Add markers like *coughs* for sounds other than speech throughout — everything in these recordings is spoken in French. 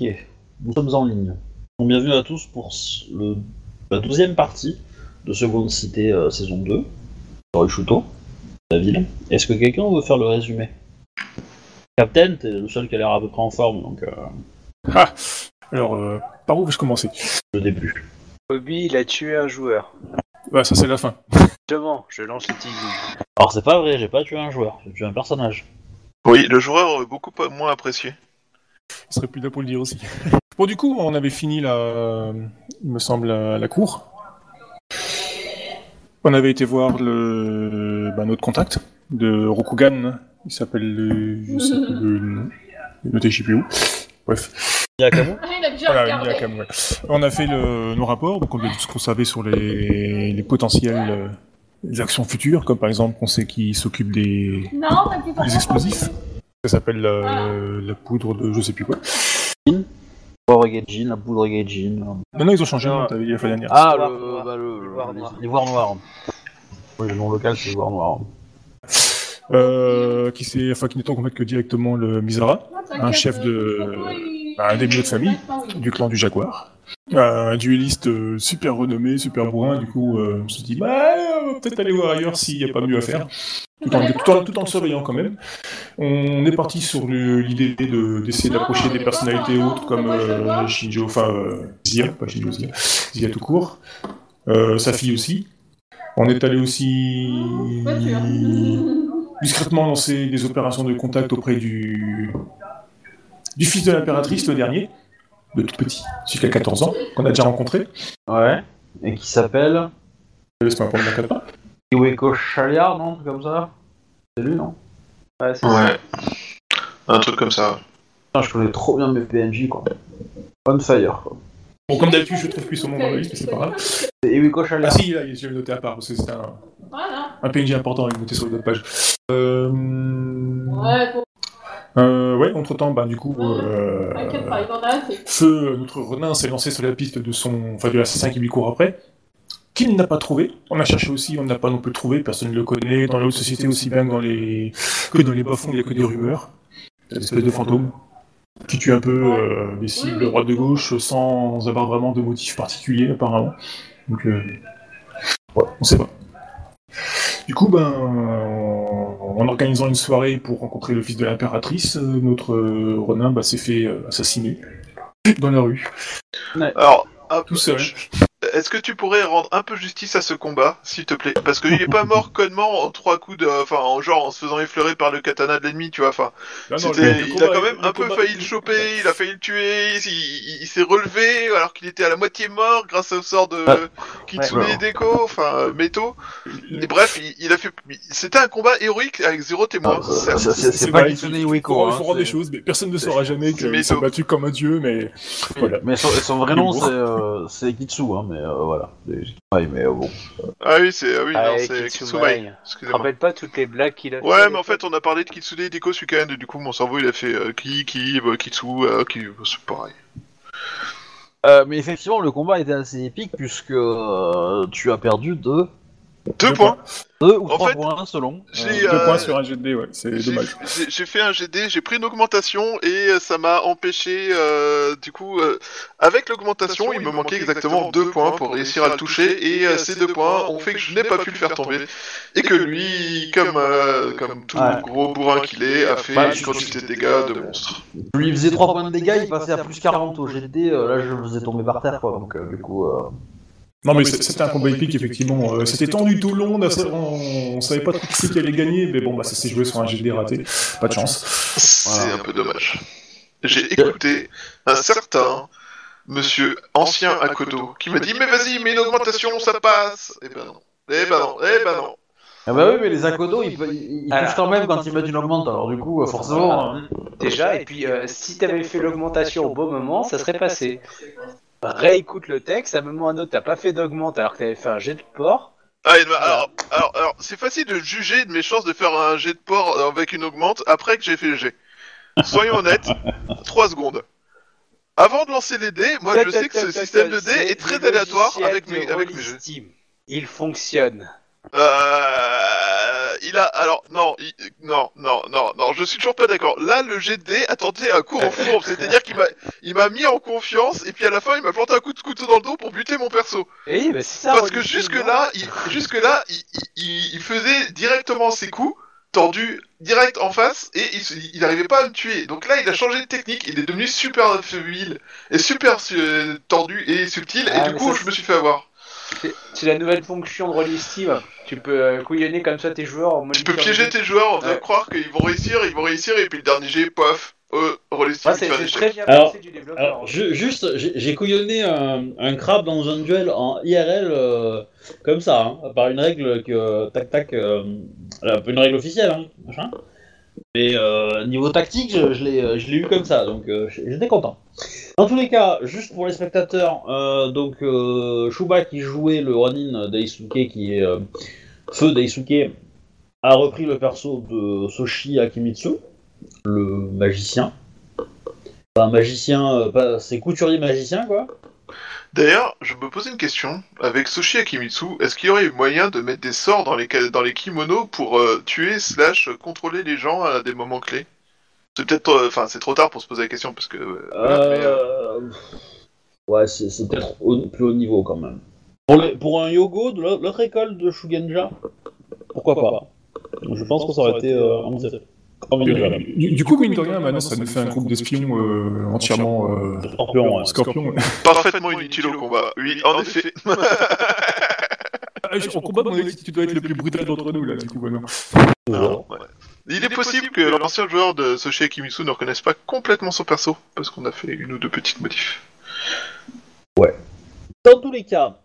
Ok, nous sommes en ligne. Donc, bienvenue à tous pour le, la douzième partie de Seconde Cité euh, saison 2, sur Ishuto, la ville. Est-ce que quelqu'un veut faire le résumé? Captain, t'es le seul qui a l'air à peu près en forme, donc euh, Ah Alors, euh, par où vais-je commencer? le début. Bobby, il a tué un joueur. Bah, ça c'est la fin. *laughs* Justement, je lance le teasing. Alors c'est pas vrai, j'ai pas tué un joueur, j'ai tué un personnage. Oui, le joueur est beaucoup moins apprécié. Je serais plus là pour le dire aussi. *laughs* Bon, du coup, on avait fini la, il me semble, la, la cour. On avait été voir le, bah, notre contact de Rokugan. Il s'appelle, le- je sais plus le nom. Le TJP où. Bref. Yakamu Ah, il Voilà, ouais. On a fait le- nos rapports, donc on a dit ce qu'on savait sur les, les potentielles euh, les actions futures, comme par exemple qu'on sait qui s'occupe des, Non, des explosifs. Ça s'appelle la, la poudre de je sais plus quoi. La poudre Gaijin. Non, non, ils ont changé, Non. non, t'avais dit la fois dernière. Ah, le, noir. bah, le, noir. l'ivoire noir. Oui, le nom local c'est l'ivoire noir. Euh, qui c'est, enfin, qui n'est en fait que directement le Misara, Non, t'inquiète, un chef de- euh, il- bah, un des milieux de famille. il- du clan du Jaguar. Un duelliste euh, super renommé, super bourrin, du coup, euh, on se dit, bah, peut-être aller voir ailleurs s'il n'y a pas mieux à faire. Tout en, tout le surveillant quand même. On est parti sur l'idée de- d'essayer d'approcher des personnalités autres comme euh, Shinjo, enfin, euh, Zia, pas Shinjo, Zia, Zia tout court. Sa fille aussi. On est allé aussi discrètement lancer des opérations de contact auprès du fils de l'impératrice, le dernier, le tout petit, celui qui a 14 ans, qu'on a déjà rencontré. Ouais. Et qui s'appelle Laisse-moi prendre ma capa. Iweko Chaliard, non Un truc comme ça C'est lui, non? Ouais, c'est ça. Ouais. Un truc comme ça. Putain, je connais trop bien mes PNJ, quoi. On fire, quoi. Bon, comme d'habitude, je trouve plus son nom dans la liste, mais c'est pas grave. C'est Iweko Ah Chaliard. si, là, je l'ai noté à part, parce que c'était un, Voilà. un PNJ important, il est noté sur une autre page. Euh... Ouais, bon, euh, ouais, entre-temps, bah, du coup... Euh... Feu, notre Renin, s'est lancé sur la piste de son, enfin de l'assassin qui lui court après, qu'il n'a pas trouvé. On a cherché aussi, on n'a pas non plus trouvé, personne ne le connaît. Dans les hautes sociétés aussi bien que dans les, que dans les bas-fonds, il n'y a que des rumeurs. Cette espèce de fantôme qui tue un peu euh, les cibles droite de gauche sans avoir vraiment de motif particulier apparemment. Donc, euh, ouais, on sait pas. Du coup, ben, en organisant une soirée pour rencontrer le fils de l'impératrice, euh, notre euh, Renin bah, s'est fait euh, assassiner dans la rue. Alors, hop, Tout seul. je- Est-ce que tu pourrais rendre un peu justice à ce combat, s'il te plaît? Parce qu'il est pas mort *laughs* connement en trois coups de, enfin, en genre en se faisant effleurer par le katana de l'ennemi, tu vois. Enfin, non, le- il a quand même un peu combat- failli le choper, il a failli le tuer, il, il- il s'est relevé alors qu'il était à la moitié mort grâce au sort de Ah. Kitsune Ouais. et Deko, enfin, euh, Meto. Et bref, il, il a fait, c'était un combat héroïque avec zéro témoin. Ah, c'est- pas il Kitsune faut- Iweko, faut- faut rendre des choses, mais personne ne saura jamais c'est qu'il s'est battu comme un dieu, mais voilà. Mais son, son vrai Il nom, euh, c'est Kitsu, hein, mais euh, voilà. C'est- Ouais, mais euh, bon. Ah oui, c'est, ah oui, Ah, non, et c'est Kitsumai. Kitsumai. Je te Excusez-moi. rappelle pas toutes les blagues qu'il a Ouais, mais en fait, on a parlé de Kitsune et Deko week-end, et du coup, mon cerveau, il a fait euh, qui, qui, bah, Kitsu, euh, qui, bah, c'est pareil. Euh, mais effectivement, le combat était assez épique puisque euh, tu as perdu deux, Deux points. deux ou En trois fait, points selon. j'ai, Euh, Deux Euh, points sur un jet de dés, ouais, c'est J'ai dommage. j'ai- j'ai fait un GD, j'ai pris une augmentation et euh, ça m'a empêché, euh, du coup, euh, avec l'augmentation, il me manquait exactement deux points pour réussir à le toucher et ces deux points ont fait que je n'ai pas pu le faire tomber et que lui, comme, euh, comme tout Ouais. gros bourrin qu'il est, a fait Bah, une quantité de dégâts de monstre. Je lui faisais 3 points de dégâts, il passait à plus 40 au GD, euh, là je le faisais tomber par terre quoi, donc euh, du coup... Non, mais c'était un combat épique, effectivement. Euh, C'était tendu tout le long, on, savait pas trop qui allait gagner, mais bon, bah, ça s'est joué sur un dés raté. Pas de chance. C'est Voilà. un peu dommage. J'ai écouté un certain monsieur ancien Akodo qui m'a dit Mais vas-y, mets une augmentation, ça passe Eh ben non. Eh ben non, eh ben non. Ah bah oui, mais les Akodo, ils, ils, ils Alors. touchent quand même quand ils mettent une augmente, alors du coup, euh, forcément... Déjà, et puis euh, si t'avais fait l'augmentation au bon moment, ça serait passé. Réécoute le texte, à un moment ou à un autre, t'as pas fait d'augmente alors que t'avais fait un jet de port. Ah, et alors, alors, alors, c'est facile de juger de mes chances de faire un jet de port avec une augmente après que j'ai fait le jet. Soyons *laughs* honnêtes, 3 secondes. Avant de lancer les dés, moi je sais que ce système de dés est très aléatoire avec mes, avec mes jeux. Il fonctionne. Euh, il a alors non, il- non, non, non, non, je suis toujours pas d'accord. Là, le GD a tenté un coup en fourbe, c'est-à-dire qu'il m'a, il m'a mis en confiance et puis à la fin, il m'a planté un coup de couteau dans le dos pour buter mon perso. Et oui, bah, c'est ça. Parce que jusque là, il, jusque là, il, il- il- faisait directement ses coups tendus direct en face et il, se- il arrivait pas à me tuer. Donc là, il a changé de technique, il est devenu super fluide et super euh, tendu et subtil Ah, et du mais coup, ça, je me suis fait avoir. C'est- la nouvelle fonction de Rollistim. Tu peux euh, couillonner comme ça tes joueurs en Tu peux piéger tes joueurs en faisant Ouais. croire qu'ils vont réussir, ils vont réussir et puis le dernier jet, pof, euh, relais Ouais, c'est c'est très bien Alors- du développeur. Alors, ju- juste, j'ai couillonné un, un crabe dans un duel en IRL euh, comme ça, hein, par une règle que tac tac, euh, une règle officielle, hein, machin. Mais euh, niveau tactique, je, je l'ai, je l'ai eu comme ça, donc euh, j'étais content. Dans tous les cas, juste pour les spectateurs, euh, donc euh, Shuba qui jouait le Ronin Daisuke, qui est euh, Feu Daisuke, a repris le perso de Soshi Akimitsu, le magicien. Enfin, magicien, euh, pas- c'est couturier magicien quoi. D'ailleurs, je me posais une question. Avec Sushi Akimitsu, est-ce qu'il y aurait eu moyen de mettre des sorts dans les, dans les kimonos pour tuer slash contrôler les gens à des moments clés? C'est peut-être... euh, Enfin, c'est trop tard pour se poser la question parce que... euh, voilà, mais, euh, Euh, Ouais, c'est c'est peut-être au- plus haut niveau quand même. Pour, les- pour un Yogo de l'autre l'autre école de Shugenja, pourquoi pas? Je pense que ça aurait été euh, envisagé- envisageable. Du, du coup, mine de rien, maintenant, ça nous fait un groupe d'espions euh, entièrement euh, Scorpion, ouais. scorpion. Parfaitement inutile au combat. Oui, en effet. *laughs* Ah, je- Au combat, mon tu dois être le plus brutal d'entre nous, là, du coup, maintenant. Non, ouais. Il est possible que l'ancien joueur de Soshi Akimitsu ne reconnaisse pas complètement son perso, parce qu'on a fait une ou deux petites modifs. Dans tous les cas,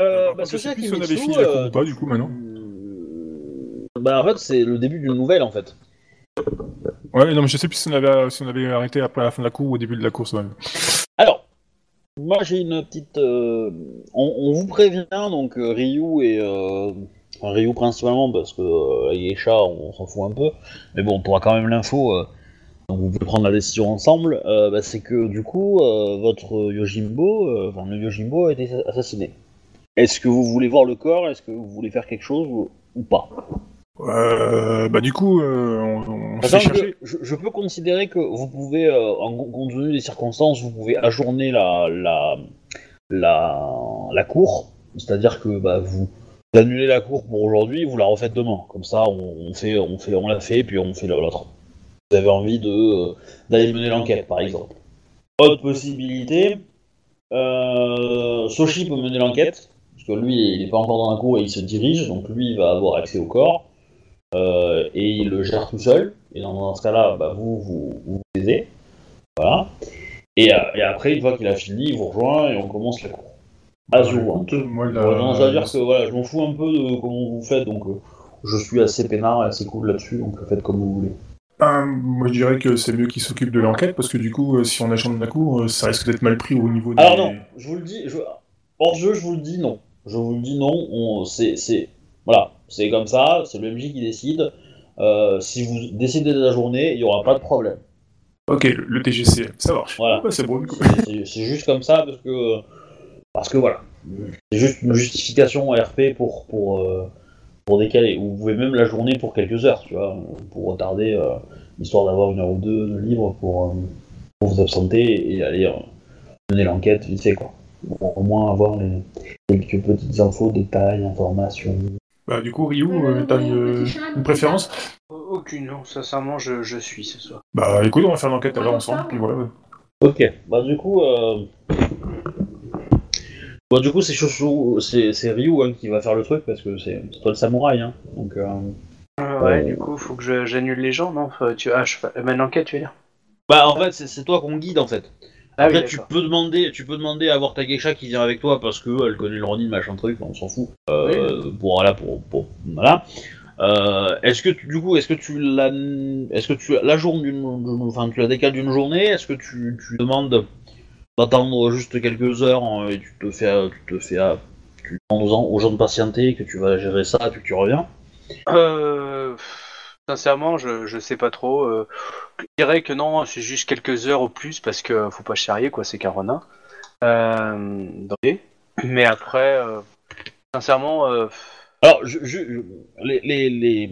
euh, Par bah, Soshi sais plus si on avait Akimitsu, fini la coupe euh, ou pas, du coup, maintenant. euh, Bah en fait c'est le début d'une nouvelle en fait. Ouais, non, mais je sais plus si on avait, si on avait arrêté après la fin de la course ou au début de la course, ouais. Alors, moi j'ai une petite. euh, on, on vous prévient donc euh, Ryu et euh, enfin, Ryu principalement parce que euh, la geisha on, s'en fout un peu, mais bon on pourra quand même l'info. euh, donc vous pouvez prendre la décision ensemble. euh, bah, c'est que du coup euh, votre Yojimbo, enfin le Yojimbo a été assassiné. Est-ce que vous voulez voir le corps? Est-ce que vous voulez faire quelque chose ou, ou pas? Euh, bah, du coup, euh, on, on cherché. je, je peux considérer que vous pouvez, euh, en compte tenu des circonstances, vous pouvez ajourner la, la, la, la cour. C'est-à-dire que bah, vous annulez la cour pour aujourd'hui, vous la refaites demain. Comme ça, on, fait, on fait, on l'a fait, puis on fait l'autre. Vous avez envie euh, d'aller mener l'enquête, par exemple. Autre possibilité, euh, Soshi peut mener l'enquête, parce que lui, il n'est pas encore dans la cour et il se dirige, donc lui, il va avoir accès au corps. Euh, et il le gère tout seul. Et dans, ce cas-là, bah, vous, vous vous aidez. Voilà. Et, et après, une fois qu'il a fini, il vous rejoint et on commence la cour. Azul. hein. Moi, la- J'aurais tendance à dire que voilà, je m'en fous un peu de comment vous faites, donc euh, je suis assez peinard et assez cool là-dessus, donc faites comme vous voulez. Ben, moi, je dirais que c'est mieux qu'il s'occupe de l'enquête, parce que du coup, euh, si on agende la cour, euh, ça risque d'être mal pris au niveau des... Alors non, je vous le dis, je... hors jeu, je vous le dis non. Je vous le dis non, on... c'est, c'est... Voilà, c'est comme ça, c'est le MJ qui décide. Euh, si vous décidez de la journée, il n'y aura pas de problème. Ok, le, le TGC, ça marche. Voilà. Bah, c'est bon, c'est juste comme ça parce que parce que voilà, c'est juste une justification RP pour pour euh, pour décaler. Ou vous pouvez même la journée pour quelques heures, tu vois, pour retarder, euh, histoire d'avoir une heure ou deux de libre pour, euh, pour vous absenter et aller euh, mener l'enquête vite fait quoi. Pour au moins avoir les quelques petites infos, détails, informations. Bah, du coup, Ryu, euh, t'as une, une préférence Aucune, non, sincèrement, je, je suis ce soir. Bah, écoute, on va faire l'enquête alors ensemble, puis voilà. Ok, bah du coup, euh... bon du coup c'est Shoshu, c'est c'est Ryu hein, qui va faire le truc parce que c'est c'est toi le samouraï, hein. Donc euh... Euh, ouais, Ouais. du coup, faut que je- j'annule les gens, non? Tu... Ah, je fais... mène l'enquête, tu veux dire? Bah en fait c'est- c'est toi qu'on guide en fait. Ah oui, Après tu d'accord. peux demander, tu peux demander à voir ta geisha qui vient avec toi parce que elle connaît le Ronin machin truc, on s'en fout. Euh, Pour voilà pour, pour voilà. Euh, est-ce que tu- du coup est-ce que tu la est-ce que tu la journée d'une d'une- enfin tu la décales d'une journée Est-ce que tu, tu demandes d'attendre juste quelques heures hein, et tu te fais tu te fais tu demandes aux gens, de patienter que tu vas gérer ça puis que tu reviens Euh... Sincèrement, je, je sais pas trop. euh, Je dirais que non, c'est juste quelques heures au plus parce que faut pas charrier, quoi, c'est qu'un renard. Euh... Mais après, euh, sincèrement, euh... Alors, je, je- je- les, les, les,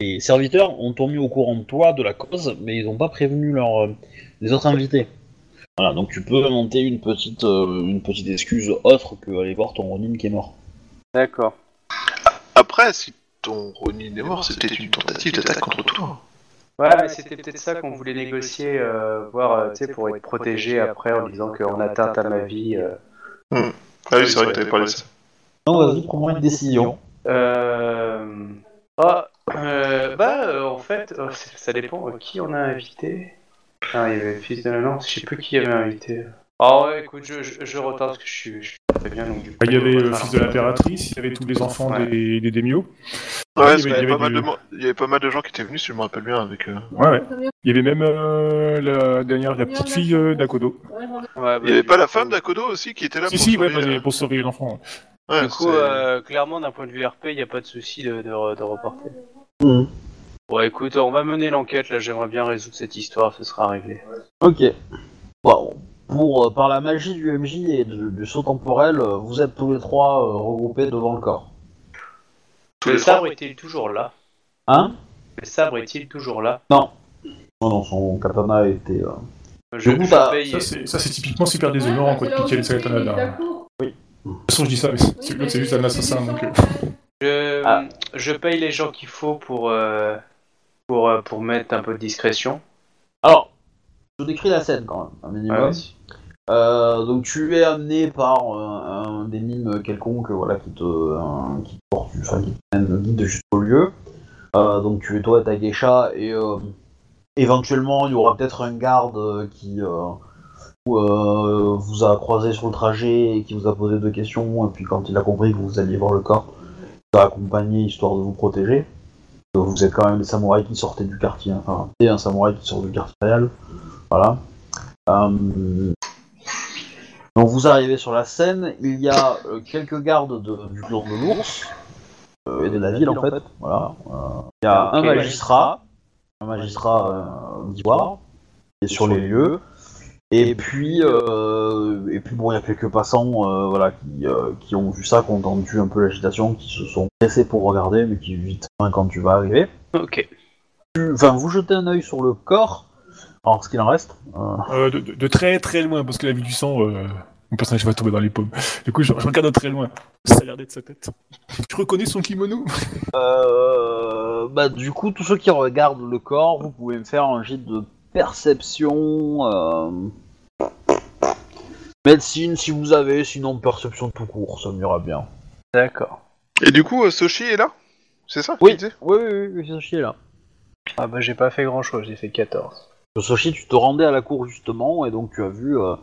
les serviteurs ont mis au courant de toi de la cause, mais ils n'ont pas prévenu leurs euh, les autres invités. Voilà, donc tu peux monter une petite euh, une petite excuse autre que aller voir ton Ronin qui est mort. D'accord. Après, si ton Ronin est mort, c'était une tentative d'attaque contre toi. Ouais, mais c'était peut-être ça qu'on voulait négocier, euh, voir, euh, tu sais, pour être protégé après en disant qu'on atteinte à ma vie. euh. Ah oui, c'est vrai que t'avais parlé de ça. Non, vas-y, prends une décision. Euh... Ah, euh, bah, en fait, ça dépend qui on a invité. Ah, il y avait le fils de la lance, je sais plus qui avait invité. Ah ouais, écoute, je, je, je retente parce que je suis, je suis très bien. Donc, du coup, Bah, Il y avait va le fils de l'impératrice, il y avait tous les enfants Ouais. des, des Daimyo. Ouais, il y parce avait- qu'il y, il y avait de il y avait pas mal de gens qui étaient venus, si je me rappelle bien, avec... euh, Ouais, ouais. Il y avait même euh, euh, la dernière, la petite fille euh, d'Akodo. Ouais, bah, Il y avait du pas la femme d'Akodo aussi qui était là Si, pour si, ouais, pour, surveiller l'enfant. euh, ouais, Du coup, euh, clairement, d'un point de vue RP, il n'y a pas de souci de, de, de reporter. Bon, écoute, on va mener l'enquête, là, j'aimerais bien résoudre cette histoire, ce sera réglé. Ok. Bon, pour, euh, par la magie du MJ et du, du saut temporel, euh, vous êtes tous les trois euh, regroupés devant le corps. tous Le sabre est-il toujours là? Hein? Le sabre est-il toujours là? Non. Non, non, son katana était... euh, Je, coup, je bah, paye. Ça, c'est ça, c'est typiquement super déshonorant, quoi, de piquer le Sagatana De là. De toute façon, je dis ça, mais c'est l'autre, c'est juste un assassin, donc. euh, Je, Ah. je paye les gens qu'il faut pour, euh, pour, euh, pour mettre un peu de discrétion. Alors, je décris la scène quand même, un minimum. Euh, donc tu es amené par euh, un des mimes quelconque voilà, qui te, un- qui te porte, enfin, qui te guide jusqu'au lieu. Euh, donc tu es toi et ta geisha et euh, éventuellement il y aura peut-être un garde euh, qui euh, ou, euh, vous a croisé sur le trajet et qui vous a posé deux questions et puis quand il a compris que vous alliez voir le corps, il vous a accompagné histoire de vous protéger. Donc, vous êtes quand même des samouraïs qui sortaient du quartier, hein. enfin, et un samouraï qui sort du quartier réel. Voilà. Euh, donc vous arrivez sur la scène, il y a euh, quelques gardes de- du clan de l'ours euh, et de la ville en fait. Voilà. Euh, il y a un magistrat, un magistrat euh, d'ivoire qui est sur les lieux. Et puis, euh, et puis bon, il y a quelques passants, euh, voilà, qui, euh, qui ont vu ça, qui ont entendu un peu l'agitation, qui se sont pressés pour regarder, mais qui vite quand tu vas arriver. Ok. Tu- Enfin, vous jetez un œil sur le corps, alors ce qu'il en reste. euh, euh, de, de- de très très loin, parce que la vue du sang, euh, mon personnage va tomber dans les pommes. Du coup, je, je regarde de très loin. Ça a l'air d'être sa tête. Tu reconnais son kimono? Euh, bah, du coup, tous ceux qui regardent le corps, vous pouvez me faire un jet de perception. Euh... Médecine si vous avez, sinon perception tout court, ça m'ira bien. D'accord. Et du coup, euh, Soshi est là? C'est ça Oui, oui, oui, est là. Ah bah j'ai pas fait grand chose, j'ai fait 14. Soshi, tu te rendais à la cour justement, et donc tu as vu euh,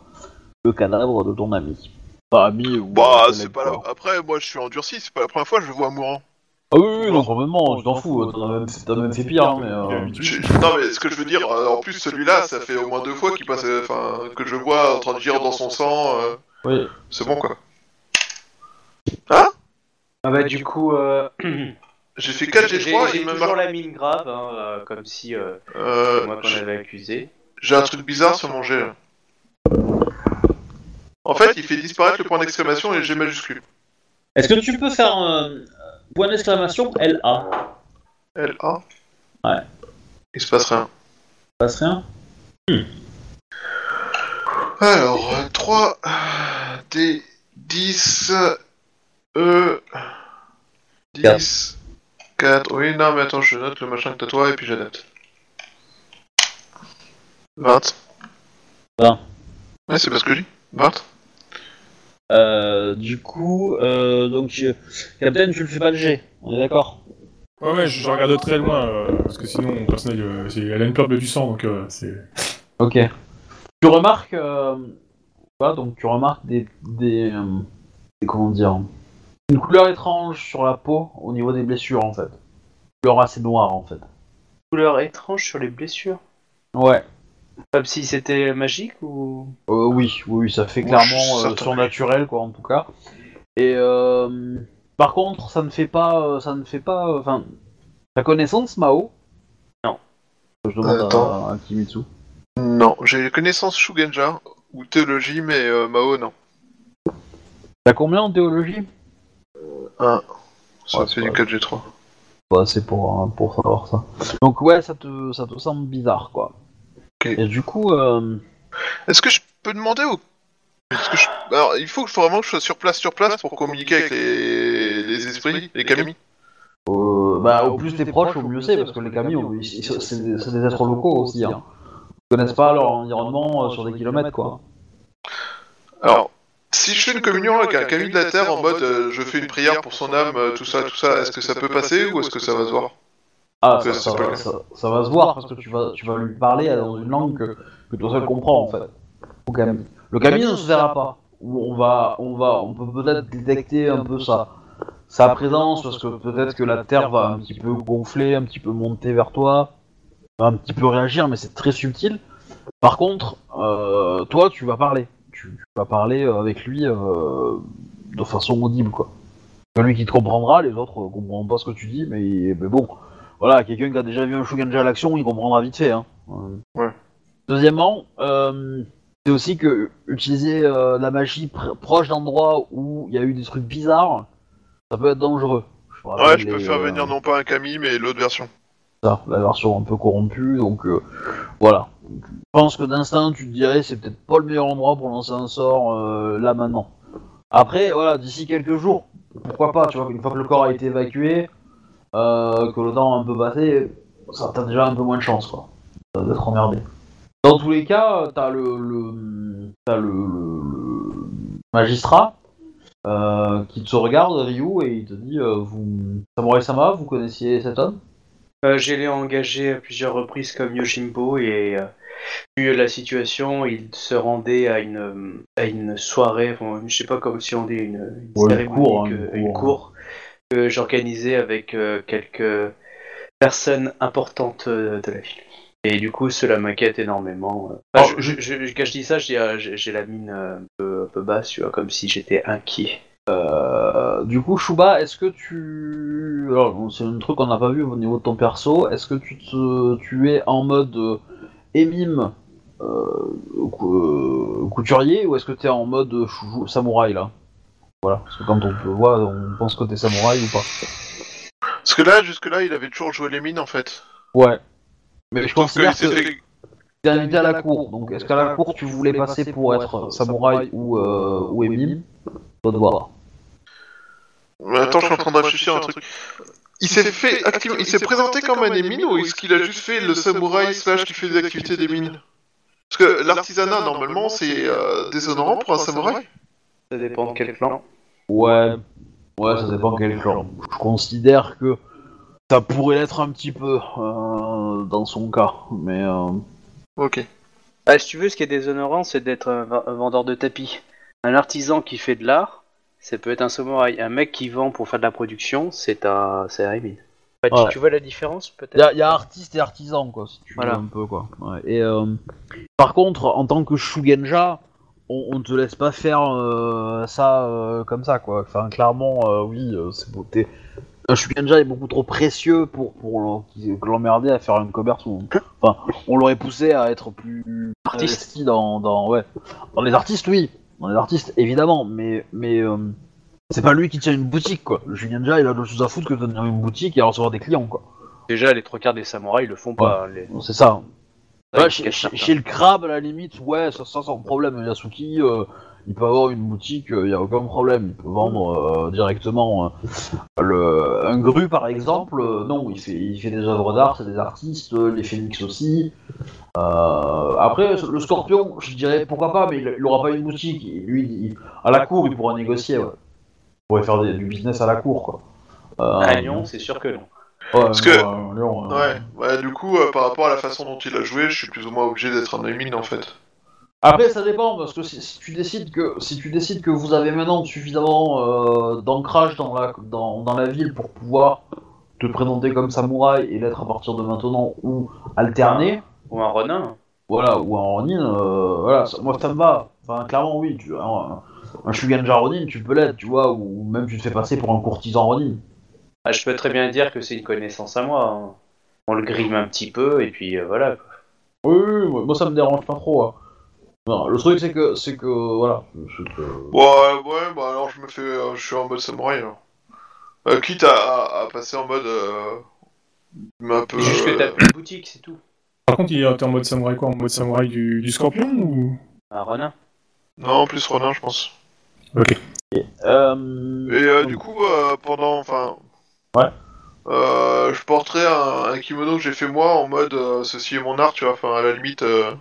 le cadavre de ton ami. Pas ami ou. Bah, c'est pas la... Après, moi, je suis endurci, c'est pas la première fois que je le vois mourant. Ah oui, oui, non, complètement, je t'en fous, t'en as même, t'as même fait pire, hein, mais. Euh. Je- Non, mais ce que je veux dire, euh, en plus, celui-là, ça fait au moins deux fois qu'il passe, euh, enfin, que je le vois en train de gérer dans son sang. euh, Oui. C'est bon, quoi. Ah bah du coup, euh... *clears throat* J'ai fait 4 j'ai G3 j'ai il me toujours marque. la mine grave, hein, euh, comme si euh, Euh, moi qu'on j'ai- avait accusé. J'ai un truc bizarre sur mon jet. là. En fait, il fait disparaître le point d'exclamation et le G majuscule. Est-ce que tu peux faire un point d'exclamation LA L-A. Ouais. Il se passe rien. Passe rien Alors, 3 D 10 E 10 4 Oui, non, mais attends, je note le machin que t'as toi et puis j'adapte. 20. 20. Ouais, c'est pas ce que je dis. 20. Euh, du coup, euh, donc, je- Captain, tu le fais pas le G, on est d'accord? Ouais, ouais, je, je regarde de très loin, euh, parce que sinon, mon personnage, euh, c'est- elle a une peur du sang, donc euh, c'est... Ok. Tu remarques, euh, voilà, donc tu remarques des, des, euh, des- comment dire, une couleur étrange sur la peau au niveau des blessures en fait. Une couleur assez noire en fait. Couleur étrange sur les blessures? Ouais. Comme si c'était magique ou? Euh, oui, oui, ça fait Moi, clairement euh, surnaturel quoi en tout cas. Et euh, par contre, ça ne fait pas, euh, ça ne fait pas, euh, enfin, ta connaissance Mao? Non. Je demande Attends. à, à Kimitsu. Non, j'ai connaissance Shugenja ou théologie, mais euh, Mao, non. T'as combien en théologie? 1. Ça Ouais, fait c'est du 4G3. pas assez pour, euh, pour savoir ça. Donc ouais, ça te, ça te semble bizarre, quoi. Ok. Et du coup, euh, Est-ce que je peux demander au... est-ce que je- Alors, il faut vraiment que je sois sur place, sur place pour communiquer avec les, les esprits, les camis. euh, bah, au plus t'es proche, au mieux c'est, parce que les camis, c'est des, c'est des êtres locaux aussi. Hein. Ils connaissent pas leur environnement euh, sur des kilomètres, quoi. Alors, si je fais une communion avec un cami de la Terre en mode euh, je fais une prière pour son âme, euh, tout ça, tout ça, est-ce que ça peut passer ou est-ce que ça va se voir? Ah, ça, c'est ça- ça- ça va se voir parce que tu vas, tu vas lui parler dans une langue que, que toi seul comprends en fait. Au. Le Kami ne se verra pas. On va, on va, on peut peut-être détecter un peu sa, sa présence parce que peut-être que la Terre va un petit peu gonfler, un petit peu monter vers toi, va un petit peu réagir, mais c'est très subtil. Par contre, euh, toi, tu vas parler. Tu, tu vas parler euh, avec lui euh, de façon audible, quoi. Celui qui te comprendra, les autres comprendront pas ce que tu dis, mais, mais bon, voilà, quelqu'un qui a déjà vu un Shugenja à l'action, il comprendra vite fait. Hein. Euh. Ouais. Deuxièmement, euh, c'est aussi que utiliser euh, la magie pr- proche d'endroits où il y a eu des trucs bizarres, ça peut être dangereux. Je Ouais, je peux faire euh, venir non pas un cami, mais l'autre version. ça, la version un peu corrompue, donc euh, voilà. Je pense que d'instinct, tu te dirais, c'est peut-être pas le meilleur endroit pour lancer un sort euh, là maintenant. Après, voilà, d'ici quelques jours, pourquoi pas, tu vois, une fois que le corps a été évacué, euh, que le temps a un peu passé, ça t'as déjà un peu moins de chance, quoi, d'être emmerdé. Dans tous les cas, t'as le, le, t'as le, le- le magistrat euh, qui te regarde, Ryu, et il te dit, euh, vous, Samurai Sama, vous connaissiez cet homme? Euh, je l'ai engagé à plusieurs reprises comme Yoshimbo et euh, vu la situation, il se rendait à une euh, à une soirée, enfin, je sais pas comment si on dit une, une Ouais, une cérémonie cour, hein, une une cour. Que j'organisais avec euh, quelques personnes importantes euh, de la ville. Et du coup, cela m'inquiète énormément. Enfin, Oh, je, je- je- quand je dis ça, j'ai euh, la mine euh, un peu, un peu basse, tu vois, comme si j'étais inquiet. Euh, du coup, Shuba, est-ce que tu. Alors, c'est un truc qu'on n'a pas vu au niveau de ton perso. Est-ce que tu, te... tu es en mode euh, émime euh, cou- euh, couturier ou est-ce que tu es en mode euh, samouraï là? Voilà, parce que quand on te voit, on pense que t'es samouraï ou pas. Parce que là, jusque-là, il avait toujours joué les mines en fait. Ouais. Mais je qu'il que s'est fait. t'es invité à la cour. Donc, est-ce qu'à la cour tu voulais passer pour être samouraï ou, euh, ou émime Toi de voir. Mais Attends, je suis en train de réfléchir à un truc. Il s'est fait il s'est présenté comme un des mines ou est-ce qu'il a juste fait le samouraï slash qui fait des activités des mines Parce que l'artisanat normalement c'est euh, déshonorant pour un samouraï. Ça dépend de quel clan. Ouais, ouais, ça dépend quel clan. Je considère que ça pourrait l'être un petit peu euh, dans son cas, mais euh, Ok. Ah, si tu veux, ce qui est déshonorant, c'est d'être un, vendeur de tapis. Un artisan qui fait de l'art, ça peut être un samouraï. Un mec qui vend pour faire de la production, c'est un, c'est un. Ouais, tu- Ouais. tu, vois la différence, il y, peut-être a- y a artiste et artisan quoi, si tu Voilà. veux un peu quoi. Ouais, Et euh, par contre, en tant que Shugenja, on, on te laisse pas faire euh, ça euh, comme ça quoi. Enfin, clairement, euh, oui, c'est beau. Un Shugenja est beaucoup trop précieux pour, l'emmerder à faire un commerce. Ou... Enfin, on l'aurait poussé à être plus Artiste. dans, dans, ouais. dans les artistes, oui. Dans les artistes, évidemment, mais, mais c'est pas lui qui tient une boutique, quoi. Le Shugenja, il a d'autres choses à foutre que de tenir une boutique et à recevoir des clients, quoi. Déjà, les trois quarts des samouraïs le font pas. Les... C'est ça. Ouais, Ouais, ils chez, le crabe, à la limite, ouais, ça, ça sans problème. Yasuki, euh, il peut avoir une boutique, il y a aucun problème. Il peut vendre euh, directement euh, le, un gru, par exemple. euh, non, il fait, il fait des œuvres d'art, c'est des artistes, euh, les phénix aussi. Euh, après, le scorpion, je dirais pourquoi pas, mais il, il aura pas une boutique. Lui, il- à la cour, il pourra négocier. Ouais. Il pourrait faire des- du business à la cour, quoi. Euh, À Lyon, c'est sûr que non. Ouais, Parce que- Lyon, Ouais. Ouais. Du coup, euh, par rapport à la façon dont il a joué, je suis plus ou moins obligé d'être un des mines en fait. Après, ça dépend parce que si, si tu décides que si tu décides que vous avez maintenant suffisamment euh, d'ancrage dans la dans, dans la ville pour pouvoir te présenter comme samouraï et l'être à partir de maintenant ou alterner, Ou un renin. voilà, ou un ronin, euh, voilà, ça- moi ça me va. Enfin, clairement oui, tu un, un Shugenja ronin, tu peux l'être, tu vois, ou même tu te fais passer pour un courtisan ronin. Ah, je peux très bien dire que c'est une connaissance à moi. hein. On le grime un petit peu et puis euh, voilà. quoi. Oui, oui, oui, moi ça me dérange pas trop. hein. Non, le truc c'est que c'est que voilà, c'est que- Ouais, ouais, bah alors je me fais, euh, je suis en mode samouraï alors. Euh, quitte à, à- à passer en mode euh, un peu. Juste que euh, t'as plus de boutique, c'est tout. Par contre, il est en mode samouraï quoi En mode samouraï du, du scorpion ou? Un Ronin. Non, plus Ronin, je pense. Ok. Euh, Et euh, du coup, euh, pendant, enfin, Ouais. euh, je porterai un, un kimono que j'ai fait moi en mode euh, ceci est mon art, tu vois. Enfin, à la limite, euh,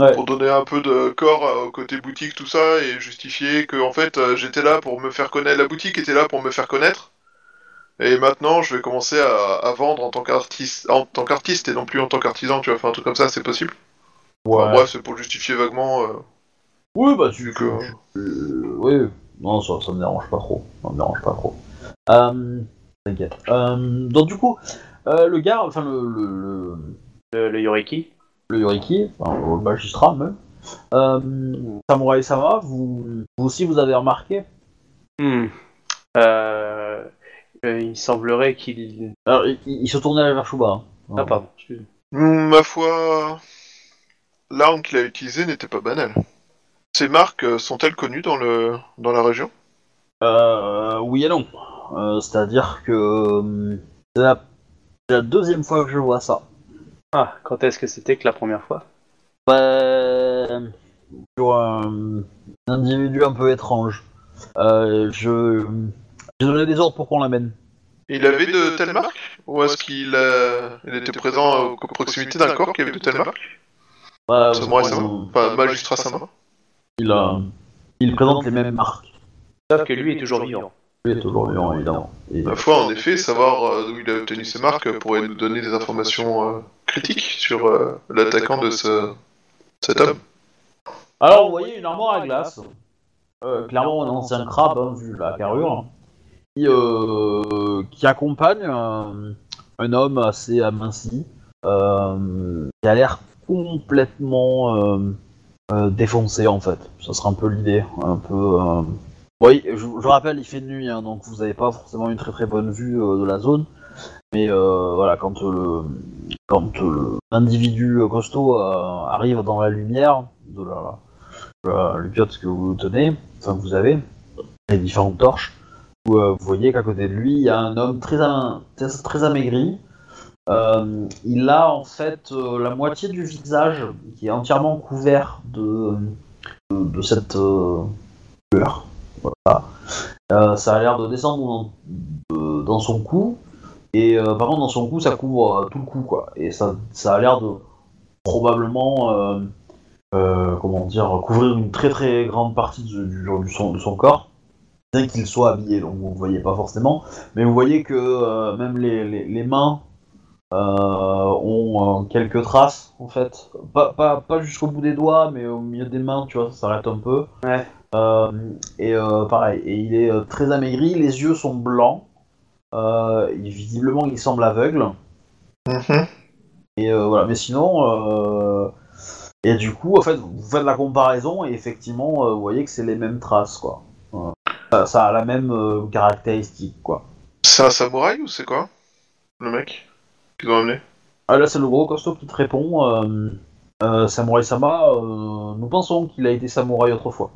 Ouais. pour donner un peu de corps au côté boutique, tout ça, et justifier que en fait, j'étais là pour me faire connaître. La boutique était là pour me faire connaître. Et maintenant, je vais commencer à, à vendre en tant qu'artiste, en tant qu'artiste et non plus en tant qu'artisan, tu vois. Enfin, un truc comme ça, c'est possible. Enfin, ouais. bref, c'est pour justifier vaguement. Oui, bah tu. que. Oui, non, ça, ça me dérange pas trop. Ça me dérange pas trop. Euh, T'inquiète. Euh, donc du coup, euh, le gars, enfin le, le, le, Le, le Yoriki. le Yoriki, enfin, le magistrat même, euh, Samurai Sama, vous, vous aussi vous avez remarqué? Hmm. Euh, il semblerait qu'il. Alors, il, il se tournait vers Shuba. hein. Ah, pardon, excuse. Hmm, Ma foi, l'arme qu'il a utilisée n'était pas banale. Ces marques sont-elles connues dans, le... dans la région? Euh, oui et non. Euh, C'est-à-dire que euh, c'est la, deuxième fois que je vois ça. Ah, quand est-ce que c'était que la première fois? Bah, sur un, un individu un peu étrange. Euh, je j'ai donné des ordres pour qu'on l'amène. Il avait de telles marques? Ou est-ce qu'il a- il était présent à proximité d'un corps qui avait de telles marques? Bah, euh, Enfin, Magistrat Sama il a, il présente les mêmes marques. Sauf que lui est toujours vivant. Il est toujours vivant évidemment. Et- Ma foi, en effet, savoir euh, d'où il a obtenu ces marques pourrait nous donner des informations euh, critiques sur euh, l'attaquant de ce... cet homme. Alors, vous voyez une armoire à glace. Euh, clairement, un ancien crabe, hein, vu la carrure. Qui, euh, qui accompagne un, un homme assez aminci. euh, qui a l'air complètement euh, euh, défoncé, en fait. Ça sera un peu l'idée. Un peu. Oui, je, je rappelle, il fait nuit, hein, donc vous n'avez pas forcément une très très bonne vue euh, de la zone. Mais euh, voilà, quand euh, le quand euh, l'individu costaud arrive dans la lumière de la, la que vous tenez, enfin que vous avez, les différentes torches, euh, vous voyez qu'à côté de lui, il y a un homme très, très, amaigri. Il a en fait la moitié du visage qui est entièrement couvert de, cette couleur. Voilà. Euh, ça a l'air de descendre dans, de- son cou. Et euh, par contre, dans son cou, ça couvre euh, tout le cou, quoi. Et ça, ça a l'air de probablement, comment dire, couvrir une très très grande partie du, du- son, de son corps, bien qu'il soit habillé. Donc vous ne voyez pas forcément, mais vous voyez que même les, les, mains ont quelques traces, en fait. Pas, pas, pas jusqu'au bout des doigts, mais au milieu des mains, tu vois, ça s'arrête un peu. Euh, et euh, pareil, et il est euh, très amaigri, les yeux sont blancs. Euh, il- visiblement, il semble aveugle. Et euh, voilà, mais sinon, euh, et du coup, en fait, vous faites la comparaison et effectivement, euh, vous voyez que c'est les mêmes traces, quoi. Ça, a la même euh, caractéristique, quoi. C'est un samouraï ou c'est quoi Le mec qu'ils ont amené Ah, là, c'est le gros costaud qui te répond. Euh, euh, Samurai Sama, euh, nous pensons qu'il a été samouraï autrefois.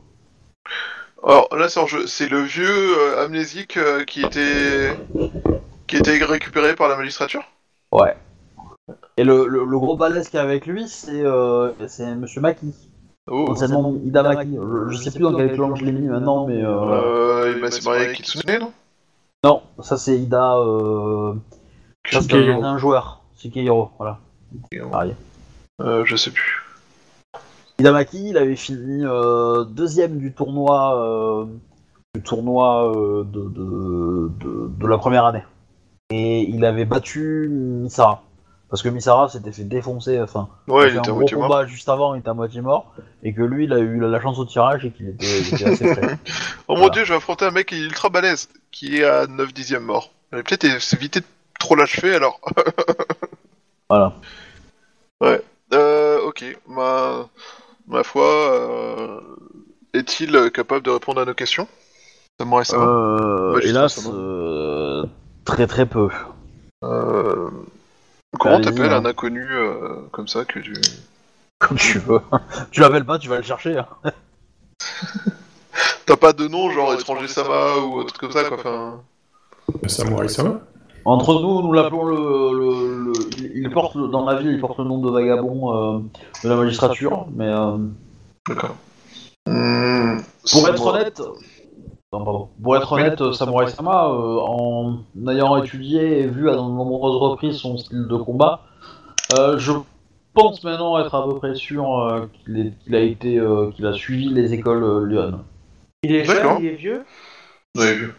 Alors là, c'est en jeu. C'est le vieux euh, amnésique euh, qui était qui était récupéré par la magistrature? Ouais. Et le, le, le gros balèze qui est avec lui, c'est euh, c'est Monsieur Maki. Oh. Anciennement Ida Maki. Je, je sais plus dans quel clan je l'ai mis maintenant, mais. Euh, Euh, il s'est marié avec Kitsune, non? Non, ça c'est Ida. Euh... Ça c'est un, un joueur. Shikehiro, voilà. Pareil. Euh, je sais plus. Hidamaki, il avait fini euh, deuxième du tournoi, euh, du tournoi euh, de, de, de, de la première année. Et il avait battu Misara. Parce que Misara s'était fait défoncer, enfin, Ouais, il était à un gros moitié mort. combat juste avant, il était à moitié mort, et que lui, il a eu la, chance au tirage et qu'il était, il était assez prêt. *laughs* Oh mon dieu, je vais affronter un mec qui est ultra balèze, qui est à 9 dixièmes mort. Peut-être évité de trop l'achever alors. Voilà. *laughs* Euh, ok, ma, ma foi, euh, est-il capable de répondre à nos questions? Samurai Sama Euh, Bah, hélas, euh, très très peu. Euh, Comment t'appelles hein. un inconnu euh, comme ça que tu... *laughs* Comme tu veux. tu l'appelles pas, tu vas le chercher. hein. T'as pas de nom genre étranger Sama ou autre comme ça quoi, enfin... Samurai Sama? Entre nous, nous l'appelons le, le, le- il- Il porte dans la ville, il porte le nom de vagabond euh, de la magistrature, mais euh, D'accord. Hmm, pour être honnête, non, pardon. pour être honnête, Samurai Sama, euh, en ayant étudié et vu à de nombreuses reprises son style de combat, euh, je pense maintenant être à peu près sûr euh, qu'il a été, euh, qu'il a suivi les écoles euh, Lyon. Il est jeune, il est vieux? Vu.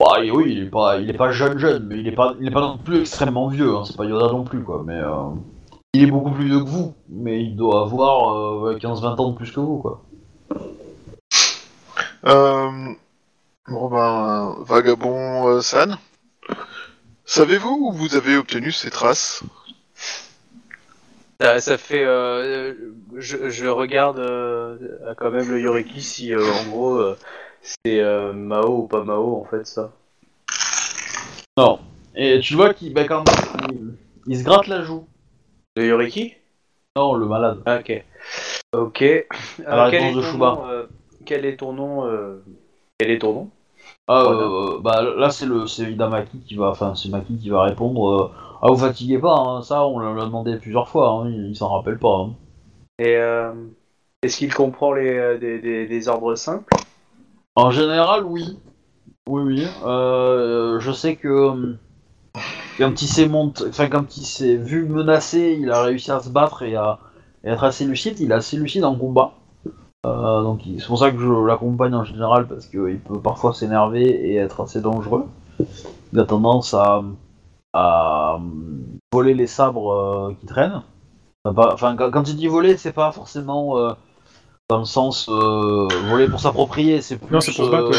Bah, et oui, il est pas, il est pas jeune jeune, mais il est pas, il est pas non plus extrêmement vieux. Hein, c'est pas Yoda non plus quoi, mais euh, il est beaucoup plus vieux que vous, mais il doit avoir euh, ouais, 15-20 ans de plus que vous quoi. Euh, bon ben, euh, vagabond euh, San, savez-vous où vous avez obtenu ces traces? Ça, ça fait. euh, je, je regarde euh, quand même le Yoriki si euh, en gros euh, c'est euh, Mao ou pas Mao en fait ça. Non. Et tu vois qu'il, bah, quand il, il se gratte la joue. Le Yoriki? Non, le malade. Ah, Ok. Ok. Euh, la quel, est de nom, euh, quel est ton nom euh, Quel est ton nom? Ah, Voilà. bah là c'est le, c'est qui va, enfin c'est Maki qui va répondre. ah vous fatiguez pas, hein, ça on l'a demandé plusieurs fois, hein, il, il s'en rappelle pas. hein. Et est-ce qu'il comprend les, des, des- des ordres simples? En général, oui. Oui, oui. Euh, je sais que quand quand il s'est vu menacé, il a réussi à se battre et à, être assez lucide. Il est assez lucide en combat. Euh, c'est pour ça que je l'accompagne en général parce qu'il peut parfois s'énerver et être assez dangereux. Il a tendance à, à voler les sabres euh, qui traînent. Enfin, quand, il dit voler, c'est pas forcément dans le sens euh, voler pour s'approprier, c'est plus. Non, c'est pour euh,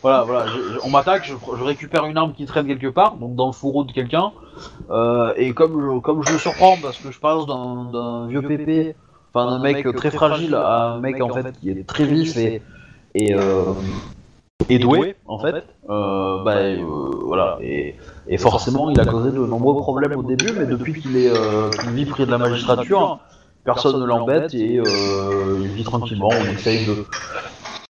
Voilà, voilà. je- on m'attaque, je, je récupère une arme qui traîne quelque part, donc dans le fourreau de quelqu'un, euh, et comme je, comme je le surprends parce que je passe d'un vieux pépé, enfin d'un mec très fragile à un mec en fait qui est très vif et et, euh, et doué en fait, bah voilà. Et, et forcément, il a causé de nombreux problèmes au début, mais depuis qu'il est qu'il vit près de la magistrature, personne ne l'embête et euh, il vit tranquillement. On essaye de,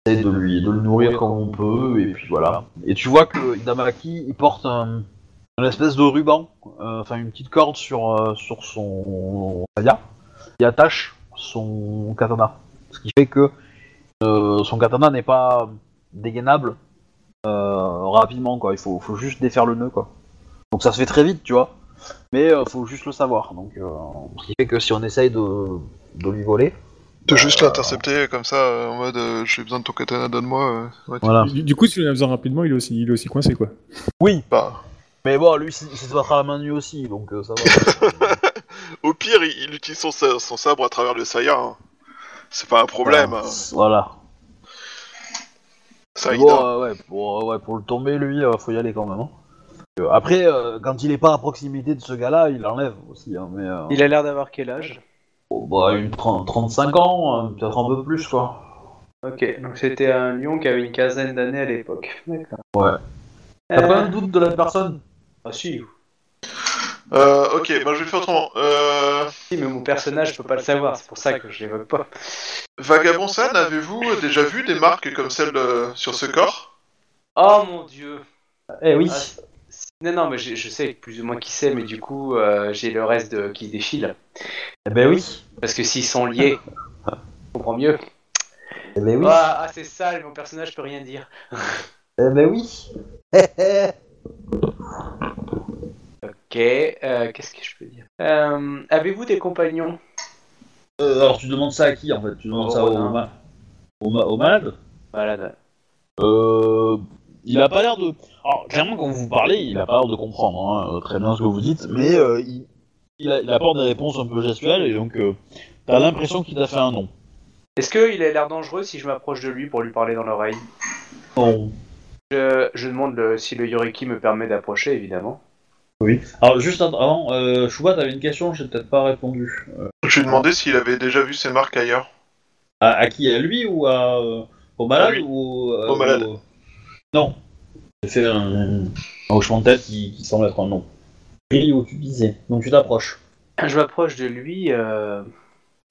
essaye de lui de le nourrir comme on peut et puis voilà. Et tu vois que Hidamaki il porte un, une espèce de ruban, euh, enfin une petite corde sur euh, sur son saya qui attache son katana. Ce qui fait que euh, son katana n'est pas dégainable euh, rapidement quoi. Il faut, faut juste défaire le nœud quoi. Donc ça se fait très vite, tu vois. Mais euh, faut juste le savoir. Donc euh, ce qui fait que si on essaye de, de lui voler, De juste l'intercepter comme ça, euh, en mode euh, j'ai besoin de ton katana, donne-moi. euh, ouais, voilà. Du, du coup, si on a besoin rapidement, il est aussi, il est aussi coincé, quoi. Oui. Bah, Mais bon, lui, il se battra à la main nue aussi, donc euh, ça va. *laughs* au pire, il, il utilise son, son sabre à travers le saya. hein. C'est pas un problème. hein. Voilà. Ça, il bon, dort. euh, ouais, pour, euh, ouais, pour le tomber, lui, euh, faut y aller quand même. hein. Euh, après, euh, quand il est pas à proximité de ce gars-là, il l'enlève aussi. hein, mais euh, Il a l'air d'avoir quel âge? Bon, bah, une 30 35 ans, euh, peut-être un peu plus, quoi. Ok, donc c'était un lion qui avait une quinzaine d'années à l'époque. D'accord. Ouais. T'as Euh, pas un doute de la personne? Ah si, Euh, ok, bah, je vais faire autrement. Euh, si, mais mon personnage peut pas le savoir, c'est pour ça que je l'évoque pas. Vagabond San, avez-vous déjà vu des marques comme celles de- sur ce corps? Oh mon dieu Eh oui. Ah, Non, non, mais je, je sais plus ou moins qui c'est, mais du coup, euh, j'ai le reste de, qui défile. Eh ben oui. Parce que s'ils sont liés, je comprends mieux. Eh ben oui. Ah, ah, c'est sale, mon personnage peut rien dire. Eh ben oui. *laughs* Ok, euh, qu'est-ce que je peux dire? Euh, Avez-vous des compagnons? Euh, alors, tu demandes ça à qui, en fait? Tu demandes ça au, ma- au, ma- au malade? Voilà. Euh, il a pas l'air de. Alors, clairement, quand vous parlez, il a pas l'air de comprendre hein, euh, très bien ce que vous dites, mais euh, il, il, a- il apporte des réponses un peu gestuelles et donc euh, t'as l'impression qu'il t'a fait un nom. Est-ce qu'il a l'air dangereux si je m'approche de lui pour lui parler dans l'oreille? Non. je, je demande le- si le Yoriki me permet d'approcher, évidemment. Oui. Alors, juste avant, euh, Chouba, t'avais une question, j'ai peut-être pas répondu. Euh, Je lui ai demandé s'il avait déjà vu ces marques ailleurs. à, à qui? À lui ou à, euh, au malade lui. ou euh, Au malade. au- Non. J'ai fait un, un hochement de tête qui, qui semble être un nom. Oui, où tu disais. Donc tu t'approches. Je m'approche de lui euh,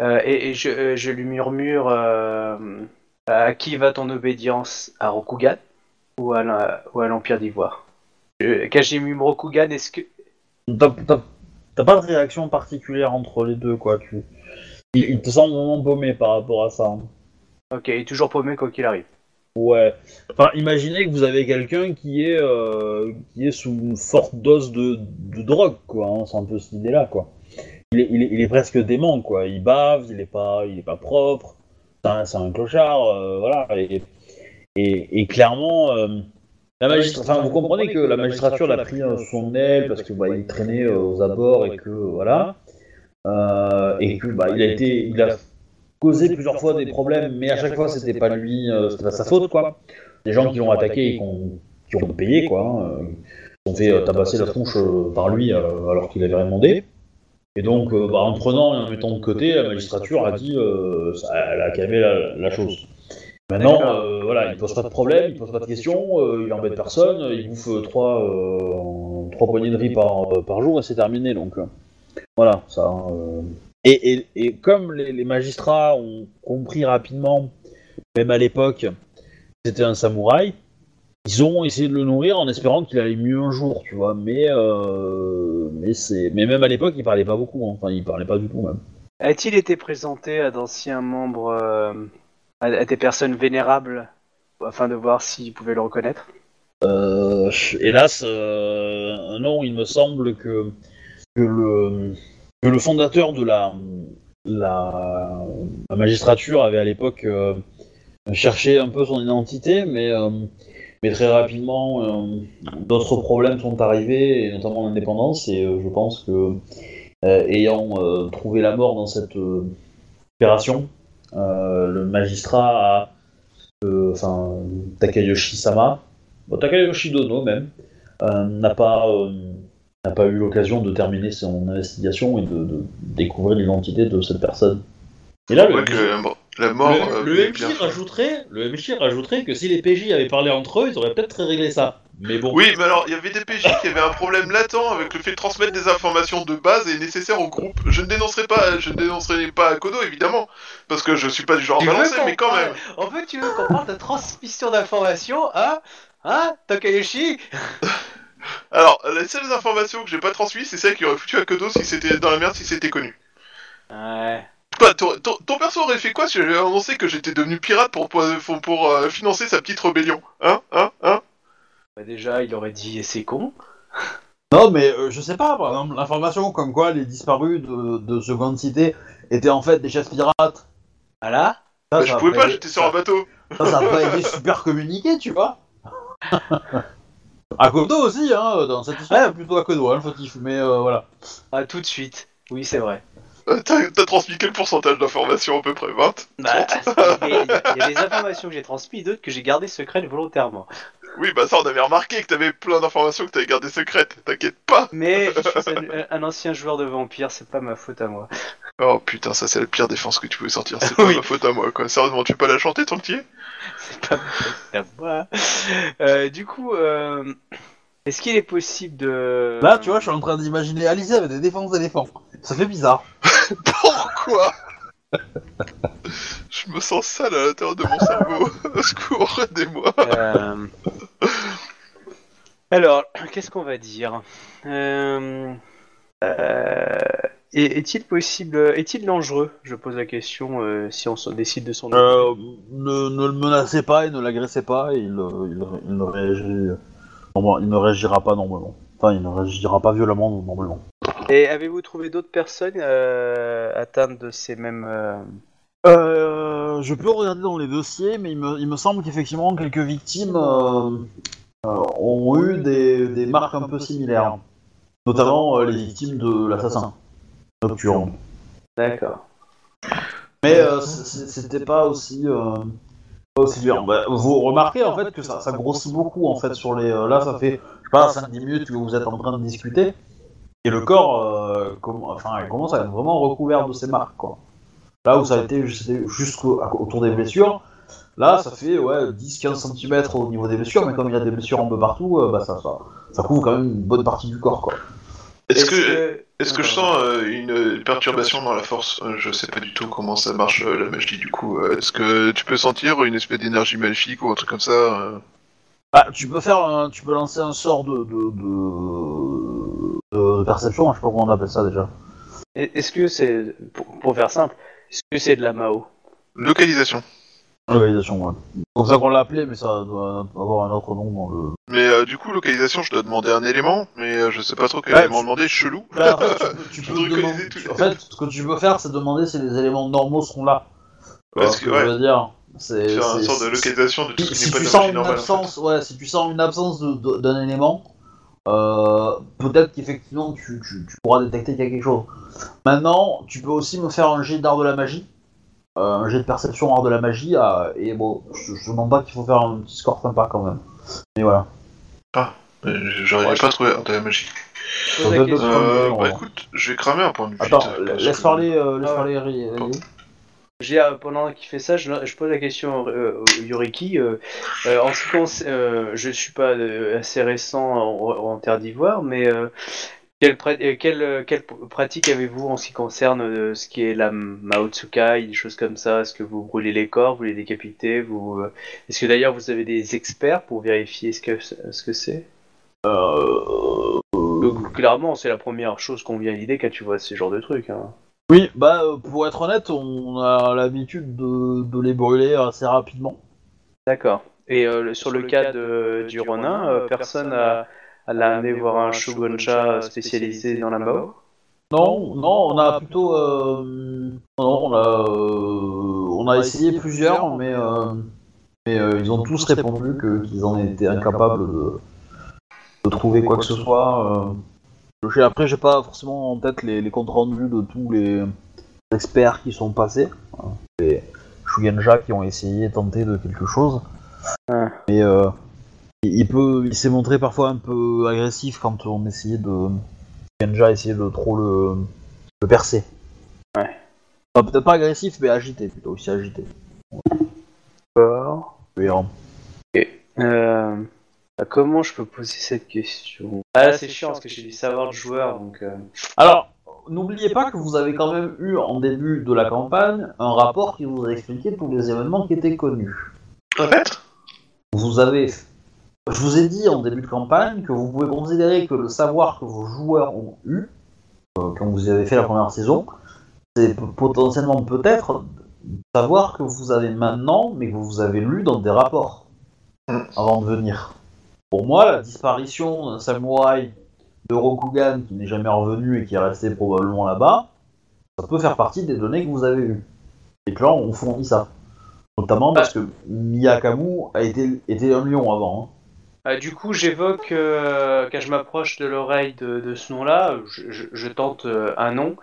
euh, et, et je, euh, je lui murmure euh, À qui va ton obédience? À Rokugan ou à la- ou à l'Empire d'Ivoire? Euh, Kajimi Rokugan, est-ce que T'as t'as- t'as pas de réaction particulière entre les deux, quoi. Tu... Il, il te semble vraiment paumé par rapport à ça. hein. Ok, il est toujours paumé quoi qu'il arrive. Ouais. Enfin, imaginez que vous avez quelqu'un qui est euh, qui est sous une forte dose de, de drogue, quoi. hein. C'est un peu cette idée-là, quoi. Il est, il, est, il est presque dément, quoi. Il bave, il est pas, il est pas propre. C'est un, un clochard, euh, voilà. Et, et, et clairement, euh, la magistrature. Enfin, vous comprenez que la magistrature l'a pris son aile parce que bah, il traînait aux abords et que voilà. Et que bah, il a été, il a causé plusieurs fois des problèmes, mais à chaque fois c'était pas lui, euh, c'était pas sa faute quoi. Des gens qui l'ont attaqué et qui ont, qui ont payé quoi, hein, euh, qui ont fait euh, tabasser la tronche euh, par lui euh, alors qu'il avait rien demandé. Et donc, euh, bah, en prenant et en mettant de côté, la magistrature a dit, euh, elle a calmé la, la chose. Maintenant, euh, voilà, il pose pas de problème, il pose pas de questions, euh, il embête personne, il bouffe euh, trois, euh, trois poignées de riz par, euh, par jour et c'est terminé. Donc, euh, voilà, ça. Et, et, et comme les, les magistrats ont compris rapidement, même à l'époque, que c'était un samouraï, ils ont essayé de le nourrir en espérant qu'il allait mieux un jour, tu vois. Mais, euh, mais, même à l'époque, il parlait pas beaucoup, hein. enfin, il parlait pas du tout même. A-t-il été présenté à d'anciens membres, euh, à, à des personnes vénérables, afin de voir s'ils pouvaient le reconnaître? Euh, hélas, euh, non, il me semble que, que, le, que le fondateur de la, magistrature avait à l'époque euh, cherché un peu son identité, mais, euh, très rapidement, euh, d'autres problèmes sont arrivés, et notamment l'indépendance, et je pense que, ayant trouvé la mort dans cette opération, le magistrat a, enfin, Takayoshi Sama, Takayoshi Dono même n'a pas n'a pas eu l'occasion de terminer son investigation et de, de découvrir l'identité de cette personne. Et là, Ouais, le, que la mo- la mort. euh, le, le est MJ rajouterait, le MJ rajouterait que si les PJ avaient parlé entre eux, ils auraient peut-être réglé ça. Mais bon. Oui, mais alors, il y avait des PJ qui avaient un problème latent avec le fait de transmettre des informations de base et nécessaires au groupe. Je ne dénoncerai pas, je ne dénoncerai pas Kodo, évidemment, parce que je suis pas du genre à balancer, mais quand parle- même. En fait, tu veux qu'on parle de transmission d'informations, hein? Hein? Takayoshi *laughs* Alors, les seules informations que j'ai pas transmises, c'est celles qui auraient foutu à Kodo si c'était dans la merde, si c'était connu. Ouais. Quoi, ton, ton- ton perso aurait fait quoi si j'avais annoncé que j'étais devenu pirate pour, pour, pour, pour, euh, financer sa petite rébellion Hein Hein Hein? Bah déjà, il aurait dit c'est con. Non, mais euh, je sais pas, par exemple, l'information comme quoi les disparus de, de Seconde Cité étaient en fait des chefs pirates. Voilà. Ça, Bah, ça Je pouvais pas, j'étais sur un bateau. Ça, ça a pas été *laughs* super communiqué, tu vois. À Kodo aussi, hein, dans cette histoire, plutôt à Kodo, hein, le fautif, mais euh, voilà. Ah, tout de suite. Oui, c'est vrai. *laughs* T'as t'as transmis quel pourcentage d'informations à peu près 20 Bah, *laughs* il y y a des informations que j'ai transmises, d'autres que j'ai gardées secrètes volontairement. Oui, bah ça on avait remarqué que t'avais plein d'informations que t'avais gardées secrètes, t'inquiète pas Mais je suis un, un ancien joueur de vampire, c'est pas ma faute à moi. Oh putain, ça c'est la pire défense que tu pouvais sortir, c'est pas Oui. ma faute à moi quoi. Sérieusement, tu peux pas la chanter tant que t'y es *laughs* C'est pas ma faute à moi. Euh, du coup, euh, est-ce qu'il est possible de... Là, tu vois, je suis en train d'imaginer Alizé avec des défenses d'éléphants. Ça fait bizarre. *laughs* Pourquoi Je me sens sale à l'intérieur de mon cerveau. *laughs* Au secours, aidez-moi. Euh, Alors, qu'est-ce qu'on va dire Euh, euh, est- Est-il possible, est-il dangereux Je pose la question euh, si on décide de son. Euh, ne, ne le menacez pas et ne l'agressez pas, et il, il, il ne réagit... normalement, il ne réagira pas normalement. Enfin, il ne réagira pas violemment normalement. Et avez-vous trouvé d'autres personnes euh, atteintes de ces mêmes euh, Euh, je peux regarder dans les dossiers, mais il me, il me semble qu'effectivement quelques victimes euh, euh, ont eu des, des marques un peu similaires, notamment euh, les victimes de l'assassin nocturne. D'accord. Mais euh, c'était pas aussi euh, dur. Bah, vous remarquez en fait que ça, ça grossit beaucoup en fait sur les. euh, là, ça fait je sais pas 5-10 minutes que vous êtes en train de discuter et le corps, euh, enfin, il commence à être vraiment recouvert de ces marques quoi. Là où ça a été jusqu'au autour des blessures, là ça fait ouais 10-15 cm au niveau des blessures, mais comme il y a des blessures un peu partout, euh, bah, ça, ça, ça couvre quand même une bonne partie du corps quoi. Est-ce que, est-ce que je sens euh, une perturbation dans la force? Euh, Je sais pas du tout comment ça marche euh, la magie du coup. Euh, Est-ce que tu peux sentir une espèce d'énergie maléfique ou un truc comme ça euh? Bah, tu peux faire un, tu peux lancer un sort de de, de, de perception, je sais pas comment on appelle ça déjà. Est-ce que c'est, pour, pour faire simple, est-ce que c'est de la Mao? Localisation. Localisation, ouais. C'est pour ça qu'on l'a appelé, mais ça doit avoir un autre nom dans le. Mais euh, du coup, localisation, je dois demander un élément, mais euh, je sais pas trop quel Ouais, élément tu- demander, chelou. Bah, en fait, *laughs* tu peux, tu Je peux voudrais demander- localiser tout. En fait, ce que tu peux faire, c'est demander si les éléments normaux sont là. Parce ce que, que je ouais. veux dire. C'est Faire un c'est- sort de localisation de tout Si, ce qui si n'est pas tu sens une normale. en fait. absence, ouais, si tu sens une absence de- de- d'un élément, euh, peut-être qu'effectivement tu, tu- tu pourras détecter qu'il y a quelque chose. Maintenant, tu peux aussi me faire un jet d'art de la magie, un jet de perception art de la magie, euh, et bon, je, je demande pas qu'il faut faire un petit score sympa quand même. Mais voilà. Mais J'aurais Ouais, pas je- trouvé de la magie. La Euh, bah écoute, je vais cramer un point de vue. Attends, laisse que- parler, euh, laisse Ah parler J'ai, euh, pendant qu'il fait ça, je, je pose la question euh, au Yoriki. Euh, euh, en ce qui concerne- euh, je suis pas euh, assez récent en, en Terre d'Ivoire, mais euh, quelle, euh, quelle, euh, quelle pratique avez-vous en ce qui concerne euh, ce qui est la Mao Tsukai, des choses comme ça? Est-ce que vous brûlez les corps, vous les décapitez vous, Est-ce que d'ailleurs vous avez des experts pour vérifier ce que, ce que c'est? Euh, Clairement, c'est la première chose qu'on vient à l'idée quand tu vois ce genre de truc. Hein. Oui, bah pour être honnête, on a l'habitude de, de les brûler assez rapidement. D'accord. Et euh, sur, le cas de, du Ronin, personne a, a l'a amené voir un Shogunja spécialisé dans la Mao Non, non, on a plutôt, euh, non, on a, euh, on a essayé plusieurs, mais, euh, mais euh, ils ont tous répondu que- qu'ils en étaient incapables de, de trouver quoi que ce soit. euh. J'ai- Après, j'ai pas forcément en tête les, les comptes rendus de tous les experts qui sont passés, hein, les Shugenja qui ont essayé, tenté de quelque chose. Ouais. Mais euh, il peut, il s'est montré parfois un peu agressif quand on essayait de Shugenja essayait de trop le, le percer. Ouais. Enfin, peut-être pas agressif, mais agité plutôt, aussi agité. D'accord. Oui, hein. Euh, bah, comment je peux poser cette question? Ah là, c'est chiant parce que j'ai du savoir de joueur, donc... euh, Alors, n'oubliez pas que vous avez quand même eu en début de la campagne un rapport qui vous a expliqué tous les événements qui étaient connus. Peut-être Vous avez. Je vous ai dit en début de campagne que vous pouvez considérer que le savoir que vos joueurs ont eu, euh, quand vous avez fait la première saison, c'est potentiellement peut-être savoir que vous avez maintenant, mais que vous avez lu dans des rapports avant de venir. Pour moi, la disparition d'un samouraï de Rokugan qui n'est jamais revenu et qui est resté probablement là-bas, ça peut faire partie des données que vous avez eues. Les clans ont fourni ça. Notamment parce que Miyakamu a été, était un lion avant. hein. Ah, du coup, j'évoque, euh, quand je m'approche de l'oreille de, de ce nom-là, je, je- je tente euh, un nom.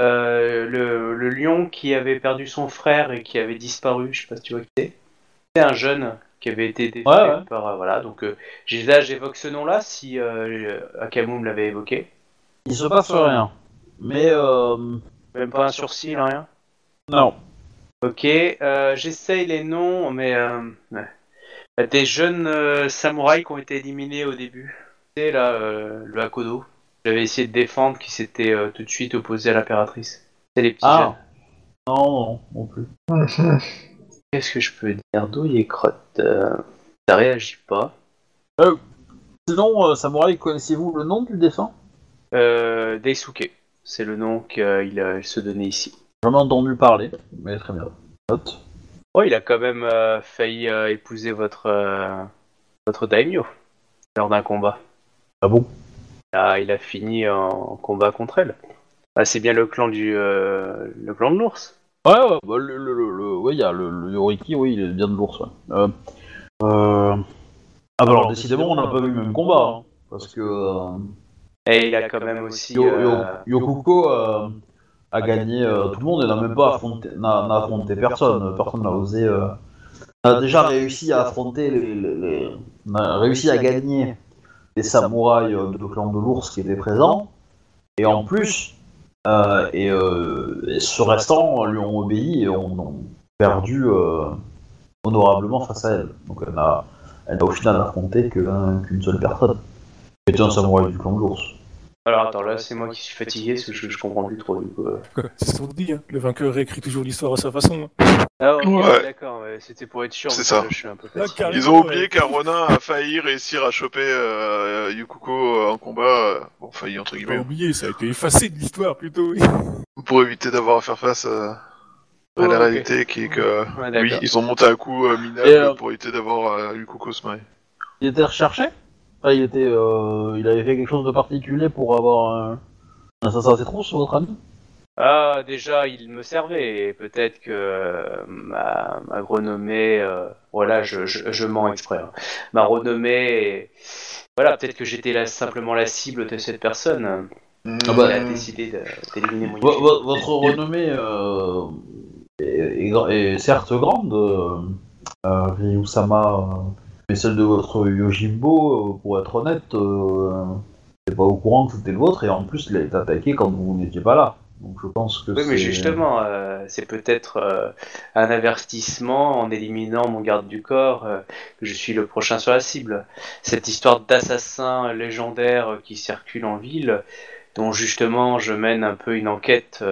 Euh, le, le lion qui avait perdu son frère et qui avait disparu, je sais pas si tu vois qui c'est. C'est un jeune qui avait été défait Ouais, ouais. par... euh, voilà, donc euh, là j'évoque ce nom-là, si euh, Akamu me l'avait évoqué. Il se passe rien. Mais euh, Même pas un sourcil, rien. non. Ok, euh, j'essaye les noms, mais euh, ouais. Des jeunes euh, samouraïs qui ont été éliminés au début. Tu sais, là, euh, le Hakodo. J'avais essayé de défendre, qui s'était euh, tout de suite opposé à l'impératrice. C'est les petits Ah. Non, non, non plus. jeunes. *laughs* Qu'est-ce que je peux dire Douille et crotte. euh, ça réagit pas. Sinon, Samouraï, connaissez-vous le nom du défunt? Euh, Daisuke, c'est le nom qu'il il se donnait ici. J'en ai entendu parler, mais très bien. Note. Oh, il a quand même euh, failli euh, épouser votre, euh, votre daimyo lors d'un combat. Ah bon? Ah, il a fini en, combat contre elle. Ah, c'est bien le clan du euh, le clan de l'ours. Ouais, ouais, bah, le, le, le, le- ouais, il y a le, le Yoriki, oui, il est bien de l'ours, ouais. Euh, euh... Ah bah alors, décidément, on n'a pas vu le même combat, hein, parce que euh, Et il a quand même aussi. Yo- Yo- euh, Yokuko euh, a gagné euh, tout le monde et n'a même pas affronté, n'a, n'a affronté personne, personne. N'a osé... Euh, a déjà réussi à affronter les... les- les- n'a réussi à gagner les samouraïs euh, de clan de l'ours qui étaient présents, et en plus... Euh, et, euh, et ce restant lui ont obéi et ont, ont perdu euh, honorablement face à elle. Donc elle n'a, elle n'a au final affronté qu'une seule personne, qui était un samouraï du clan de l'ours. Alors attends, là c'est moi qui suis fatigué parce que je, je comprends plus trop du coup. euh. C'est ce qu'on te dit, hein. Le vainqueur réécrit toujours l'histoire à sa façon. hein. Ah Ouais. d'accord, ouais, c'était pour être chiant. C'est mais ça. là, Je suis un peu Là, fatigué. carrément, Ils ont ouais. oublié qu'un Ronin a failli réussir à choper euh, Yukuko euh, en combat. euh, bon, failli entre Pas guillemets. oublié, ça a été effacé de l'histoire plutôt. oui. *laughs* Pour éviter d'avoir à faire face à, à Oh, la ok. réalité qui est que. Ouais, oui, d'accord. ils ont monté un coup euh, minable Et, euh, pour éviter d'avoir euh, Yukuko se marier. Il était recherché? Enfin, il était, euh, il avait fait quelque chose de particulier pour avoir un, un assassin assez trop sur votre ami? Ah, déjà, il me servait. et Peut-être que euh, ma, ma renommée, euh, voilà, je, je, je mens exprès. hein. Ma renommée, voilà, peut-être que j'étais là simplement la cible de cette personne. Ah bah, Il a décidé d'éliminer mon Votre renommée euh, est, est certes grande, Ryu-sama, euh, mais celle de votre Yojimbo, euh, pour être honnête, euh, n'est pas au courant que c'était le vôtre, et en plus, il a été attaqué quand vous n'étiez pas là. Donc je pense que Oui, mais justement, euh, c'est peut-être euh, un avertissement en éliminant mon garde du corps euh, que je suis le prochain sur la cible. Cette histoire d'assassin légendaire qui circule en ville, dont justement je mène un peu une enquête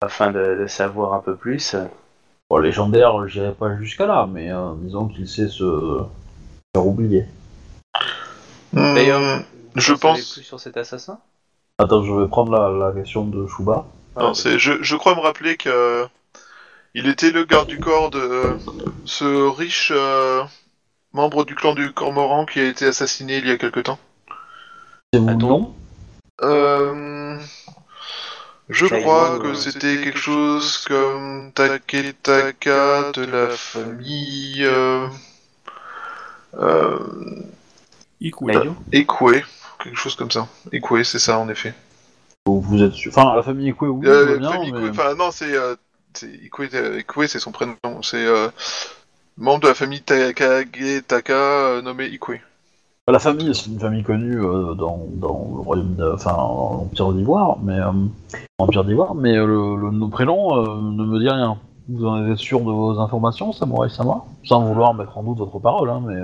afin de, de savoir un peu plus. Bon, légendaire, j'irai pas jusqu'à là, mais euh, disons qu'il sait se faire oublier. D'ailleurs, Hmm, Vous je pense. plus sur cet assassin? Attends, je vais prendre la, la question de Shuba. Non, c'est, je, je crois me rappeler que il était le garde du corps de ce riche euh, membre du clan du Cormoran qui a été assassiné il y a quelque temps. C'est mon Attends. nom? Euh, je crois euh, que c'était quelque chose comme Taketaka de la famille euh, euh, quelque chose comme ça. Ekwe, c'est ça en effet. Vous êtes sûr? Enfin, la famille Ekwe, oui, Euh, bien, famille mais- Ikue, enfin non, c'est euh, c'est Ikue, euh, Ikue, c'est son prénom. C'est euh, membre de la famille Takagetaka euh, nommé Ikue. La famille, c'est une famille connue euh, dans, dans le royaume, de- enfin, l'Empire d'Ivoire, mais euh, Empire d'Ivoire, mais euh, le, le nom prénom euh, ne me dit rien. Vous en êtes sûr de vos informations, Samurai Sama? Sans vouloir mettre en doute votre parole, hein, mais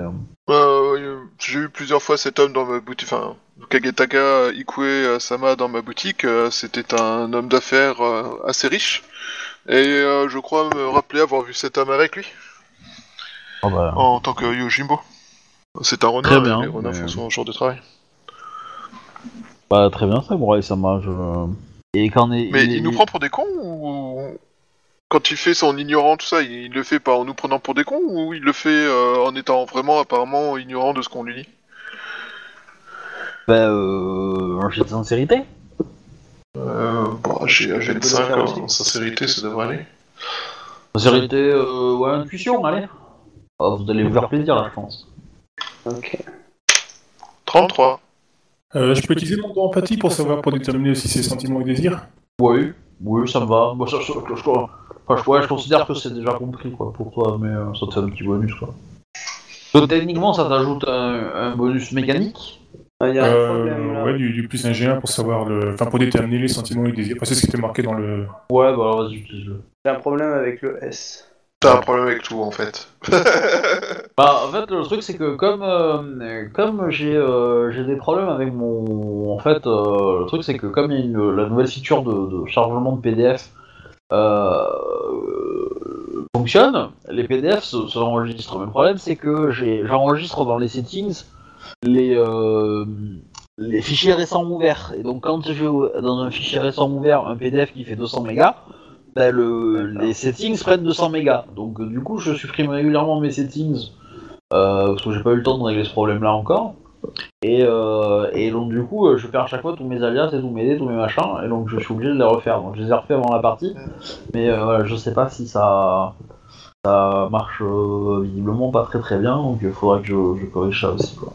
euh, J'ai eu plusieurs fois cet homme dans ma boutique, enfin Kagetaka Ikue Sama dans ma boutique. C'était un homme d'affaires assez riche. Et je crois me rappeler avoir vu cet homme avec lui oh bah, en tant que Yojimbo. C'est un renard, Très bien, les renards mais- font son genre de travail. bah, très bien, Samurai Sama. Je... Et qu'en est Mais il, nous prend pour des cons ou quand il fait son ignorant tout ça, il, il le fait pas en nous prenant pour des cons ou il le fait euh, en étant vraiment apparemment ignorant de ce qu'on lui dit? Bah, euh, un jet de sincérité euh, bah, J'ai un jet de peux le 5 faire en, en sincérité, ça devrait aller. Sincérité euh, ou intuition, allez. Ah, vous allez vous faire plaisir, là, je pense. Ok. 33. Euh, je peux utiliser mon don empathie pour savoir, pour déterminer si c'est sentiments et désirs Oui, oui, ça me va. Moi, ça, je, je- je- enfin, je- ouais, je considère que c'est déjà compris quoi, pour toi, mais euh, ça te fait un petit bonus. Quoi. Donc, techniquement, ça t'ajoute un, un bonus mécanique? Ah, Il y a un Euh, problème là. Ouais, du, du plus un G1 pour savoir le. Enfin, pour déterminer les sentiments et désirs. Enfin, c'est ce qui était marqué dans le. Ouais, bah alors vas-y, utilise-le. J'ai un problème avec le S. T'as un problème avec tout en fait. *laughs* Bah, en fait, le truc, c'est que comme, euh, comme j'ai euh, j'ai des problèmes avec mon. En fait, euh, le truc, c'est que comme il y a une- la nouvelle feature de, de chargement de PDF euh, fonctionne, les PDF se, se enregistrent. Mais le problème, c'est que j'ai- j'enregistre dans les settings les, euh, les fichiers récents ouverts. Et donc, quand j'ai dans un fichier récent ouvert un PDF qui fait 200 mégas, ben, le, les settings prennent 200 mégas. Donc, euh, du coup, je supprime régulièrement mes settings euh, parce que j'ai pas eu le temps de régler ce problème-là encore. Et, euh, et donc, du coup, je perds à chaque fois tous mes alias et tous mes dés, tous mes machins, et donc je suis obligé de les refaire. Donc, je les ai refaits avant la partie, mais euh, voilà, je sais pas si ça, ça marche euh, visiblement pas très très bien, donc il faudra que je, je corrige ça aussi. Quoi.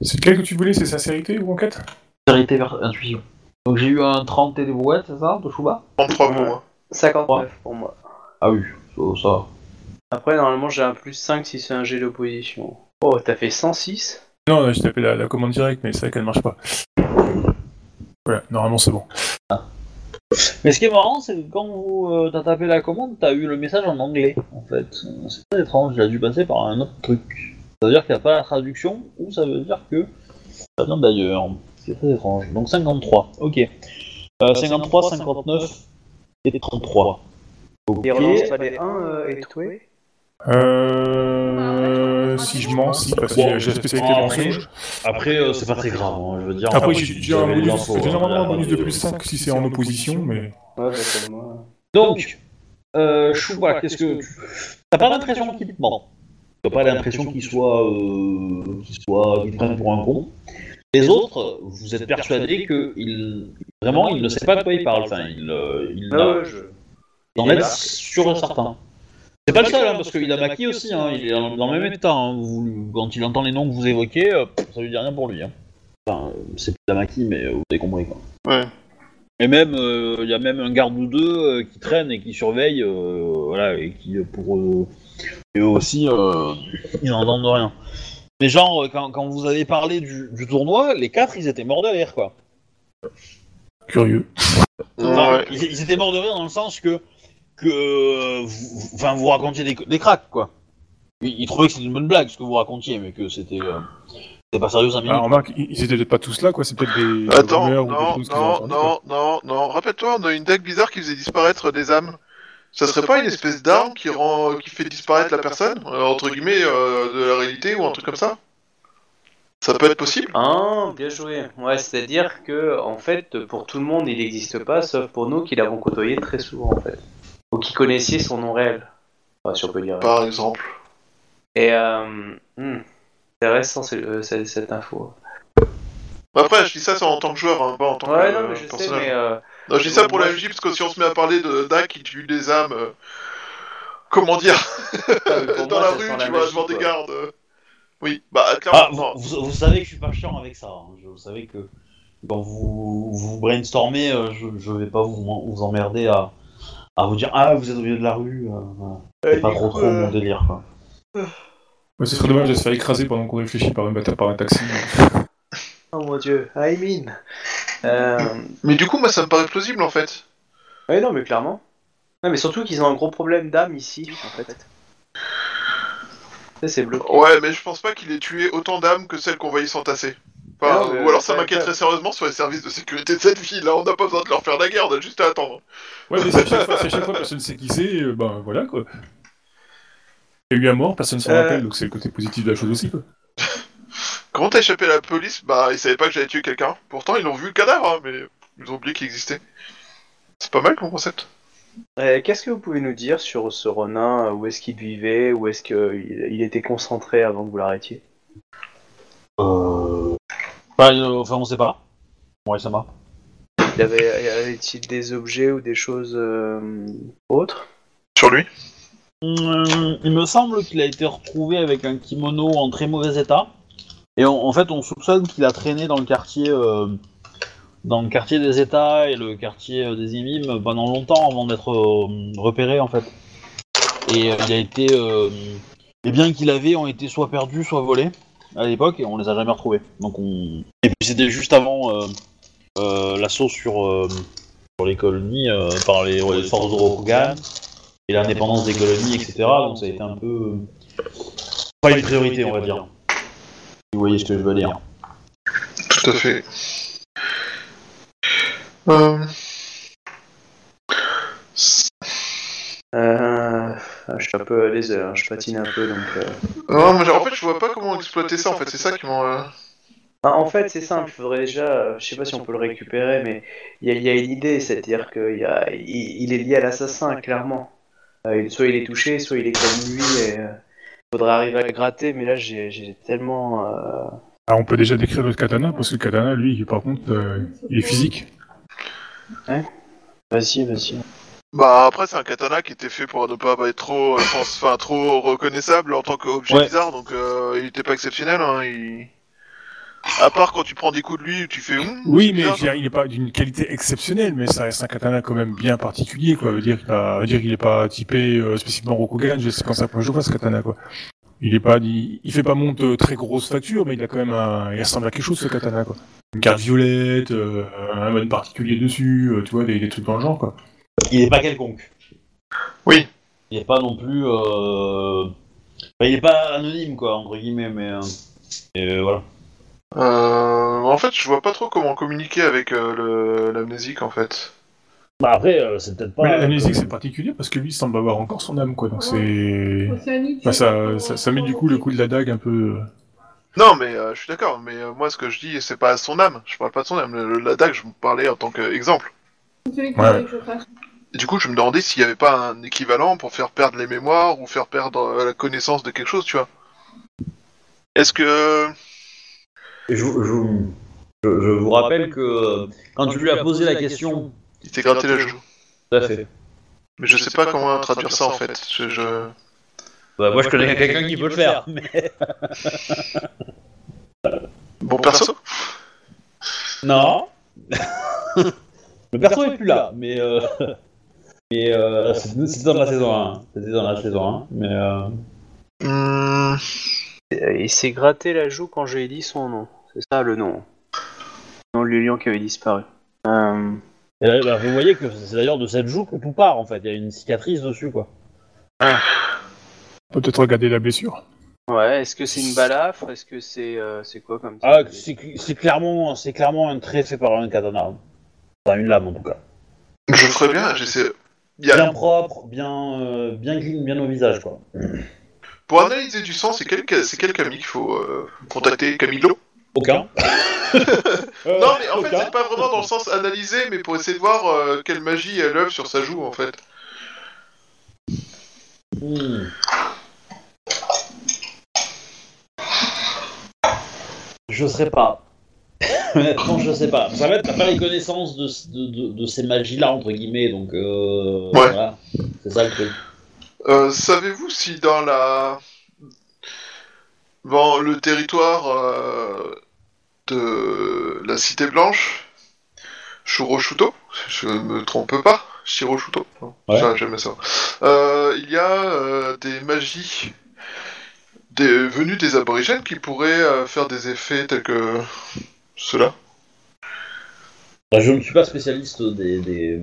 C'est lequel que tu voulais C'est sincérité ou enquête? Vérité vers intuition. Donc, j'ai eu un 30 TD brouette, c'est ça, de Chouba 33 pour moi. 59 pour moi. Ah oui, ça. ça. Après, normalement, j'ai un plus 5 si c'est un jet d'opposition. Oh, t'as fait 106 Non, j'ai tapé la, la commande directe, mais c'est vrai qu'elle marche pas. Voilà, normalement c'est bon. Mais ce qui est marrant, c'est que quand vous euh, t'as tapé la commande, t'as eu le message en anglais, en fait. Euh, C'est très étrange, il a dû passer par un autre truc. Ça veut dire qu'il n'y a pas la traduction, ou ça veut dire que ça vient d'ailleurs. C'est très étrange. Donc 53, ok. Euh, 53, 59 et 33. Ok. Il relance pas les 1 étoués Euh... Si je mens, si, parce que Bon, j'ai la spécialité mensonge. Après, euh, c'est pas très grave, hein, je veux dire. Après, j'ai un j'avais bonus, l'info, j'ai hein, normalement un là, bonus de euh, plus 5 si c'est en opposition, mais... Ouais, bah, comme moi. Donc, euh, Chouba, qu'est-ce que. T'as pas l'impression qu'il te ment. T'as pas l'impression qu'il soit. Euh, qu'il soit. qu'il te prenne pour un con. Les autres, vous êtes persuadés que il. Vraiment, il ne sait pas de quoi il parle. Enfin, il. euh, il Ah ouais, je... il en est sûr et certain. C'est pas le seul, hein, parce qu'il a maquillé aussi, hein, il est dans le même état. hein. Vous- quand il entend les noms que vous évoquez, euh, ça lui dit rien pour lui. Hein. Enfin, euh, c'est pas la maquille, mais euh, vous avez compris quoi. Ouais. Et même, euh, il y a même un garde ou deux euh, qui traîne et qui surveille, euh, voilà, et qui, pour eux, et aussi, euh, ils n'entendent rien. Mais genre, euh, quand, quand vous avez parlé du, du tournoi, les quatre, ils étaient morts de rire, quoi. Curieux. Ouais. ils, ils étaient morts de rire dans le sens que, que euh, vous, enfin, vous racontiez des, des cracks, quoi. Ils, ils trouvaient que c'était une bonne blague, ce que vous racontiez, mais que c'était euh, c'était pas sérieux 5 minutes. Alors, remarque, ils étaient peut-être pas tous là, quoi, c'est peut-être des... des Attends, rumeurs ou des non, non, non, non, non. Rappelle-toi, on a une deck bizarre qui faisait disparaître des âmes. Ça serait pas une espèce d'arme qui rend, qui fait disparaître la personne, euh, entre guillemets, euh, de la réalité ou un truc comme ça Ça peut être possible Ah, bien joué. Ouais, c'est-à-dire que, en fait, pour tout le monde, il n'existe pas, sauf pour nous qui l'avons côtoyé très souvent, en fait. Ou qui connaissiez son nom réel. Enfin, si on peut dire. Par exemple. Et, euh... hmm, intéressant c'est- euh, cette, info. Après, je dis ça en tant que joueur, hein, pas en tant Ouais, que non, euh, mais je sais, mais... euh, Non, je dis ça pour la MJ parce que si on se met à parler de Dak qui tue des âmes, euh, comment dire, pour *laughs* dans moi, la rue, tu la vois, devant des gardes. euh. Oui, bah Ah, clairement. vous, non. vous- vous savez que je suis pas chiant avec ça. hein. Je- Vous savez que quand vous, vous brainstormez, euh, je, je vais pas vous, vous emmerder à, à vous dire Ah, vous êtes au milieu de la rue. euh, voilà. C'est pas trop trop mon délire. Quoi. Ouais, ce serait dommage de se faire écraser pendant qu'on réfléchit par, une, par un taxi. Oh mon dieu, I mean. Euh... Mais du coup, moi ça me paraît plausible en fait. Ouais, non, mais clairement. Non, mais surtout qu'ils ont un gros problème d'âme ici, en fait. Ça, c'est bloqué. Ouais, mais je pense pas qu'il ait tué autant d'âmes que celles qu'on voyait s'entasser. Enfin, Non, mais ou alors ça m'inquiéterait ça- sérieusement sur les services de sécurité de cette ville. Là, on n'a pas besoin de leur faire la guerre, on a juste à attendre. Ouais, mais si à chaque fois, à chaque fois personne ne sait qui c'est, euh, ben voilà quoi. Il y a eu un mort, personne s'en Euh. rappelle, donc c'est le côté positif de la chose aussi quoi. Comment t'as échappé à la police? Bah, ils savaient pas que j'avais tué quelqu'un. Pourtant, ils ont vu le cadavre, hein, mais ils ont oublié qu'il existait. C'est pas mal comme concept. Euh, Qu'est-ce que vous pouvez nous dire sur ce Ronin? Où est-ce qu'il vivait? Où est-ce qu'il il était concentré avant que vous l'arrêtiez? Euh... Bah, euh, enfin, on sait pas. Ouais, ça va. Il avait, y avait-il des objets ou des choses euh, autres? Sur lui? Hum, il me semble qu'il a été retrouvé avec un kimono en très mauvais état. Et en fait, on soupçonne qu'il a traîné dans le quartier, euh, dans le quartier des États et le quartier euh, des Imim pendant longtemps avant d'être euh, repéré en fait. Et il a été, les biens qu'il avait ont été soit perdus, soit volés à l'époque et on les a jamais retrouvés. Donc on, et puis c'était juste avant l'assaut sur sur les colonies par les, les forces de Rokugan et l'indépendance des colonies, etc. Donc ça a été un peu pas une priorité, on va dire. Vous voyez ce que je veux dire. Tout à fait. Euh... euh, Je suis un peu à l'aise, hein, je patine un peu donc. euh. Non, mais en fait, je vois pas comment exploiter ça, en fait. C'est ça qui m'en... euh, Ah, en fait, c'est simple, il faudrait déjà, euh, je sais pas si on peut le récupérer, mais il y, a- il y a une idée, c'est-à-dire qu'il a- il, il est lié à l'assassin, clairement. Euh, soit il est touché, soit il est comme lui, et euh, faudrait arriver à gratter, mais là j'ai tellement... euh, Alors on peut déjà décrire le katana, parce que le katana, lui, par contre, euh, il est physique. Vas-y, vas-y. Bah, après, c'est un katana qui était fait pour ne pas être trop, je pense, enfin, trop reconnaissable en tant qu'objet Ouais. bizarre, donc euh, il était pas exceptionnel, hein. Il... À part quand tu prends des coups de lui, tu fais... Oui, c'est mais bizarre, je veux dire, il est pas d'une qualité exceptionnelle, mais ça reste un katana quand même bien particulier, quoi. Veut dire a- veut dire qu'il est pas typé euh, spécifiquement Rokugan, je sais quand ça je vois ce katana, quoi. Il est pas, il, il fait pas monte euh, très grosse facture, mais il a quand même un, il ressemble à quelque chose ce katana, quoi. Une carte violette, euh, un mode particulier dessus, euh, tu vois, des, des trucs dans le genre, quoi. Il est pas quelconque. Oui. Il est pas non plus. Euh... enfin, il est pas anonyme, quoi, entre guillemets, mais. euh, Et euh, voilà. Euh, en fait, je vois pas trop comment communiquer avec euh, l'amnésique en fait. Bah après, euh, c'est peut-être pas. Mais la musique, comme- c'est particulier parce que lui, il semble avoir encore son âme, quoi. Donc c'est. Tu Bah, ça, ça, ça met du coup le coup de la dague un peu. Non, mais euh, je suis d'accord. Mais euh, moi, ce que je dis, c'est pas son âme. Je parle pas de son âme. Le- la dague, je vous parlais en tant qu'exemple. Ouais. Et du coup, je me demandais s'il y avait pas un équivalent pour faire perdre les mémoires ou faire perdre euh, la connaissance de quelque chose, tu vois. Est-ce que Je, je- je- je vous rappelle que quand tu lui as posé la question. il t'est gratté la joue Tout à fait. Mais je sais pas comment traduire ça en fait. Je, je- Bah, moi, je connais quelqu'un qui peut le faire. mais- *laughs* Bon perso. Non. le perso est plus là, mais. Euh... Mais euh, c'était c'était dans la saison 1. C'était dans la saison 1, mais. Euh... Hmm, Euh, Il s'est gratté la joue quand j'ai dit son nom. C'est ça le nom. Le nom de Lilian qui avait disparu. Euh, Et là, bah, vous voyez que c'est d'ailleurs de cette joue que tout part en fait. Il y a une cicatrice dessus quoi. On peut peut-être regarder la blessure. Ouais, est-ce que c'est une balafre? Est-ce que c'est euh, c'est quoi comme Ah, c'est cl- c'est clairement, c'est clairement un trait fait par un katana. Enfin, une lame en tout cas. je ferais bien. J'essaie. Il y a- Bien propre, bien, euh, bien clean, bien au visage quoi. Pour analyser du sang, c'est quel, c'est quel Camille qu'il faut euh, contacter Camilo Aucun. *laughs* Euh, Non, mais en fait, aucun. c'est pas vraiment dans le sens analyser, mais pour essayer de voir euh, quelle magie elle œuvre sur sa joue en fait. Hmm. Je sais pas. *laughs* Honnêtement, je sais pas. Ça va être, t'as pas les connaissances de, de, de, de ces magies-là, entre guillemets, donc euh, Ouais. voilà. C'est ça le truc. Euh, Savez-vous si dans la. Dans le territoire euh, de la Cité Blanche, Shuroshuto, je me trompe pas, Shiroshuto, Ouais. ça, jamais ça. Euh, il y a euh, des magies des, venues des aborigènes qui pourraient euh, faire des effets tels que cela. Bah, je ne suis pas spécialiste des, des,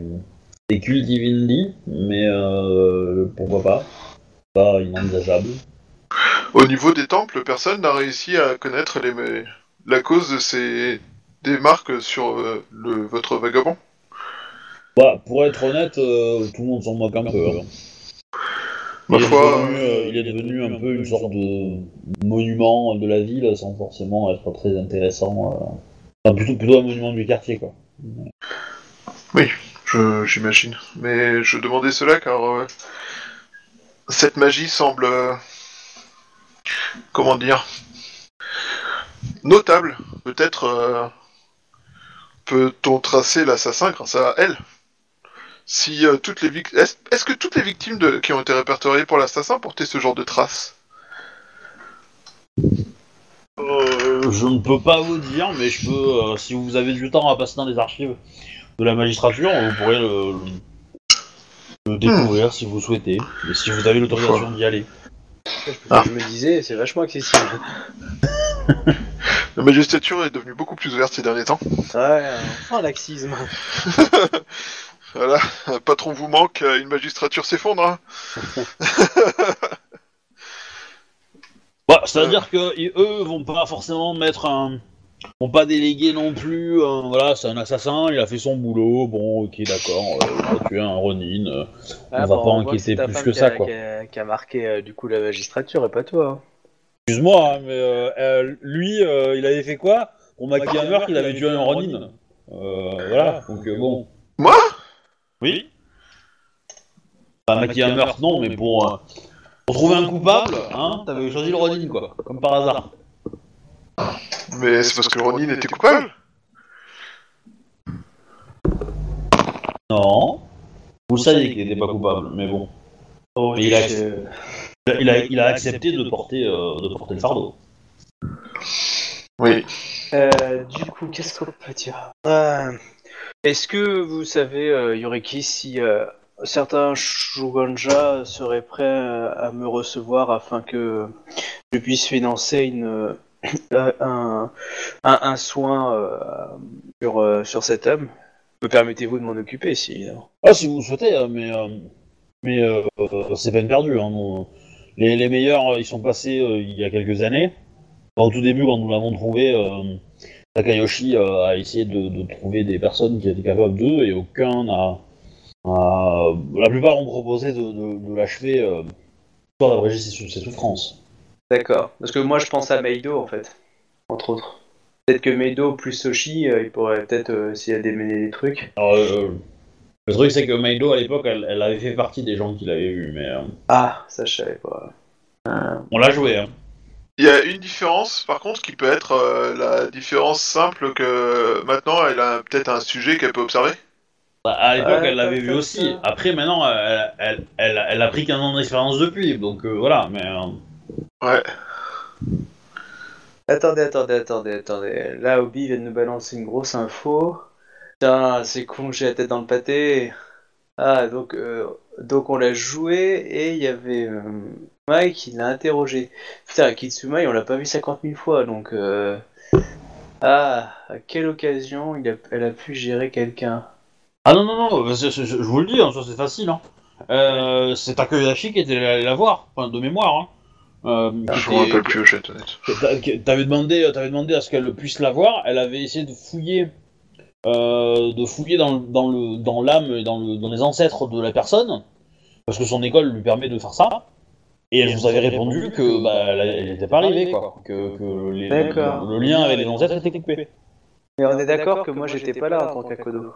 des cultes divinity, mais euh, pourquoi pas. Pas inenvisageable. Au niveau des temples, personne n'a réussi à connaître les, la cause de ces des marques sur euh, le, votre vagabond? Bah, pour être honnête, euh, tout le monde s'en moque un peu. hein. Ma il, est foi, devenu, euh, il est devenu un peu une sorte de monument de la ville sans forcément être très intéressant. Enfin, plutôt, plutôt un monument du quartier, quoi. je- j'imagine. Mais je demandais cela car cette magie semble, comment dire, notable. Peut-être euh, peut-on tracer l'assassin grâce à elle? Si euh, toutes les victimes, est-ce est-ce que toutes les victimes de... qui ont été répertoriées pour l'assassin portaient ce genre de traces? Euh, je ne peux pas vous dire, mais je peux. si vous avez du temps à passer dans les archives de la magistrature, vous pourrez le, le- le découvrir si vous souhaitez, et si vous avez l'autorisation d'y aller. Ah. Je me disais, c'est vachement accessible. *laughs* La magistrature est devenue beaucoup plus ouverte ces derniers temps. Ouais, enfin laxisme. *laughs* Voilà, un patron vous manque, euh, une magistrature s'effondre. hein. *laughs* Bah, c'est-à-dire que i- eux vont pas forcément mettre un. Vont pas déléguer non plus. un- voilà, c'est un assassin, il a fait son boulot, bon, ok, d'accord, euh, il a tué un Ronin. euh, On va pas enquêter plus que ça, quoi. Qui a, qui a marqué euh, du coup la magistrature et pas toi. hein. Excuse-moi, hein, mais euh, euh, lui, euh, il avait fait quoi? Pour maquiller un meurtre, il avait tué un Ronin. Euh, voilà, donc euh, bon. Moi? Oui Pas maquiller un meurtre, non, mais pour, euh, pour trouver un coupable, hein, t'avais choisi le Ronin, quoi, comme par hasard. Mais c'est parce que Ronin était coupable Non. Vous saviez qu'il était pas coupable, mais bon. Oh, Mais il a- je- Il a, il a accepté de porter, euh, de porter le fardeau. Oui. Euh, du coup, qu'est-ce qu'on peut dire? Euh, Est-ce que vous savez, euh, Yoriki, si euh, certains Shuganja seraient prêts à me recevoir afin que je puisse financer une, euh, *coughs* un, un, soin euh, sur, euh, sur cet homme Me permettez-vous de m'en occuper, si. Ah, si vous le souhaitez, hein, mais, euh, mais euh, euh, c'est peine perdue. Hein, les, les meilleurs, euh, ils sont passés euh, il y a quelques années. Au tout début, quand nous l'avons trouvé, euh, Takayoshi euh, a essayé de, trouver des personnes qui étaient capables d'eux et aucun n'a. La plupart ont proposé de, de- l'achever euh, histoire d'abréger ses, ses souffrances. D'accord. Parce que moi, je pense à Meido, en fait. Entre autres. Peut-être que Meido plus Soshi, euh, il pourrait peut-être euh, démêler des trucs. Alors, euh, le truc, c'est que Maido, à l'époque, elle, elle avait fait partie des gens qui l'avaient eu, mais euh, Ah, ça, je savais pas. Euh, on l'a joué. Hein. Il y a une différence, par contre, qui peut être euh, la différence simple que maintenant elle a peut-être un sujet qu'elle peut observer. Bah, À l'époque, Ouais, elle l'avait vu aussi. ça. Après, maintenant, elle, elle, elle, elle a pris 15 ans d'expérience depuis, donc euh, voilà. Mais euh, Ouais. Attendez, attendez, attendez, attendez. Là, Obi vient de nous balancer une grosse info. Putain, c'est con, j'ai la tête dans le pâté. Ah, donc, euh, donc on l'a joué et il y avait euh, Mike qui l'a interrogé. Putain, Kitsumai, on l'a pas vu 50 000 fois, donc... euh, Ah, à quelle occasion il a, elle a pu gérer quelqu'un? Ah non, non, non, bah, je vous le dis, hein, ça c'est facile. Hein. Euh, c'est Takeyoshi qui était allé la voir, enfin, de mémoire. Hein. Euh, qui Je me rappelle plus, je vais être honnête. T'avais demandé, t'avais demandé à ce qu'elle puisse la voir. Elle avait essayé de fouiller, euh, de fouiller dans, le- dans le, dans l'âme et dans, le, dans les ancêtres de la personne, parce que son école lui permet de faire ça. Et elle vous avait répondu que bah, elle n'était pas arrivée, quoi. Que, que les- le lien avec les ancêtres était coupé. Mais on est d'accord que moi j'étais pas là en tant qu'Akodo.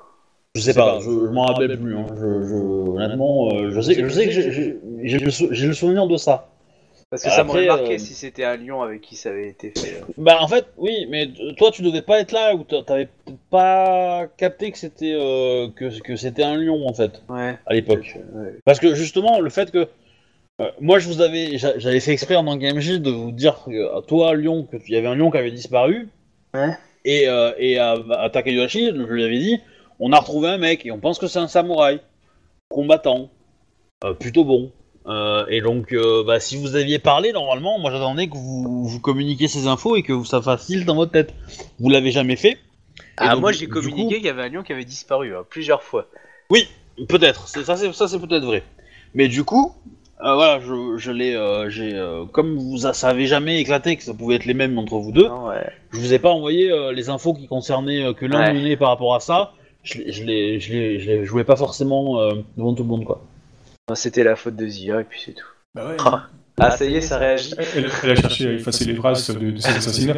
Je sais pas, je, je m'en rappelle plus. Hein. Je, je, honnêtement, euh, je sais, je sais que j'ai le souvenir de ça. Parce que ça m'aurait marqué euh, si c'était un lion avec qui ça avait été fait. euh. Bah en fait, oui, mais toi tu devais pas être là ou t'a- t'avais pas capté que c'était euh, que, que c'était un lion en fait Ouais. à l'époque. Ouais. Parce que justement le fait que euh, moi je vous avais j'a- j'avais fait exprès en Game J de vous dire que à toi lion que y avait un lion qui avait disparu. Ouais. Et euh, et à, à Takayoshi je lui avais dit on a retrouvé un mec et on pense que c'est un samouraï combattant euh, plutôt bon. Euh, et donc, euh, bah, si vous aviez parlé, normalement, moi j'attendais que vous, vous communiquiez ces infos et que vous- ça facile dans votre tête. Vous l'avez jamais fait. Ah, donc, moi j'ai communiqué coup- qu'il y avait un lion qui avait disparu hein, plusieurs fois. Peut-être, c'est- ça c'est ça peut-être vrai. Mais du coup, euh, voilà, je, je l'ai, euh, j'ai, euh, comme vous a- ça avait jamais éclaté que ça pouvait être les mêmes entre vous deux, Non, ouais. je vous ai pas envoyé les infos qui concernaient que l'un Ouais. donnait par rapport à ça. Je je l'ai, je joué pas forcément devant tout le monde quoi. C'était la faute de Zia et puis c'est tout. Bah ouais. Ah. Ah, ça y est, ça réagit. Elle, elle a cherché à effacer les traces de, de cet assassinat.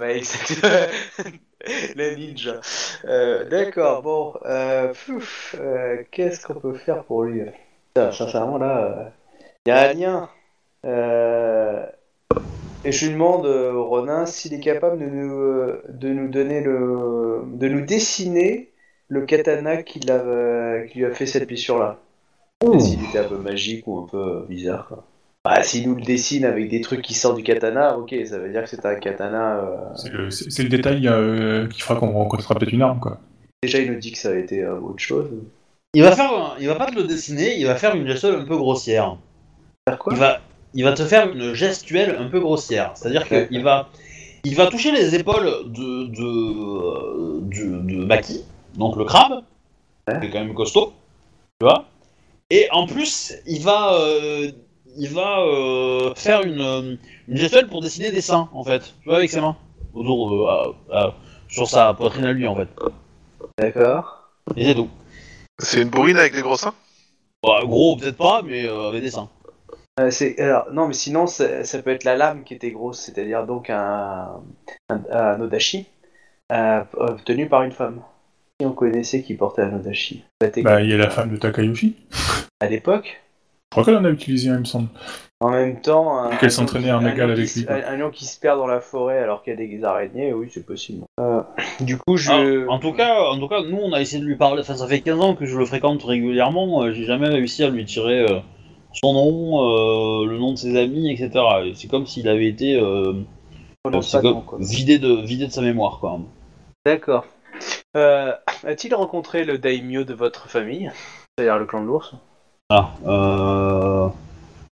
Ouais, exactement. *laughs* La ninja. Euh, D'accord, bon. Euh, euh, Qu'est-ce qu'on peut faire pour lui? Putain, Sincèrement, là, il y a un lien. Euh, et je lui demande euh, Ronin s'il est capable de nous, euh, de nous donner le. de nous dessiner le katana euh, qui lui a fait cette blessure-là. Et S'il était un peu magique ou un peu bizarre, quoi. Bah, s'il nous le dessine avec des trucs qui sortent du katana, ok, ça veut dire que c'est un katana. euh, C'est le, c'est- c'est le détail euh, qui fera qu'on rencontrera peut-être une arme, quoi. Déjà, il nous dit que ça a été euh, autre chose. Il va faire, un- il va pas te le dessiner, il va faire une gestuelle un peu grossière. Faire quoi? Il va, il va te faire une gestuelle un peu grossière. C'est-à-dire qu'il va, il va toucher les épaules de, de, euh, de, de Maki, donc le crabe, qui est quand même costaud, tu vois. Et en plus, il va, euh, il va euh, faire une, euh, une gestuelle pour dessiner des seins, en fait, tu vois, avec ses mains, autour, à- à- sur sa poitrine à lui, en fait. D'accord. Et c'est tout. C'est une bourrine avec des gros seins? Bah, gros, peut-être pas, mais euh, avec des seins. Euh, c'est alors non, mais sinon ça, ça peut être la lame qui était grosse, c'est-à-dire donc un un, un odashi euh, obtenu par une femme. Qui on connaissait qui portait un odashi C'était Bah, il y a la femme de Takayoshi. à l'époque. Je crois qu'elle en a utilisé un, il me semble. En même temps, un, Qu'elle s'entraînait à un égal avec lui. Un, lion qui se perd dans la forêt alors qu'il y a des araignées, oui, c'est possible. Euh, du coup, je. Ah, en tout cas, en tout cas, nous on a essayé de lui parler. Enfin, ça fait 15 ans que je le fréquente régulièrement. euh, J'ai jamais réussi à lui tirer euh, son nom, le nom de ses amis, etc. Et C'est comme s'il avait été euh, comme vidé de vidé de sa mémoire, quoi. D'accord. Euh, A-t-il rencontré le daimyo de votre famille C'est-à-dire le clan de l'ours? Ah, euh...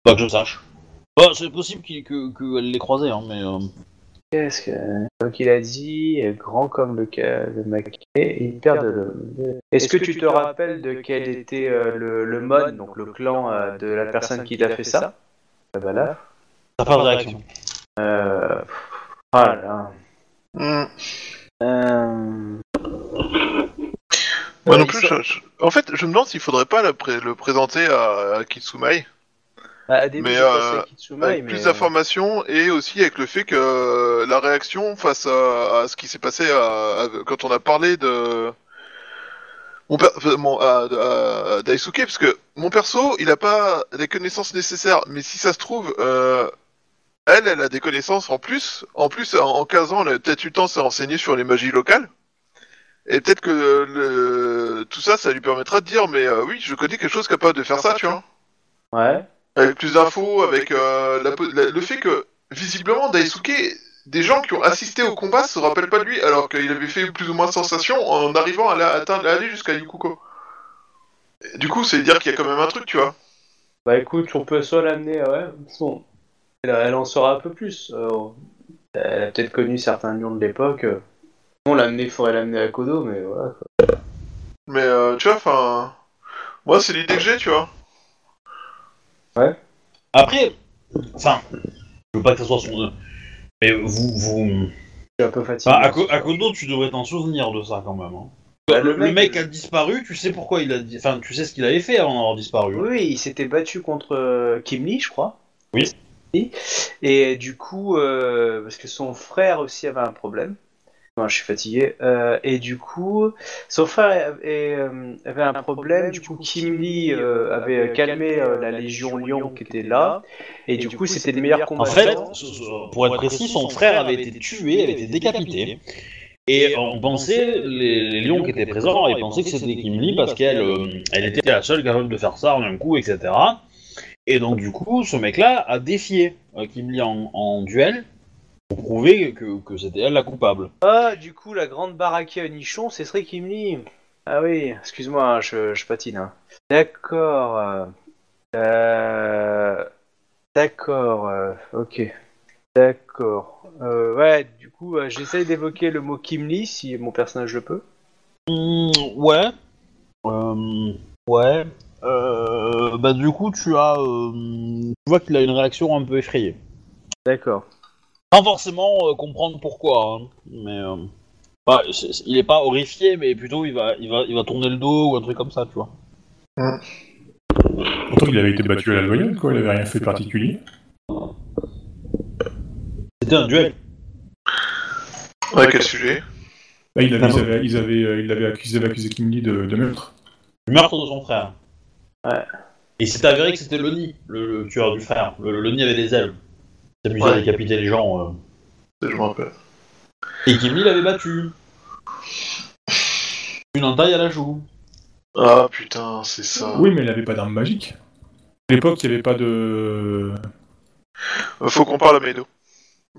pas que je sache. Bah, c'est possible qu'il- que qu'elle l'ait croisé, hein, mais euh, Qu'est-ce que. Donc il a dit, grand comme le, le maquet, il perd de le- Est-ce que tu te rappelles de quel était euh, le, le mode, donc le clan euh, de la personne qui t'a fait ça? Ah bah là. t'as pas de réaction. Euh... Voilà. Hmm. Euh... Moi Euh, non plus, sort- je- je- en fait, je me demande s'il faudrait pas la pré- le présenter à, à Kitsumai. Bah, au début, Mais, j'ai euh, pensé à Kitsumai, avec mais... plus d'informations et aussi avec le fait que euh, la réaction face à, à ce qui s'est passé à- à- quand on a parlé de mon, per- enfin, mon à, à- à Daisuke parce que mon perso il a pas les connaissances nécessaires mais si ça se trouve euh, elle elle a des connaissances en plus en plus en, en 15 ans elle a peut-être eu le temps de se renseigner sur les magies locales et peut-être que le, tout ça ça lui permettra de dire mais euh, oui je connais quelque chose capable de faire ça tu vois Ouais. avec plus d'infos, avec euh, la po- la- le fait que visiblement Daisuke, des gens qui ont assisté au combat se rappellent pas de lui, alors qu'il avait fait plus ou moins sensation en arrivant à, la- atteindre, à aller jusqu'à Yukuko. Et Du coup, c'est dire qu'il y a quand même un truc, tu vois. Bah écoute, on peut soit l'amener, ouais. Bon. Elle, elle en saura un peu plus. euh, elle a peut-être connu certains lions de l'époque. Euh. On l'amener, il faudrait l'amener à Kodo, mais voilà. quoi. Mais euh, tu vois, enfin, moi c'est l'idée que j'ai, tu vois. Après, enfin, je veux pas que ça soit son. Mais vous, vous. Je suis un peu fatigué. Enfin, à, Ko- à Kodo, tu devrais t'en souvenir de ça quand même. hein. Bah, le, le mec a disparu, tu sais pourquoi il a. di- Enfin, tu sais ce qu'il avait fait avant d'avoir disparu. Oui, oui, il s'était battu contre euh, Kim Lee, je crois. Oui. Et du coup, euh, parce que son frère aussi avait un problème. Non, je suis fatigué. Euh, et du coup, son frère avait, euh, avait un problème. Du coup, Kim Lee euh, avait calmé euh, la Légion Lion qui était là. Et du coup, c'était le meilleur En combattant. fait, pour être précis, son frère avait été tué, avait été décapité. Et on pensait, les, les lions qui étaient présents, ils pensaient que c'était Kim Lee parce qu'elle elle était la seule capable de faire ça en un coup, etc. Et donc, du coup, ce mec-là a défié Kim Lee en, en duel pour prouver que, que c'était elle la coupable. Ah, du coup, la grande baraquée à nichon, ce serait Kim Lee. Ah oui, excuse-moi, hein, je, je patine. hein. D'accord. euh, euh, D'accord, euh, ok. D'accord. Euh, ouais, du coup, j'essaye d'évoquer le mot Kim Lee si mon personnage le peut. Hmm, ouais. Ouais. Bah, du coup, tu as. tu vois qu'il a une réaction un peu effrayée. D'accord. Sans forcément euh, comprendre pourquoi, hein, mais euh, bah, c'est- c'est- il est pas horrifié, mais plutôt il va, il va, il va tourner le dos ou un truc comme ça, tu vois. Pourtant, il avait été battu à la loyale, quoi. Il avait rien fait de particulier. C'était un duel. Ouais, quel sujet? Il avait, ils avaient, ils avaient, euh, il avait accusé, accusé Kim Lee de, de meurtre. Le meurtre de son frère. Ouais. Et c'est avéré que c'était Loni, le, le tueur du frère. Le, le Loni avait des ailes. S'amusait à décapiter les gens. euh. Je me rappelle. Et Kim Lee l'avait battu. Une entaille à la joue. Ah putain, c'est ça. Oui, mais il avait pas d'arme magique. À l'époque, il n'y avait pas de. Euh, Faut qu'on parle à Meido.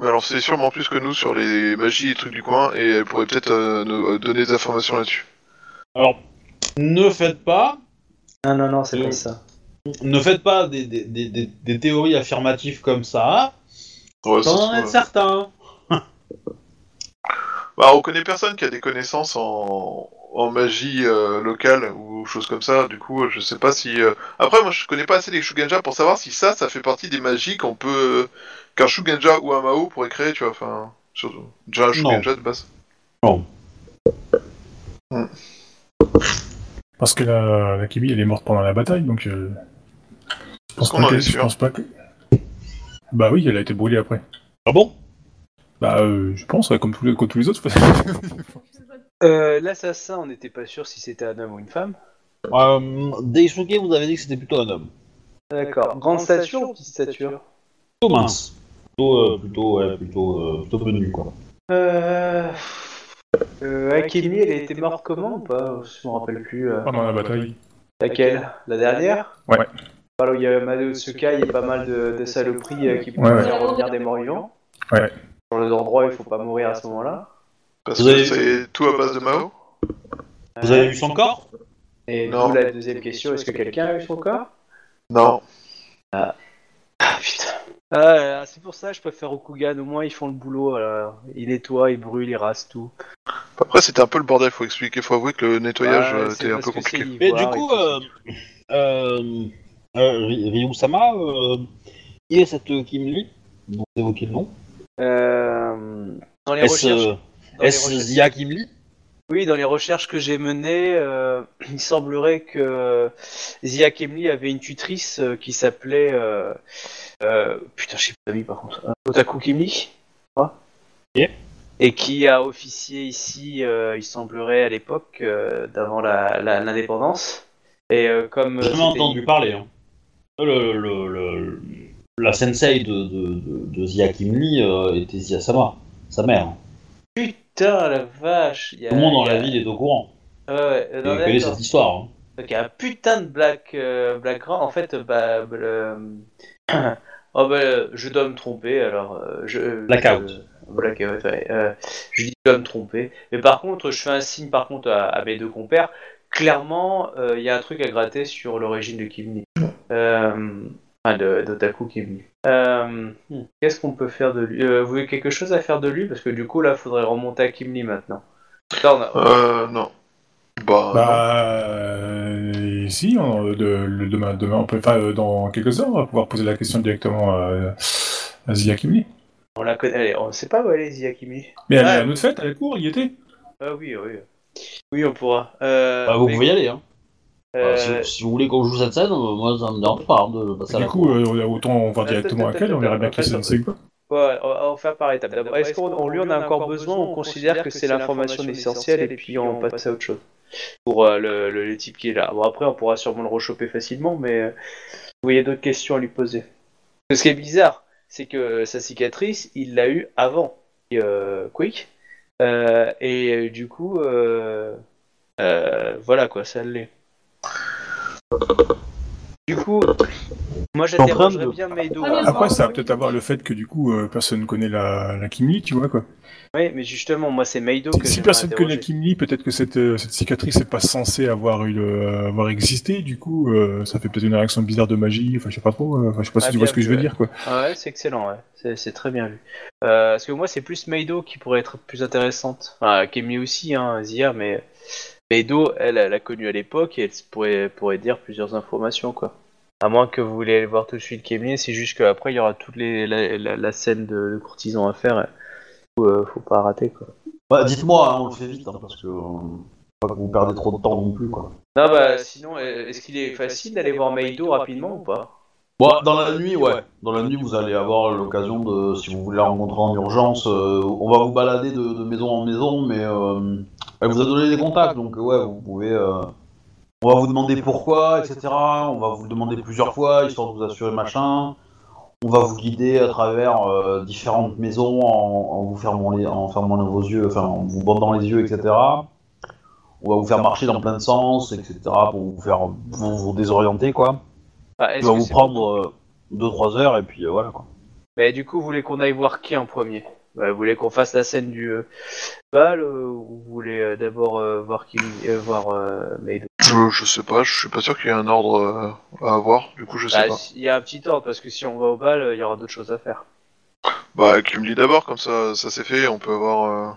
Mais Alors c'est sûrement plus que nous sur les magies et trucs du coin, et elle pourrait peut-être euh, nous donner des informations là-dessus. Alors, ne faites pas, Non, non, non, c'est Euh, pas ça. ne faites pas des, des, des, des- des théories affirmatives comme ça, Ouais, certain. *laughs* Bah, on connaît personne qui a des connaissances en, en magie euh, locale ou choses comme ça, du coup, je sais pas si... euh, Après, moi, je connais pas assez les Shugenja pour savoir si ça, ça fait partie des magies qu'on peut... qu'un Shugenja ou un Mao pourrait créer, tu vois, enfin... Surtout... Déjà un Shugenja de base. Parce que la, la Kimi, elle est morte pendant la bataille, donc. euh, Je pense, qu'on pas en que, est je sûr pense pas que. Bah oui, elle a été brûlée après. Ah bon? Bah, euh, je pense, ouais, comme, tous les, comme tous les autres. *laughs* Euh, L'assassin, on n'était pas sûr si c'était un homme ou une femme. euh, vous avez dit que c'était plutôt un homme. D'accord. Grande stature ou petite stature Plutôt mince. Plutôt, euh, plutôt, ouais, plutôt, euh, plutôt menu, quoi. Euh... Euh, Akemi, elle a été morte comment ou pas? Je me rappelle plus. euh. Pendant la bataille. Laquelle? La dernière? Ouais. Alors, il y a Madeo Tsuka, il y a pas mal de, de saloperies euh, qui peuvent Ouais, ouais. faire revenir des morts vivants. Ouais. Dans les endroits, il faut pas mourir à ce moment-là. Parce Vous que avez- c'est tout à base de Mao. Vous avez vu son corps? Et Non. la deuxième question, est-ce que quelqu'un a eu son corps? Non. Ah putain. Ah, c'est pour ça que je préfère Okugan, au moins ils font le boulot, alors. ils nettoient, ils brûlent, ils rasent tout. Après, c'était un peu le bordel, faut expliquer, faut avouer que le nettoyage Ouais, euh, était un peu compliqué. Mais du coup, euh, euh, euh, Ry- Ryu-sama, euh, qui est cette Kim Lee vous évoquez le nom Euh, dans les Est-ce recherches. euh, les Zia Kimli Oui, dans les recherches que j'ai menées, euh, *clears throat* il semblerait que Zia Kemli avait une tutrice euh, qui s'appelait. Euh, euh, putain, je sais pas mis par contre. Euh, Otaku Kimli quoi Ok. Et qui a officié ici, euh, il semblerait, à l'époque, euh, d'avant la- la- l'indépendance. Et euh, comme. Euh, jamais c'était- entendu parler. Hein. Le, le- le- la sensei de, de, de, de Zia Kimli euh, était Zia Sama, sa mère. Putain, la vache il y a- Tout le monde dans il y a- la ville est au courant. Ouais, ouais, non, cette histoire. hein. Donc il y a un putain de black, euh, blackground. En fait, bah, bah, le- *clears throat* oh, bah, je dois me tromper. Alors, euh, je Blackout. je- blackout, ouais. Euh, je dis je dois me tromper. Mais par contre, je fais un signe par contre à, à mes deux compères. Clairement, euh, il y a un truc à gratter sur l'origine de Kimni. Euh, enfin, de d'Otaku Kimni. Euh, hmm, Qu'est-ce qu'on peut faire de lui? Euh, Vous avez quelque chose à faire de lui? Parce que du coup, là, faudrait remonter à Kimni maintenant. Là, a- Euh, non. Bah, Bah, euh, si, on- de, le- demain, demain, on peut, enfin, euh, dans quelques heures, on va pouvoir poser la question directement à, à Zia Kimli. on la connaît. allez, On ne sait pas où elle est, Zia Kimni. Mais elle est Ouais. à notre fête, à la cour, il y était. Ah oui, oui. Oui, on pourra. Euh, Bah, vous mais- pouvez y aller. Hein. euh, Bah, si, si vous voulez qu'on joue cette scène, euh, moi ça me dérange pas hein, de passer à Du la coup, cour. euh, autant on va directement à elle, on verra bien qui c'est c'est quoi. ouais, on va on va faire par étapes. D'abord, Est-ce qu'en lui on a encore besoin On considère que c'est l'information essentielle et puis on passe à autre chose pour euh, le, le, le type qui est là. Bon après on pourra sûrement le rechoper facilement, mais euh, vous voyez d'autres questions à lui poser. Ce qui est bizarre, c'est que sa cicatrice, il l'a eu avant euh, Quick, Euh, et euh, du coup, euh, euh, voilà quoi, ça l'est. Du coup, moi j'interrogerais de- bien Meido. Ah. Après, ça va peut-être avoir le fait que du coup, euh, personne ne connaît la, la Kimli, tu vois quoi. Oui, mais justement, moi c'est Meido Si, que si personne connaît la interroger. Kimli, peut-être que cette, euh, cette cicatrice n'est pas censée avoir, eu le- avoir existé, du coup, euh, ça fait peut-être une réaction bizarre de magie, enfin, je sais pas trop, euh, enfin, je sais pas si Ah, tu vois ce que je veux ouais. dire quoi. Ah ouais, c'est excellent, ouais. C'est, très bien vu. Euh, parce que moi, c'est plus Meido qui pourrait être plus intéressante. Enfin, Kemi aussi, hein, Zia, mais Meido, elle, elle a connu à l'époque et elle pourrait, pourrait dire plusieurs informations, quoi. À moins que vous voulez aller voir tout de suite Kemi, c'est juste qu'après, il y aura toute les, la, la- la scène de, de courtisan à faire. et faut, euh, faut pas rater, quoi. Bah, dites-moi, hein, on le fait vite, hein, parce que. euh, pas que vous perdez trop de temps non plus, quoi. Non, bah, sinon, euh, est-ce qu'il est facile d'aller voir Meido rapidement ou pas? Bon, dans la nuit, ouais. Dans la nuit, vous allez avoir l'occasion de, si vous voulez la rencontrer en urgence, euh, on va vous balader de, de maison en maison, mais euh, elle vous a donné des contacts, donc euh, ouais, vous pouvez. euh, on va vous demander pourquoi, etc. On va vous le demander plusieurs fois, histoire de vous assurer machin. On va vous guider à travers euh, différentes maisons en, en vous fermant les, en fermant vos yeux, enfin en vous bandant les yeux, etc. On va vous faire marcher dans plein de sens, etc. pour vous faire vous, vous désorienter, quoi. Ça est-ce va que vous c'est- prendre 2-3 heures et puis euh, voilà quoi. Mais du coup, vous voulez qu'on aille voir qui en premier? Bah, Vous voulez qu'on fasse la scène du euh, bal euh, ou vous voulez euh, d'abord euh, voir qui euh, voir euh, je, je sais pas, je suis pas sûr qu'il y ait un ordre euh, à avoir, du coup je sais Bah, pas. Il y a un petit ordre parce que si on va au bal, euh, il y aura d'autres choses à faire. Bah, Kimli d'abord, comme ça, ça c'est fait, on peut avoir... euh,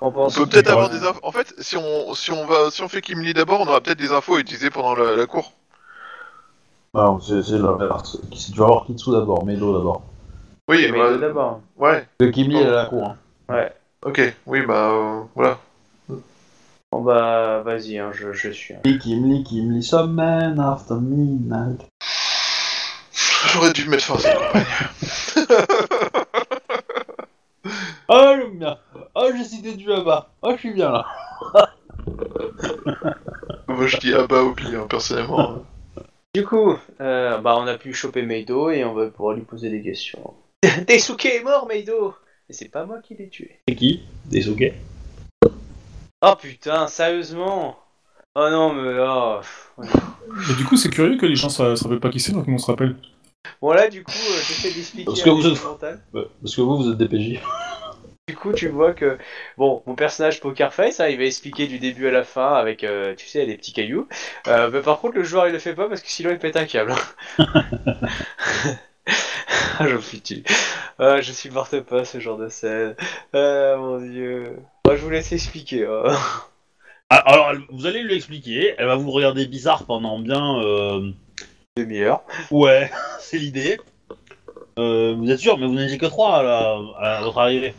On On pense peut peut-être avoir des infos. En fait, si on, si on va, si on fait Kimli d'abord, on aura peut-être des infos à utiliser pendant la, la cour. Non, c'est c'est la tu vas voir Kitsu d'abord, Medo d'abord. Oui, Meido bah, d'abord. ouais, Le Kimli elle est à la cour. Hein. Ouais. ok, oui, bah, euh, voilà. Bon bah vas-y, hein, je, je suis. Kimli, Kimli, Kimli, Summon after midnight. J'aurais dû mettre fin à cette campagne. Oh j'aime bien. Oh j'ai cité du là-bas. Oh je suis bien là. Moi je dis ah bah au pire, hein, personnellement. Du coup, euh, bah on a pu choper Meido et on va pouvoir lui poser des questions. *laughs* Daisuke est mort, Meido Mais c'est pas moi qui l'ai tué. C'est qui? Desuke Oh putain, sérieusement Oh non, mais oh. Et du coup, c'est curieux que les gens se, rappellent pas qui c'est, donc on se rappelle. Bon là, du coup, euh, j'essaie d'expliquer. Parce que un vous êtes- mental. Parce que vous vous êtes DPJ. Du coup, tu vois que bon, mon personnage Pokerface, hein, il va expliquer du début à la fin avec, euh, tu sais, les petits cailloux. Euh, mais par contre, le joueur il le fait pas parce que sinon il pète un câble. *laughs* Je me suis tué. Ah, je supporte pas ce genre de scène. Ah mon dieu. Moi, je vous laisse expliquer. hein. Ah, Alors vous allez lui expliquer. Elle va vous regarder bizarre pendant bien. euh, Demi-heure. Ouais, *laughs* c'est l'idée. Euh, vous êtes sûr, mais vous n'étiez que trois à, la- à votre arrivée.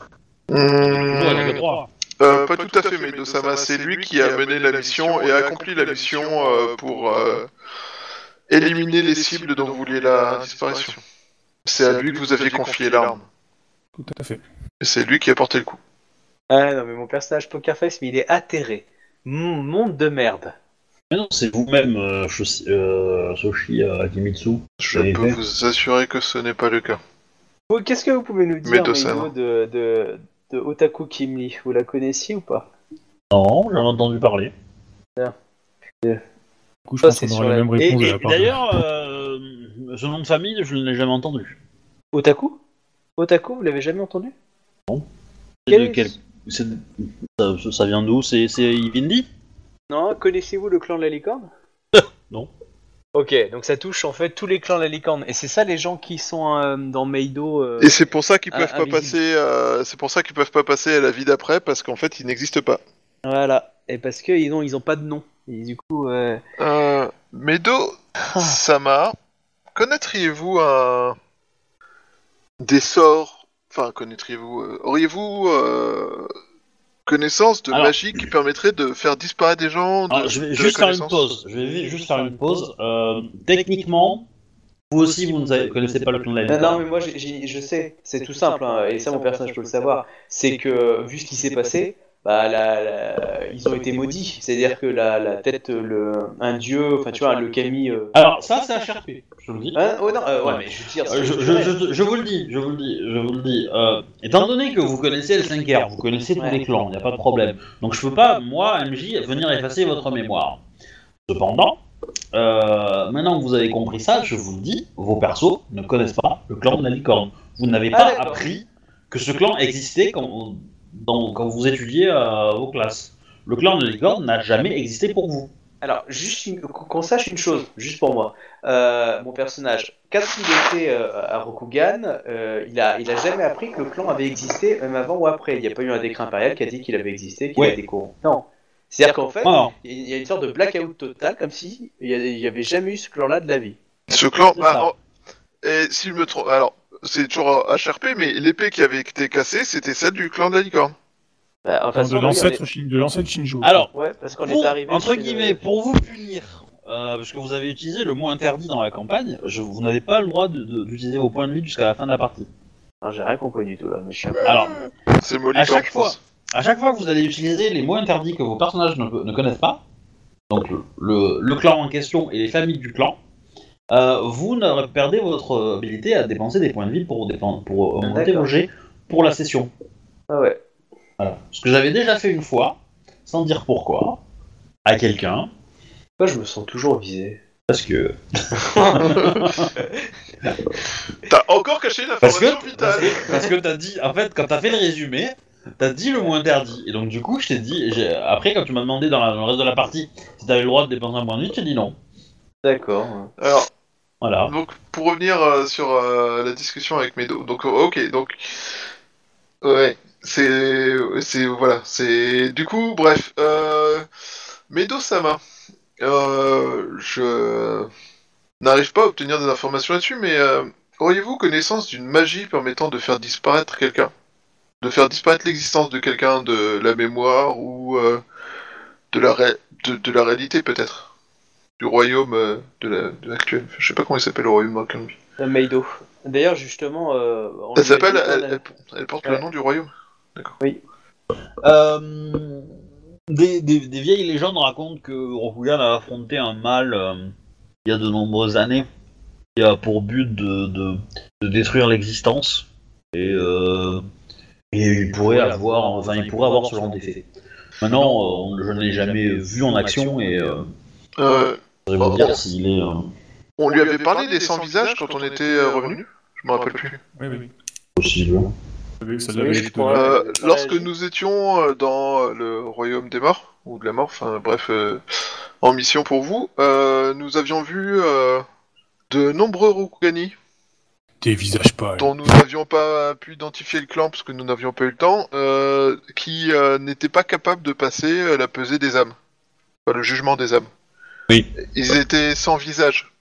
Mmh, trois. euh, pas tout à fait, mais Dosama, c'est lui qui a mené la mission et a accompli la mission euh, pour euh, éliminer les cibles dont vous vouliez la disparition. C'est à lui que vous aviez confié l'arme. Tout à fait. Et c'est lui qui a porté le coup. Ah non, mais mon personnage Pokerface, mais il est atterré. Mon monde de merde. Mais non, c'est vous-même, euh, euh, Soshi euh, Akimitsu. Je peux fait vous assurer que ce n'est pas le cas. Qu'est-ce que vous pouvez nous dire, de, de Otaku Kimli Vous la connaissiez ou pas? Non, j'en ai entendu parler. Du coup, je Ça, pense c'est qu'on aura la même réponse et d'ailleurs, euh, ce nom de famille, je ne l'ai jamais entendu. Otaku? Otaku, vous l'avez jamais entendu? C'est Quel- de quel- c'est- ça, ça vient d'où? C'est c'est Ivindi Non, connaissez-vous le clan de la licorne? Non. Ok, donc ça touche en fait tous les clans de la licorne. Et c'est ça les gens qui sont euh, dans Meido. euh, Et c'est pour ça qu'ils Ah, peuvent pas passer. euh, c'est pour ça qu'ils peuvent pas passer à la vie d'après parce qu'en fait ils n'existent pas. Voilà. Et parce que ils ont, ils ont pas de nom. Et du coup, Euh, Medo Sama, connaîtriez-vous un des sorts? Enfin, connaîtriez-vous Auriez-vous connaissance de Alors- magie qui permettrait de faire disparaître des gens de, Alors, je vais de juste faire une pause. Je vais juste faire une pause. Euh, techniquement, vous aussi, vous ne connaissez pas le clan de la Non, licorne. non, mais moi je sais, c'est tout simple, hein, et ça mon personnage peut le savoir. C'est que vu ce qui s'est passé, bah, la- la- ils ont été maudits. C'est-à-dire que la, la tête, le, un dieu, enfin tu vois, le kami. euh, Alors, ça, c'est HRP, je vous le dis. Hein? Oh, non, euh, ouais, mais je Euh, vous le dis, je vous le dis, je vous le dis. Étant donné que vous connaissez le 5R, vous connaissez tous Ouais. les clans, il n'y a pas de problème. Donc je peux pas, moi, MJ, venir effacer votre mémoire. Cependant, euh, maintenant que vous avez compris ça, je vous le dis, vos persos ne connaissent pas le clan de la licorne. Vous n'avez Ah, pas appris que ce clan existait quand, dans- quand vous étudiez euh, vos classes. Le clan de licorne n'a jamais existé pour vous. Alors, juste une- qu'on sache une chose, juste pour moi. Euh, mon personnage, quand il était euh, à Rokugan, euh, il, a, il a jamais appris que le clan avait existé, même avant ou après. Il n'y a pas eu un décret impérial qui a dit qu'il avait existé, qu'il Ouais. a été corrompu. Non. C'est-à-dire qu'en fait, Alors, il y a une sorte de blackout total, comme si il n'y avait jamais eu ce clan-là de la vie. Ce clan. Bah, Et si je me trompe, alors c'est toujours HRP, mais l'épée qui avait été cassée, c'était celle du clan de la licorne. Bah, de l'ancêtre Shin- de l'ancêtre Shinjo. alors, Ouais, parce qu'on Pour- est arrivé. entre le- guillemets, pour vous punir, euh, parce que vous avez utilisé le mot interdit dans la campagne, je- vous n'avez pas le droit de- de- d'utiliser vos points de vie jusqu'à la fin de la partie. Non, J'ai rien compris du tout là, mais je suis un peu- Alors, C'est Molly À chaque fois. à chaque fois que vous allez utiliser les mots interdits que vos personnages ne, ne connaissent pas, donc le, le- le clan en question et les familles du clan, euh, vous ne perdez votre habilité à dépenser des points de vie pour, dépen- pour monter D'accord. vos jets pour la session. Ah ouais. Voilà. Ce que j'avais déjà fait une fois, sans dire pourquoi, à quelqu'un, Moi, je me sens toujours visé. parce que *laughs* T'as encore caché Parce que, vitale. parce que t'as dit, en fait, quand t'as fait le résumé, t'as dit le mot interdit. Et donc, du coup, je t'ai dit, j'ai- après, quand tu m'as demandé dans, la- dans le reste de la partie si t'avais le droit de dépenser un point de vie, je t'ai dit non. D'accord. Alors, Donc pour revenir euh, sur euh, la discussion avec Medo, donc euh, ok, donc ouais, c'est c'est voilà, c'est du coup bref, euh, Medo Sama, euh, je n'arrive pas à obtenir des informations là-dessus, mais euh, auriez-vous connaissance d'une magie permettant de faire disparaître quelqu'un, de faire disparaître l'existence de quelqu'un de la mémoire ou euh, de la ré- de, de la réalité peut-être? Du royaume euh, de la de l'actuel. Je sais pas comment il s'appelle le royaume d'Arcanby. La Meido. D'ailleurs, justement. Euh, Elle s'appelle, elle, a- elle- elle porte Ouais. le nom du royaume. Euh, des, des- des vieilles légendes racontent que Rokugan a affronté un mal euh, il y a de nombreuses années qui a pour but de, de- de détruire l'existence et, euh, et il pourrait avoir enfin il pourrait avoir ce genre d'effet. Maintenant, euh, on- je ne l'ai jamais vu en action et euh, Euh, je vais vous dire s'il est. euh, on lui avait parlé des sans-visages quand on était euh, revenu Je me rappelle plus. Oui, oui, oui. possible. Vous savez que ça Oui, devait je être- crois. Euh, Ouais, lorsque nous étions euh, dans euh, le royaume des morts, ou de la mort, enfin bref, euh, en mission pour vous, euh, nous avions vu euh, de nombreux Rokugani Des visages pâles. dont nous n'avions pas pu identifier le clan parce que nous n'avions pas eu le temps, euh, qui euh, n'étaient pas capables de passer euh, la pesée des âmes, Enfin, le jugement des âmes. Oui. Ils étaient sans visage.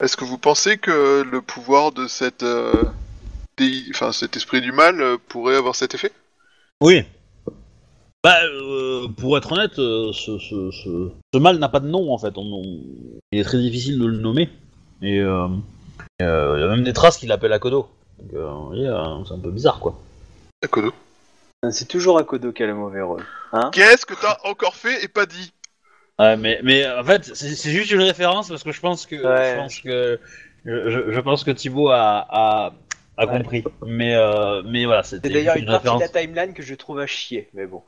Est-ce que vous pensez que le pouvoir de cette euh, dé- enfin, cet esprit du mal euh, pourrait avoir cet effet? Oui. Bah, euh, pour être honnête, euh, ce, ce, ce, ce mal n'a pas de nom en fait. On- on- il est très difficile de le nommer. Et euh, euh, il y a même des traces qui l'appellent Akodo. Donc, euh, vous voyez, euh, c'est un peu bizarre quoi. Akodo. C'est toujours Akodo qui a le mauvais rôle. Hein? Qu'est-ce que t'as encore fait et pas dit? Ouais, mais, mais en fait, c'est juste une référence parce que je pense que Ouais. je pense que je, pense que Thibaut a, a, a Ouais. compris. Mais euh, mais voilà, c'était C'est d'ailleurs une partie de la timeline que je trouve à chier, mais bon.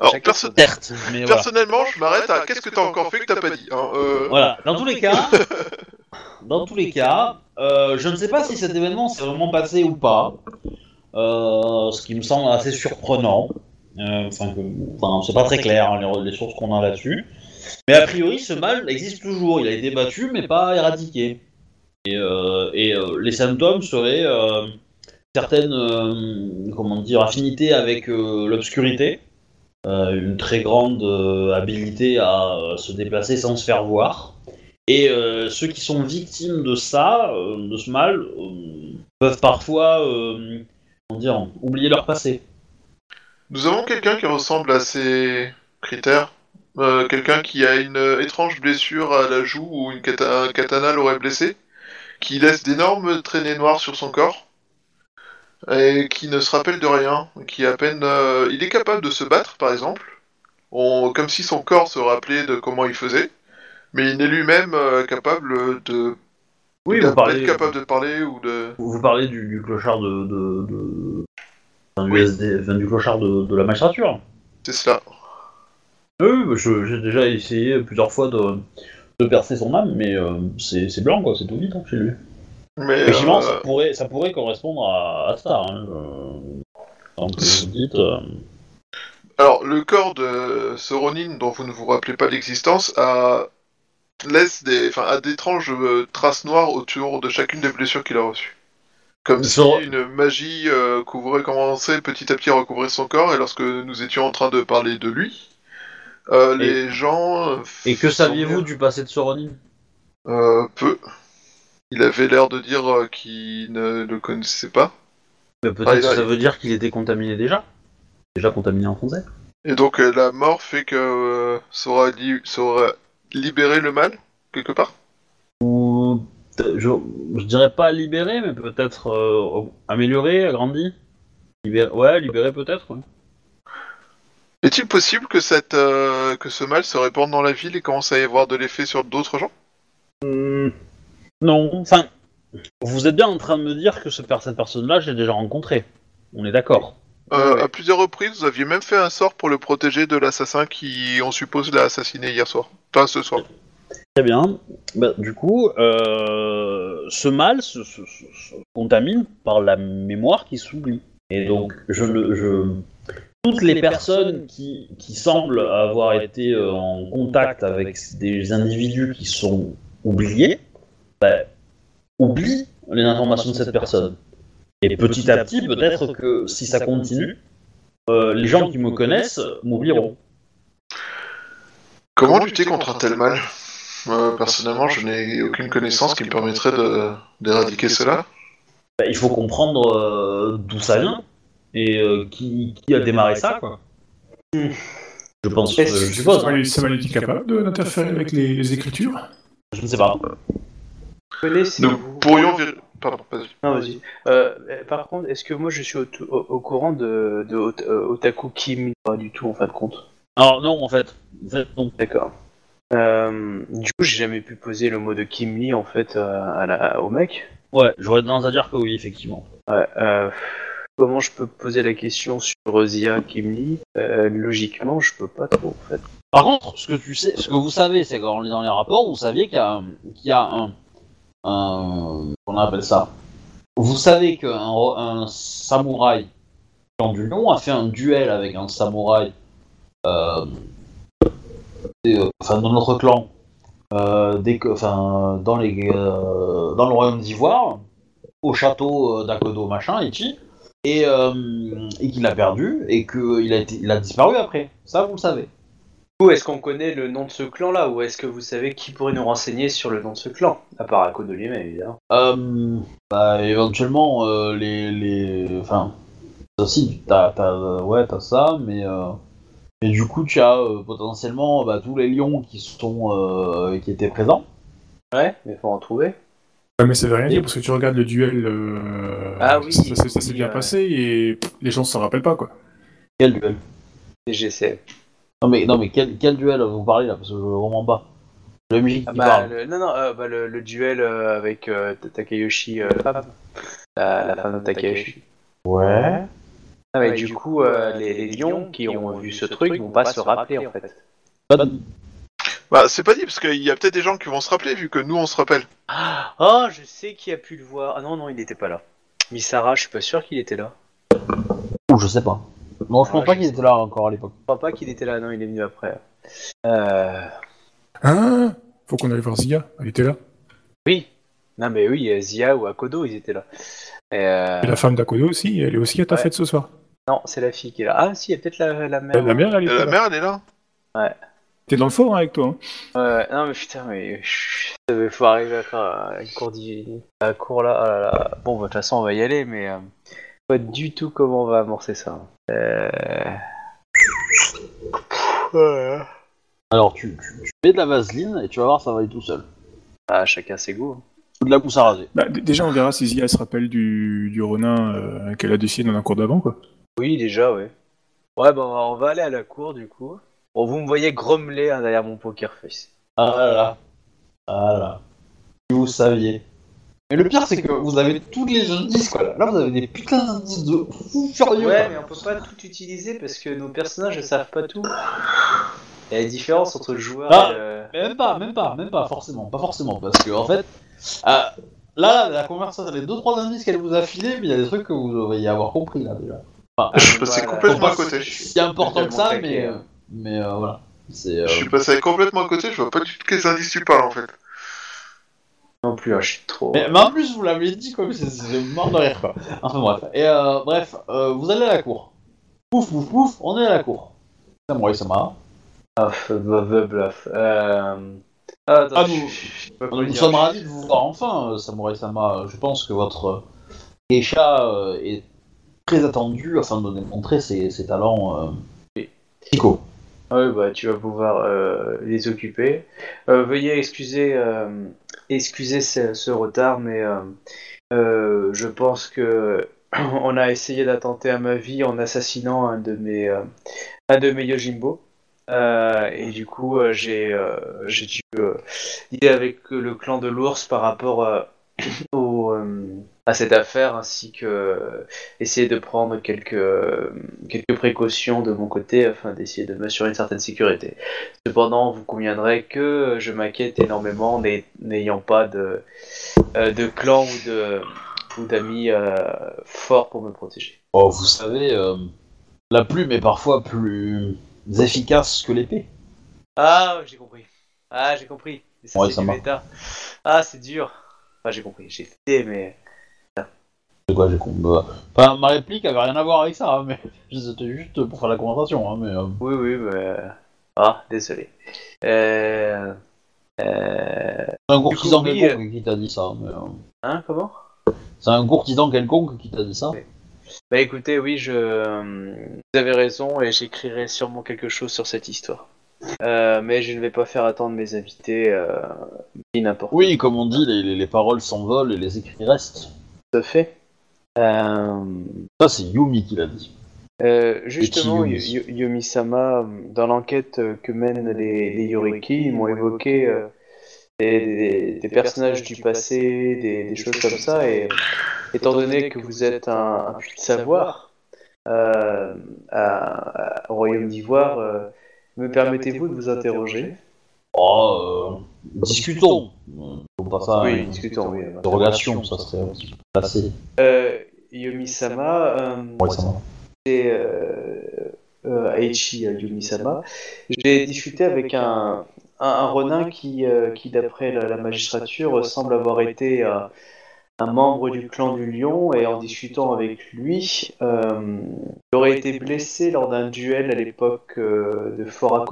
Alors, Chacun perso- son- Certes, mais voilà. Personnellement, je m'arrête à qu'est-ce que t'as encore fait que t'as pas dit hein, euh, Voilà, dans tous les cas, dans tous les cas, euh, je ne sais pas si cet événement s'est vraiment passé ou pas, euh, ce qui me semble assez surprenant. Enfin, que- enfin, c'est pas très clair hein, les, les sources qu'on a là-dessus. Mais a priori, ce mal existe toujours. Il a été battu, mais pas éradiqué. Et, euh, et, euh, les symptômes seraient euh, certaines, euh, comment dire, affinités avec euh, l'obscurité, euh, une très grande euh, habilité à euh, se déplacer sans se faire voir. Et euh, ceux qui sont victimes de ça, euh, de ce mal, euh, peuvent parfois, euh, comment dire, oublier leur passé. Nous avons quelqu'un qui ressemble à ces critères. Euh, quelqu'un qui a une étrange blessure à la joue où une kata- un katana l'aurait blessé, qui laisse d'énormes traînées noires sur son corps, et qui ne se rappelle de rien, qui à peine... euh, il est capable de se battre, par exemple, On- comme si son corps se rappelait de comment il faisait, mais il n'est lui-même euh, capable de... Oui, vous parlez, capable de parler ou de... vous parlez du, du clochard de, de, enfin, du clochard de, de la magistrature. C'est cela. Oui, bah, j'ai déjà essayé plusieurs fois de, de percer son âme, mais euh, c'est blanc, quoi, c'est tout vite hein, chez lui. Mais, Effectivement, euh, ça, pourrait, ça pourrait correspondre à, à ça. Hein, euh, vous dites, euh, Alors, le corps de ce Ronin, dont vous ne vous rappelez pas l'existence, a... laisse des, enfin, a d'étranges euh, traces noires autour de chacune des blessures qu'il a reçues. Comme si une magie euh, couvrait, commençait petit à petit à recouvrir son corps, et lorsque nous étions en train de parler de lui, euh, les gens... euh, Et que saviez-vous du passé de Soronin? Euh, peu. Il avait l'air de dire qu'il ne le connaissait pas. Mais Peut-être Ah, que ça veut dire qu'il était contaminé déjà. Déjà contaminé en français. Et donc la mort fait que ça, aura li- ça aura libéré le mal, quelque part? Ou je, je dirais pas libéré, mais peut-être euh, amélioré, agrandi? Libéré, ouais, libéré peut-être. Ouais. Est-il possible que, cette, euh, que ce mal se répande dans la ville et commence à y avoir de l'effet sur d'autres gens? Hmm, non, enfin, vous êtes bien en train de me dire que ce, per- cette personne-là, j'ai déjà rencontré. On est d'accord. Euh, Ouais. À plusieurs reprises, vous aviez même fait un sort pour le protéger de l'assassin qui, on suppose, l'a assassiné hier soir. Enfin, ce soir. Très bien. Bah, du coup, euh, ce mal se, se- se- se contamine par la mémoire qui s'oublie. Et donc, je ne, je, toutes les personnes qui, qui semblent avoir été euh, en contact avec des individus qui sont oubliés, bah, oublient les informations de cette personne. Et petit à petit, peut-être que si ça continue, euh, les gens qui me connaissent m'oublieront. Comment lutter contre un tel mal? Euh, Personnellement, je n'ai aucune connaissance qui me permettrait de- d'éradiquer cela. Bah, il faut comprendre euh, d'où ça vient et euh, qui, qui a démarré ça, quoi. Je pense, euh, Est-ce- je ça m'a été capable de- d'interférer avec les, les écritures Je ne sais pas. Nous pourrions... Pardon, vas-y. Non, vas-y. Euh, par contre, est-ce que moi je suis au, au- au courant de, de Ot- Otaku Kim Pas du tout en fin de compte? Alors non, en fait, en fait non. D'accord. Euh, du coup, j'ai jamais pu poser le mot de Kim Lee en fait à, à la- au mec? Ouais, j'aurais tendance à dire que oui, effectivement. Ouais, euh, comment je peux poser la question sur Zia Kim Lee Euh, Logiquement, je peux pas trop en fait. Par contre, ce que tu sais, ce que vous savez, c'est qu'en lisant les rapports, vous saviez qu'il y a, un- qu'il y a un, un, on appelle ça? Vous savez qu'un un samouraï du lion a fait un duel avec un samouraï, euh, euh, enfin dans notre clan, enfin dans dans le royaume d'Ivoire, au château d'Akodo machin, Ichi, et, euh, et qu'il a perdu et qu'il a été, il a disparu après. Ça, vous le savez. Ou est-ce qu'on connaît le nom de ce clan-là Ou est-ce que vous savez qui pourrait nous renseigner sur le nom de ce clan À part Akodo lui-même, évidemment. Euh, bah, éventuellement, euh, les, les... Enfin, ça aussi, t'as, t'as, ouais, t'as ça, mais... Euh... Et du coup, tu as potentiellement bah, tous les lions qui sont qui étaient présents. Ouais, mais faut en trouver. Ouais, mais ça veut rien dire parce que tu regardes le duel. euh, Ah oui, Ça, ça- ça s'est bien ouais. passé et pff, les gens s'en rappellent pas quoi. Quel duel? GCM. Non mais, non, mais quel, quel duel vous parlez là Parce que je comprends pas. Le musique Ah qui bah, parle. le- non, non, euh, bah, le, le duel euh, avec euh, Takayoshi, euh, la femme. La, la femme de Takayoshi. Ouais. Ah, mais du coup, euh, les, les lions qui ont vu ce truc vont pas se rappeler en fait. Pas de- Bah, c'est pas dit, parce qu'il y a peut-être des gens qui vont se rappeler, vu que nous, on se rappelle. Oh, je sais qui a pu le voir. Ah non, non, il n'était pas là. Misara, je suis pas sûr qu'il était là. Ou je sais pas. Non, je pense Ouais, pas je qu'il sais était là encore à l'époque. Je crois pas qu'il était là, non, il est venu après. Euh... Hein? Faut qu'on aille voir Zia. Elle était là. Oui. Non, mais oui, euh, Zia ou Akodo, ils étaient là. Et, euh, Et la femme d'Akodo aussi. Elle est aussi à ta Ouais. fête ce soir. Non, c'est la fille qui est là. Ah, si, il y a peut-être la, la mère. La mère, elle Et était la là. mère, elle est là T'es dans le fort hein, avec toi. Hein. Ouais, non, mais putain, mais il faut arriver à faire euh, une cour, à cour là. Oh là là. Bon, bah, de toute façon, on va y aller, mais euh, pas du tout comment on va amorcer ça. Euh... Ouais. Alors tu, tu, tu mets de la vaseline et tu vas voir ça va aller tout seul. Ah, chacun ses goûts. hein. Ou de la mousse à raser. Bah, déjà, on verra si Zia se rappelle du, du Ronin euh, qu'elle a dessiné dans un cours d'avant quoi. Oui, déjà, ouais. Ouais, bah, on va aller à la cour, du coup. Bon, vous me voyez grommeler hein, derrière mon poker face. Ah là là. Ah là là. Si vous saviez. Mais le pire c'est que vous avez tous les indices quoi. Là vous avez des putains d'indices de fou furieux. Ouais, mais on peut pas tout utiliser parce que nos personnages ne savent pas tout. Il y a une différence entre le joueur Ah. et le... Mais même pas, même pas, même pas forcément, pas forcément, parce que en fait, euh, là, la conversation, les deux trois indices qu'elle vous a filés, mais il y a des trucs que vous devriez avoir compris là déjà. Je suis *laughs* passé Voilà. complètement à côté. Si important que ça, mais euh, mais euh, voilà, c'est. euh, Je suis passé complètement à côté, je vois pas du tout quels indices tu parles, en fait. Non plus, hein, je suis trop... Mais, mais en plus, vous l'avez dit quoi, mais c'est c'est mort de rire quoi. Enfin bref. Et euh, bref, euh, vous allez à la cour. Pouf pouf pouf, on est à la cour. Samurai Sama. Ah, bluff. Euh... Ah, attends, Ah, je- nous- je- je Nous sommes ravis de vous voir enfin, euh, Samurai Sama. Je pense que votre euh, geisha euh, est très attendu afin de démontrer ses, ses talents euh, Oui. psycho. Ouais, bah, tu vas pouvoir euh, les occuper. Euh, veuillez excuser, euh, excuser ce, retard, mais je pense que *clears throat* on a essayé d'attenter à ma vie en assassinant un de mes, un de mes Yojimbo. Et du coup, j'ai j'ai dû lier avec le clan de l'ours par rapport *clears throat* au, à cette affaire, ainsi que euh, essayer de prendre quelques, euh, quelques précautions de mon côté afin d'essayer de m'assurer une certaine sécurité. Cependant, vous conviendrez que je m'inquiète énormément n'ay- n'ayant pas de, euh, de clan ou de ou d'amis euh, forts pour me protéger. Oh, vous savez, euh, la plume est parfois plus efficace que l'épée. Ah, j'ai compris. Ah, j'ai compris. Ça, Ouais, ça du marche. méta. Ah, c'est dur. Ah, j'ai compris. J'ai fait, mais... Quoi, j'ai. Bah, Enfin, ma réplique avait rien à voir avec ça, hein, mais *laughs* c'était juste pour faire la conversation. Hein, mais, euh, Oui, oui, mais... Ah, désolé. Euh... Euh... C'est un courtisan quelconque qui t'a dit ça. Mais, euh, Hein, comment? C'est un courtisan quelconque qui t'a dit ça. Bah écoutez, oui, je... euh, Vous avez raison et j'écrirai sûrement quelque chose sur cette histoire. Euh, mais je ne vais pas faire attendre mes invités euh, ni n'importe Oui, comme on dit, les, les- les paroles s'envolent et les écrits restent. Tout à fait. Euh, Ça, c'est Yumi qui l'a dit. euh, justement, Yomi-sama, dans l'enquête euh, que mènent les, les Yoriki, ils m'ont évoqué euh, des, des- des personnages du passé, des, des choses comme ça, et étant donné que vous êtes un, un puits de savoir euh, à- à- au Royaume d'Ivoire, me permettez-vous de vous interroger? Oh, discutons. Faut pas ça. Oui, discutons, oui. Interrogation, ça serait un petit peu placé. Euh, Yomi-sama, euh, va. c'est euh, euh, Aichi Yomi-sama. J'ai discuté avec un, un, un Ronin qui, qui d'après la, la magistrature, semble avoir été un membre du clan du Lion, et en discutant avec lui, euh, il aurait été blessé lors d'un duel à l'époque euh, de Fort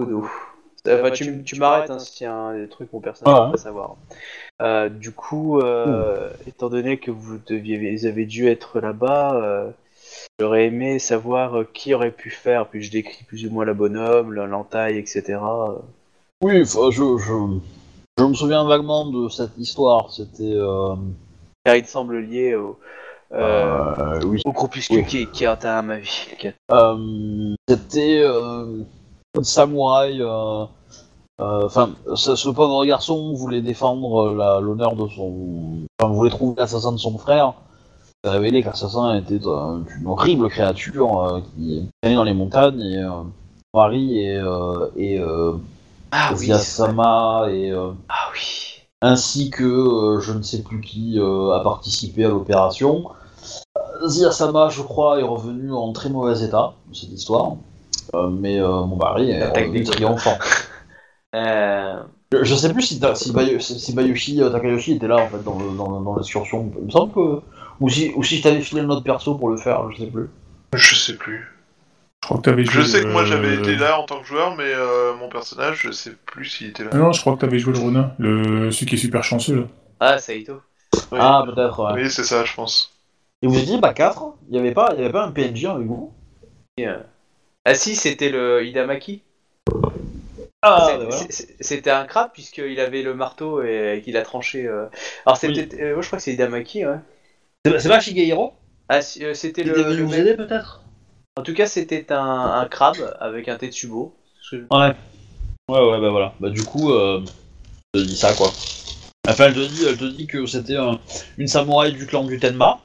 Akodo. Euh, bah, tu, m- tu m'arrêtes hein, s'il y a un des trucs que mon personnage ouais. pas savoir. Euh, du coup, euh, étant donné que vous deviez, vous avez dû être là-bas, euh, j'aurais aimé savoir euh, qui aurait pu faire. Puis je décris plus ou moins la bonhomme, la- l'entaille, etc. Oui, enfin, je, je, je me souviens vaguement de cette histoire. C'était. Euh, Car il semble lié au, euh, euh, oui. au groupuscule Oui. qui, qui a atteint ma vie. Euh, c'était euh, un samouraï. euh, Enfin, ce, pauvre garçon voulait défendre la- l'honneur de son. Enfin, voulait trouver l'assassin de son frère. Il a révélé que l'assassin était euh, une horrible créature euh, qui traînait dans les montagnes et euh, Mari et, euh, et euh, Ah oui, c'est. Ziyasama et euh, Ah oui. ainsi que euh, je ne sais plus qui euh, a participé à l'opération. Euh, Ziyasama, je crois, est revenu en très mauvais état de cette histoire, Euh, mais euh, mon mari est revenu des triomphant. *laughs* *laughs* Euh, Je, je sais plus si, si, Bayo- si- Bayushi euh, Takayoshi était là en fait dans, le- dans, dans l'excursion. Il me semble que. Ou si, ou si je t'avais filé le notre perso pour le faire, je sais plus. Je sais plus. Je crois que t'avais Je joué. sais que moi euh, j'avais été là en tant que joueur, mais euh, mon personnage, je sais plus s'il était là. Non, non, je crois que t'avais joué le Ronin, le... celui qui est super chanceux là. Ah, Saito. Oui. Ah, peut-être, ouais. Oui, c'est ça, je pense. Et vous étiez pas 4 Il n'y avait, pas- il y avait pas un PNJ avec vous? Ah si, c'était le Hidamaki. Ah, C'est- bah voilà. c'est- C'était un crabe puisqu'il avait le marteau et qu'il a tranché. euh. Alors c'était, euh, moi je crois que c'est Hidamaki, ouais. C'est c'est pas Shigehiro Ah si, euh, c'était Qui le. était venu le vous mec- aider peut-être? En tout cas, c'était un, un crabe avec un Tetsubo. Je- Ouais. Ouais, ouais, bah voilà. Bah du coup, euh, elle te dit ça, quoi. Enfin, elle te dit, elle te dit que c'était un- une samouraï du clan du Tenma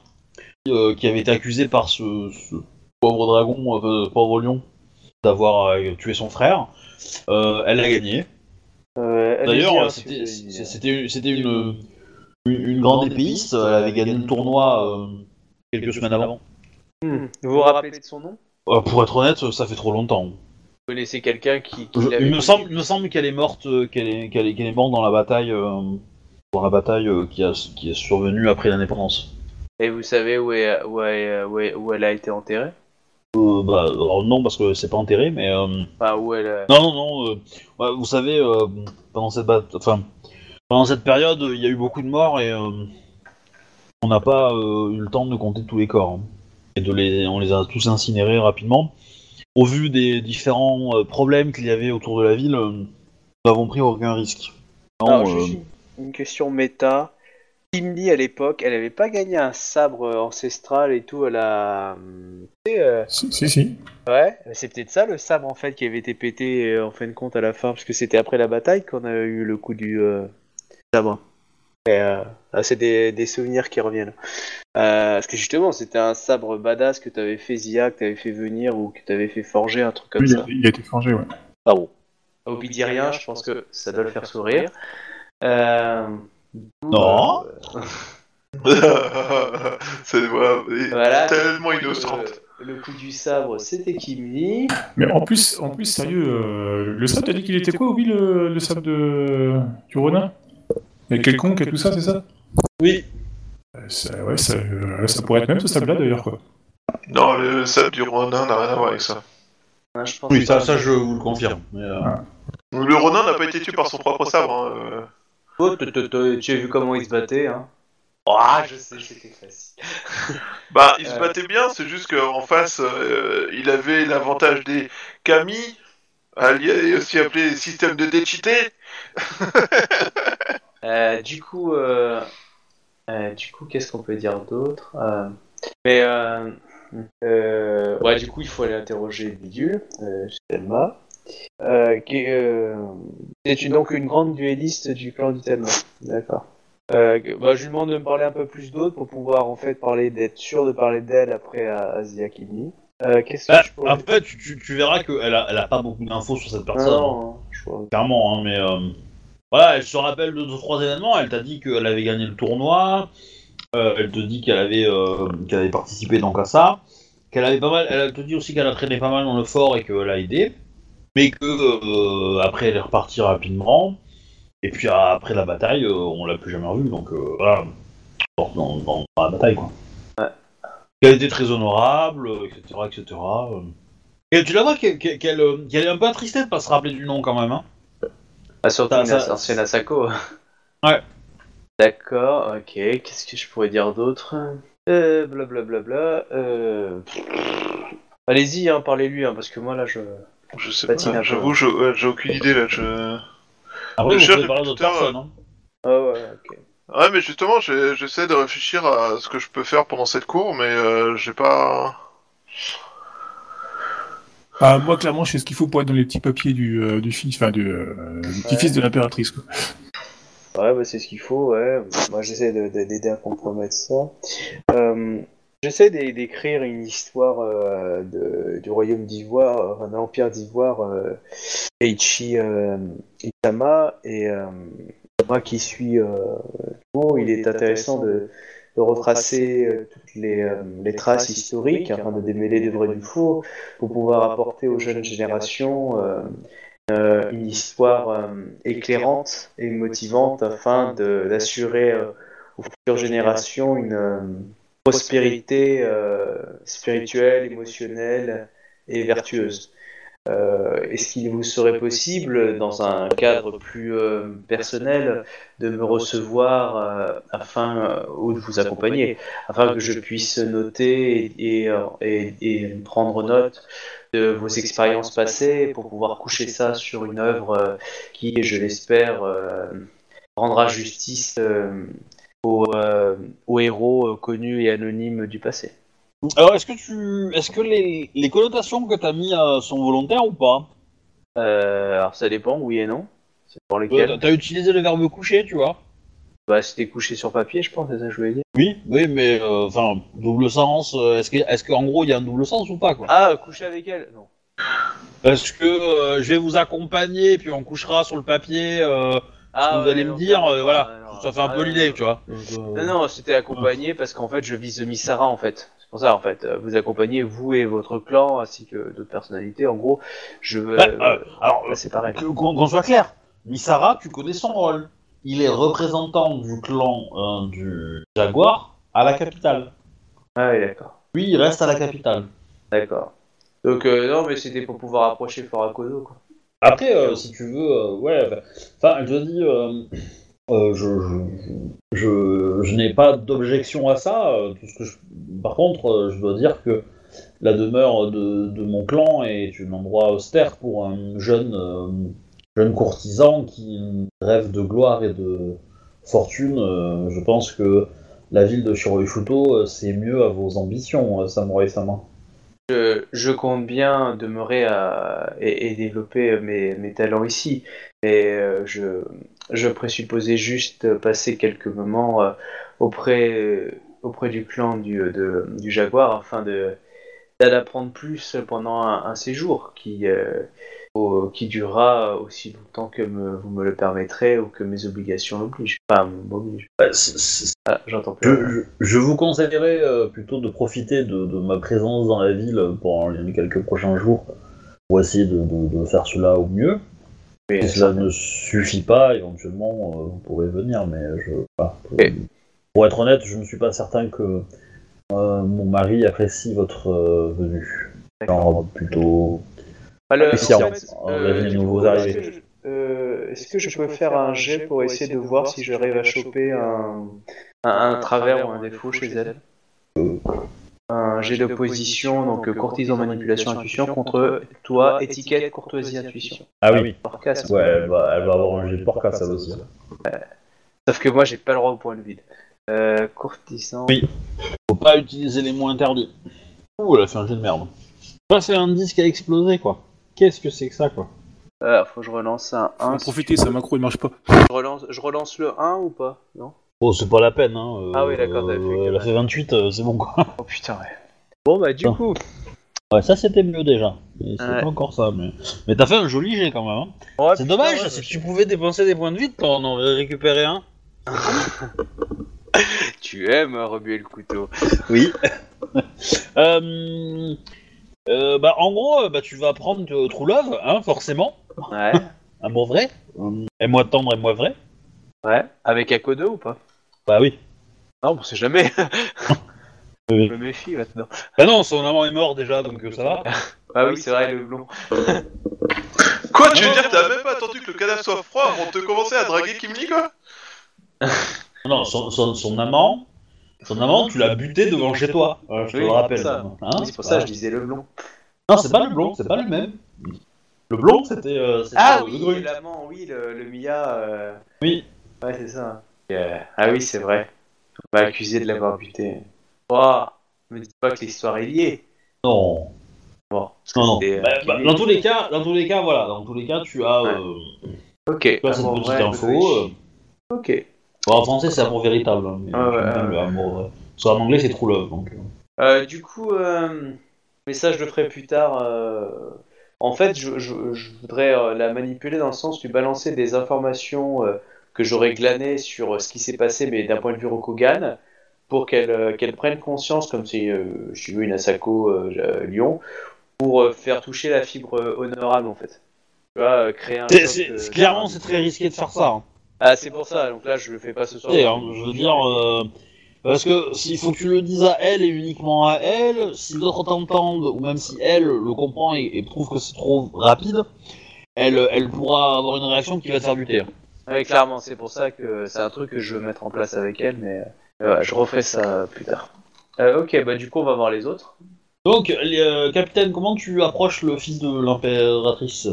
qui, euh, qui avait été accusée par ce, ce pauvre dragon, euh, pauvre lion, d'avoir euh, tué son frère. Euh, elle a gagné. Euh, D'ailleurs, hein, c'était une, une, une grande épéiste. Elle avait gagné le tournoi euh, quelques semaines avant. Hmm. Vous vous rappelez de son nom? Euh, pour être honnête, ça fait trop longtemps. Vous connaissez quelqu'un qui, qui Je- l'avait il me semble, il me semble qu'elle est morte, qu'elle est, qu'elle est, qu'elle est morte dans la bataille, euh, dans la bataille euh, qui, a, qui est survenue après l'indépendance. Et vous savez où, est, où, est- où, est- où elle a été enterrée? Euh, bah, alors non, parce que c'est pas enterré, mais euh, où elle. a- non, non, non. euh, ouais, vous savez, euh, pendant cette bat- enfin, pendant cette période, il y a eu beaucoup de morts et euh, on n'a pas euh, eu le temps de compter tous les corps hein. et de les, on les a tous incinérés rapidement. Au vu des différents euh, problèmes qu'il y avait autour de la ville, euh, nous n'avons pris aucun risque. Non, Alors, euh, juste une, une question méta. Kim Lee à l'époque, elle avait pas gagné un sabre ancestral et tout à la. Sais, euh, Si, si, si. Ouais, c'est peut-être ça le sabre en fait qui avait été pété euh, en fin de compte à la fin, parce que c'était après la bataille qu'on a eu le coup du euh, sabre. Euh, ah, c'est des, des souvenirs qui reviennent. Euh, parce que justement, c'était un sabre badass que t'avais fait Zia, que t'avais fait venir ou que t'avais fait forger, un truc comme Oui, ça. il a été forgé, ouais. Ah bon. Obi dit rien, je pense que ça doit le faire sourire. Euh, Non. euh, *laughs* c'est voilà, et tellement Le- innocente. Le coup du sabre, c'était Kim Lee. Mais en plus, en plus sérieux, euh, le sable, t'as dit qu'il était quoi, oui, le, le sable de... du Ronin? Avec quelconque et tout ça, c'est ça? Oui. Euh, ça, Ouais, ça, euh, ça pourrait être même ce sable-là d'ailleurs, quoi. Non, le sable du Ronin n'a rien à voir avec ça. Je pense Oui, ça, ça je vous le confirme. mais, euh, Le Ronin n'a pas été tué par son propre sabre. hein, euh. Oh, tu as vu comment il se battait, hein Ah, je sais, c'était facile. *laughs* Bah, il se Euh. battait bien, c'est juste qu'en face, euh, il avait l'avantage des Kami, alliés- aussi appelé système de déchité. *laughs* Euh, du coup, euh, euh, du coup, qu'est-ce qu'on peut dire d'autre Euh, Mais euh, euh, ouais, du coup, il faut aller interroger le bidule, euh, Telma. Euh, qui, euh, c'est une- donc une grande duelliste du clan du Telma. D'accord. Euh, bah, je lui demande de me parler un peu plus d'autres pour pouvoir en fait parler d'être sûr de parler d'elle après à Asia Kimi. Euh, qu'est-ce que bah, je pourrais... tu, tu, tu verras qu'elle a, elle a pas beaucoup d'infos sur cette personne. hein. non, je vois. Clairement, hein, mais euh, voilà, elle se rappelle de deux trois événements. Elle t'a dit qu'elle avait gagné le tournoi. euh, elle te dit qu'elle avait, qu'elle avait participé donc à ça. Qu'elle avait pas mal. Elle te dit aussi qu'elle a traîné pas mal dans le fort et qu'elle a aidé. Mais que euh, après elle est repartie rapidement. Et puis après la bataille, euh, on l'a plus jamais revue. Donc euh, voilà, dans, dans, dans la bataille quoi. Qu'elle était très honorable, etc., etc. Et tu la vois qu'elle, qu'elle, qu'elle, est un peu attristée de pas se rappeler du nom quand même. Hein. Ah, surtout ancienne Asako. *laughs* Ouais. D'accord, ok. Qu'est-ce que je pourrais dire d'autre? Euh, Blablabla. Euh... Allez-y, hein, parlez-lui, hein, parce que moi là je. Je sais Patine pas, j'avoue, je- ouais, j'ai aucune idée là. Je... Après, vous pouvez parler d'autres personnes. Hein. Ah ouais, ok. Ouais, mais justement, j'ai- j'essaie de réfléchir à ce que je peux faire pendant cette cour, mais euh, j'ai pas. Ah, moi, clairement, je sais ce qu'il faut pour être dans les petits papiers du, euh, du fils, enfin, du, euh, du petit-fils de l'impératrice. quoi. Ouais, bah c'est ce qu'il faut, ouais. Moi j'essaie de- de- d'aider à compromettre ça. Euh, j'essaie d'é- d'écrire une histoire euh, du royaume d'Ivoire, enfin de l'empire d'Ivoire, euh, Eiichi euh, Itama, et euh, moi qui suis euh, bon, il est intéressant de, retracer euh, toutes les, euh, traces historiques, afin de démêler le vrai du faux, pour pouvoir apporter aux jeunes générations euh, euh, une histoire euh, éclairante et motivante afin d'assurer euh, aux futures générations une euh, prospérité euh, spirituelle, émotionnelle et vertueuse. Euh, Est-ce qu'il vous serait possible, dans un cadre plus euh, personnel, de me recevoir afin ou de vous accompagner, afin que je puisse noter et, prendre note de vos expériences passées pour pouvoir coucher ça sur une œuvre qui, je l'espère, rendra justice aux, euh, aux héros euh, connus et anonymes du passé. Alors, est-ce que tu, est-ce que les, les connotations que t'as mis euh, sont volontaires ou pas? Euh, alors ça dépend, oui et non. C'est pour lesquels T'as t'as utilisé le verbe coucher, tu vois Bah c'était couché sur papier, je pense, c'est ça que je voulais dire. Oui, oui, mais enfin, double sens. Est-ce que, est-ce qu'en gros il y a un double sens ou pas quoi? Ah, coucher avec elle Non. Est-ce que je vais vous accompagner puis on couchera sur le papier Ah, Vous ouais, allez me dire, euh, voilà, non, ça fait un ah, peu non, l'idée, tu vois. Non, non, c'était accompagné parce qu'en fait je vise Misara en fait. C'est pour ça en fait. Euh, Vous accompagnez vous et votre clan ainsi que d'autres personnalités. En gros, je veux. Bah, euh, euh, alors, bah, c'est pareil. que- qu'on qu'on soit clair, Misara, tu connais son rôle. Il est représentant du clan euh, du Jaguar à la capitale. Ah oui, d'accord. Lui, il reste à la capitale. D'accord. Donc euh, non, mais c'était pour pouvoir approcher Forakodo quoi. Après, euh, si tu veux, euh, ouais, enfin, je dis, euh, euh, je, je, je, je n'ai pas d'objection à ça. euh, tout ce que je- Par contre, euh, je dois dire que la demeure de, de mon clan est un endroit austère pour un jeune, euh, jeune courtisan qui rêve de gloire et de fortune. euh, je pense que la ville de Shiroishuto, euh, c'est mieux à vos ambitions, euh, Samurai Sama. Je, compte bien demeurer et, et développer mes, talents ici, mais euh, je, présupposais juste passer quelques moments euh, auprès, auprès du clan du, de- du Jaguar afin de d'en apprendre plus pendant un, un séjour qui, euh, au- qui durera aussi longtemps que me- vous me le permettrez ou que mes obligations l'obligent. Enfin, m'obligent. Euh, c'est- Ah, j'entends plus. Je, je- je vous conseillerais euh, plutôt de profiter de, de ma présence dans la ville pendant les quelques prochains jours pour essayer de, de- de faire cela au mieux. Mais Si cela ne suffit pas, éventuellement, euh, vous pourrez venir, mais je, pour être honnête, je ne suis pas certain que euh, mon mari apprécie votre euh, venue. Genre plutôt. En fait, euh, euh, nouveaux arrivés. est-ce que je- euh, Est-ce que je peux faire un jet pour essayer de voir si j'arrive à choper un, un, un travers ou un défaut chez elle Un jet d'opposition, donc euh, courtisan, manipulation, intuition, contre toi, étiquette, courtoisie, intuition. Ah oui, Porcasse. ouais, elle va, elle va avoir un jet de porca, ça aussi. Sauf que moi, j'ai pas le droit au point de vide. Euh, courtisan. Oui. Faut pas utiliser les mots interdits. Ouh, elle a fait un jet de merde. Ça, c'est un disque qui a explosé, quoi. Qu'est-ce que c'est que ça, quoi Ah, faut que je relance un 1. Faut en profiter, sa macro il marche pas. Je relance, je relance le 1 ou pas Non Oh, c'est pas la peine, hein. euh, Ah oui, d'accord, t'avais fait que- Elle a fait 28, euh, c'est bon, quoi. Oh putain, ouais. Bon, bah, du coup. Ouais, ça, c'était mieux, déjà. C'est Ouais. pas encore ça, mais... Mais t'as fait un joli jet, quand même, hein. Ouais, C'est dommage, ouais, si je- tu pouvais dépenser des points de vide, on en aurait récupéré un. *laughs* Tu aimes remuer le couteau. Oui. *laughs* euh... euh, bah, en gros, euh, bah, tu vas prendre euh, True Love, hein, forcément. Ouais. Amour vrai. Euh, Et moi tendre et moi vrai. Ouais. Avec Akodo ou pas? Bah oui. Non, on sait jamais. *laughs* Oui. Je me méfie maintenant. Bah non, son amant est mort déjà, donc ça va. *laughs* Ah oui, c'est vrai, le blond. *laughs* Quoi, tu veux dire que t'as même pas attendu que le cadavre soit froid avant de commencer à draguer Kimli, quoi? Non, son, son, son amant, son amant, tu l'as buté devant chez toi. Voilà, je te Oui, le rappelle. c'est ça. Hein, Oui, c'est pour ça que je disais le blond. Non, c'est pas le blond, c'est pas le même. Le blond, c'était. euh, c'était, Ah oui, le Grut. l'amant, oui, le, le Mia. euh, Oui. Ouais, c'est ça. Euh, Ah oui, c'est vrai. On m'a accusé de l'avoir buté. Oh, me dis pas que l'histoire est liée. Non. Bon. Non, non. C'était, Bah, bah, dans tous les cas, dans tous les cas, voilà, dans tous les cas, tu as, Ouais. euh, Ok. tu as cette Amour petite info. oui. euh, Ok. Bon, en français, c'est amour véritable, hein, mais Ah ouais, j'aime bien ouais. le amour. Parce qu'en anglais, c'est true love. Donc, euh. Euh, du coup, euh, mais ça je le ferai plus tard. euh, En fait, je, je- je voudrais euh, la manipuler dans le sens lui balancer des informations euh, que j'aurais glanées sur euh, ce qui s'est passé, mais d'un point de vue Rokugan, pour qu'elle euh, qu'elle prenne conscience, comme si euh, je suis une Asako euh, euh, Lyon, pour euh, faire toucher la fibre euh, honorable en fait. Tu vois, euh, créer un. Clairement, c'est très risqué de faire ça. hein. Ah, c'est pour ça. Donc là, je le fais pas ce soir. Et, hein, je veux dire, euh, parce que s'il faut que tu le dises à elle et uniquement à elle, si d'autres t'entendent, ou même si elle le comprend et, et trouve que c'est trop rapide, elle, elle pourra avoir une réaction qui va te faire buter. Oui, clairement, c'est pour ça que c'est un truc que je veux mettre en place avec elle, mais euh, je referai ça plus tard. Euh, ok, bah du coup, on va voir les autres. Donc, les, euh, capitaine, comment tu approches le fils de l'impératrice?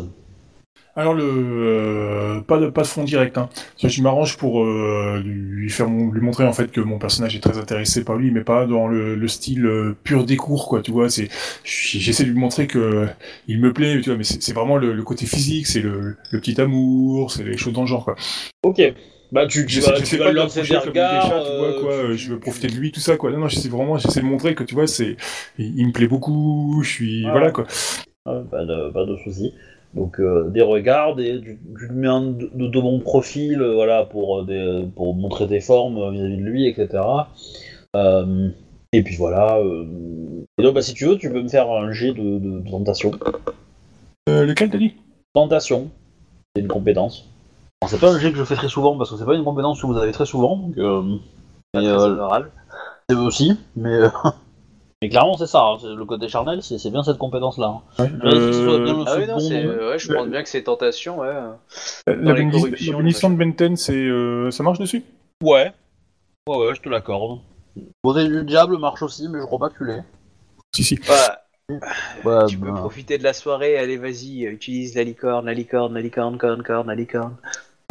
Alors le euh, pas de pas de fond direct. Hein. Je m'arrange pour euh, lui faire mon- lui montrer en fait que mon personnage est très intéressé par lui, mais pas dans le, le style euh, pur des cours quoi. Tu vois, c'est j'essaie de lui montrer que il me plaît. Tu vois, mais c'est vraiment le, le côté physique, c'est le, le petit amour, c'est les choses dans le genre quoi. Ok. Bah, tu, tu vas, tu vas lancer des regards. chats, tu vois quoi. Je veux profiter de lui, tout ça quoi. Non non, j'essaie vraiment, j'essaie de montrer que tu vois, c'est il, il me plaît beaucoup. Je suis Ah. voilà quoi. Ah, pas de, pas de soucis. Donc euh, des regards, des, tu, tu lui mets un de, de, de bon profil, euh, voilà, pour, euh, des, pour montrer tes formes vis-à-vis de lui, etc. Euh, et puis voilà. euh, Et donc, bah, si tu veux, tu peux me faire un jet de, de, de tentation. Euh, lequel t'as dit? Tentation, c'est une compétence. C'est pas un jet que je fais très souvent parce que c'est pas une compétence que vous avez très souvent. Donc, euh, euh, c'est aussi, mais, euh, mais clairement c'est ça. hein, le côté charnel, c'est bien cette compétence-là. hein. Bien le Ah oui, non, euh, ouais, je pense bien que c'est tentation, ouais. Euh, Dans La les bénédiction corruptions, la bénédiction de Benten, c'est euh, ça marche dessus? Ouais. Ouais, ouais, je te l'accorde. Beauté du diable marche aussi, mais je crois pas que tu l'aies. Si si. Ouais, tu peux bah, profiter de la soirée, allez, vas-y, euh, utilise la licorne, la licorne, la licorne, corne, corne, la licorne.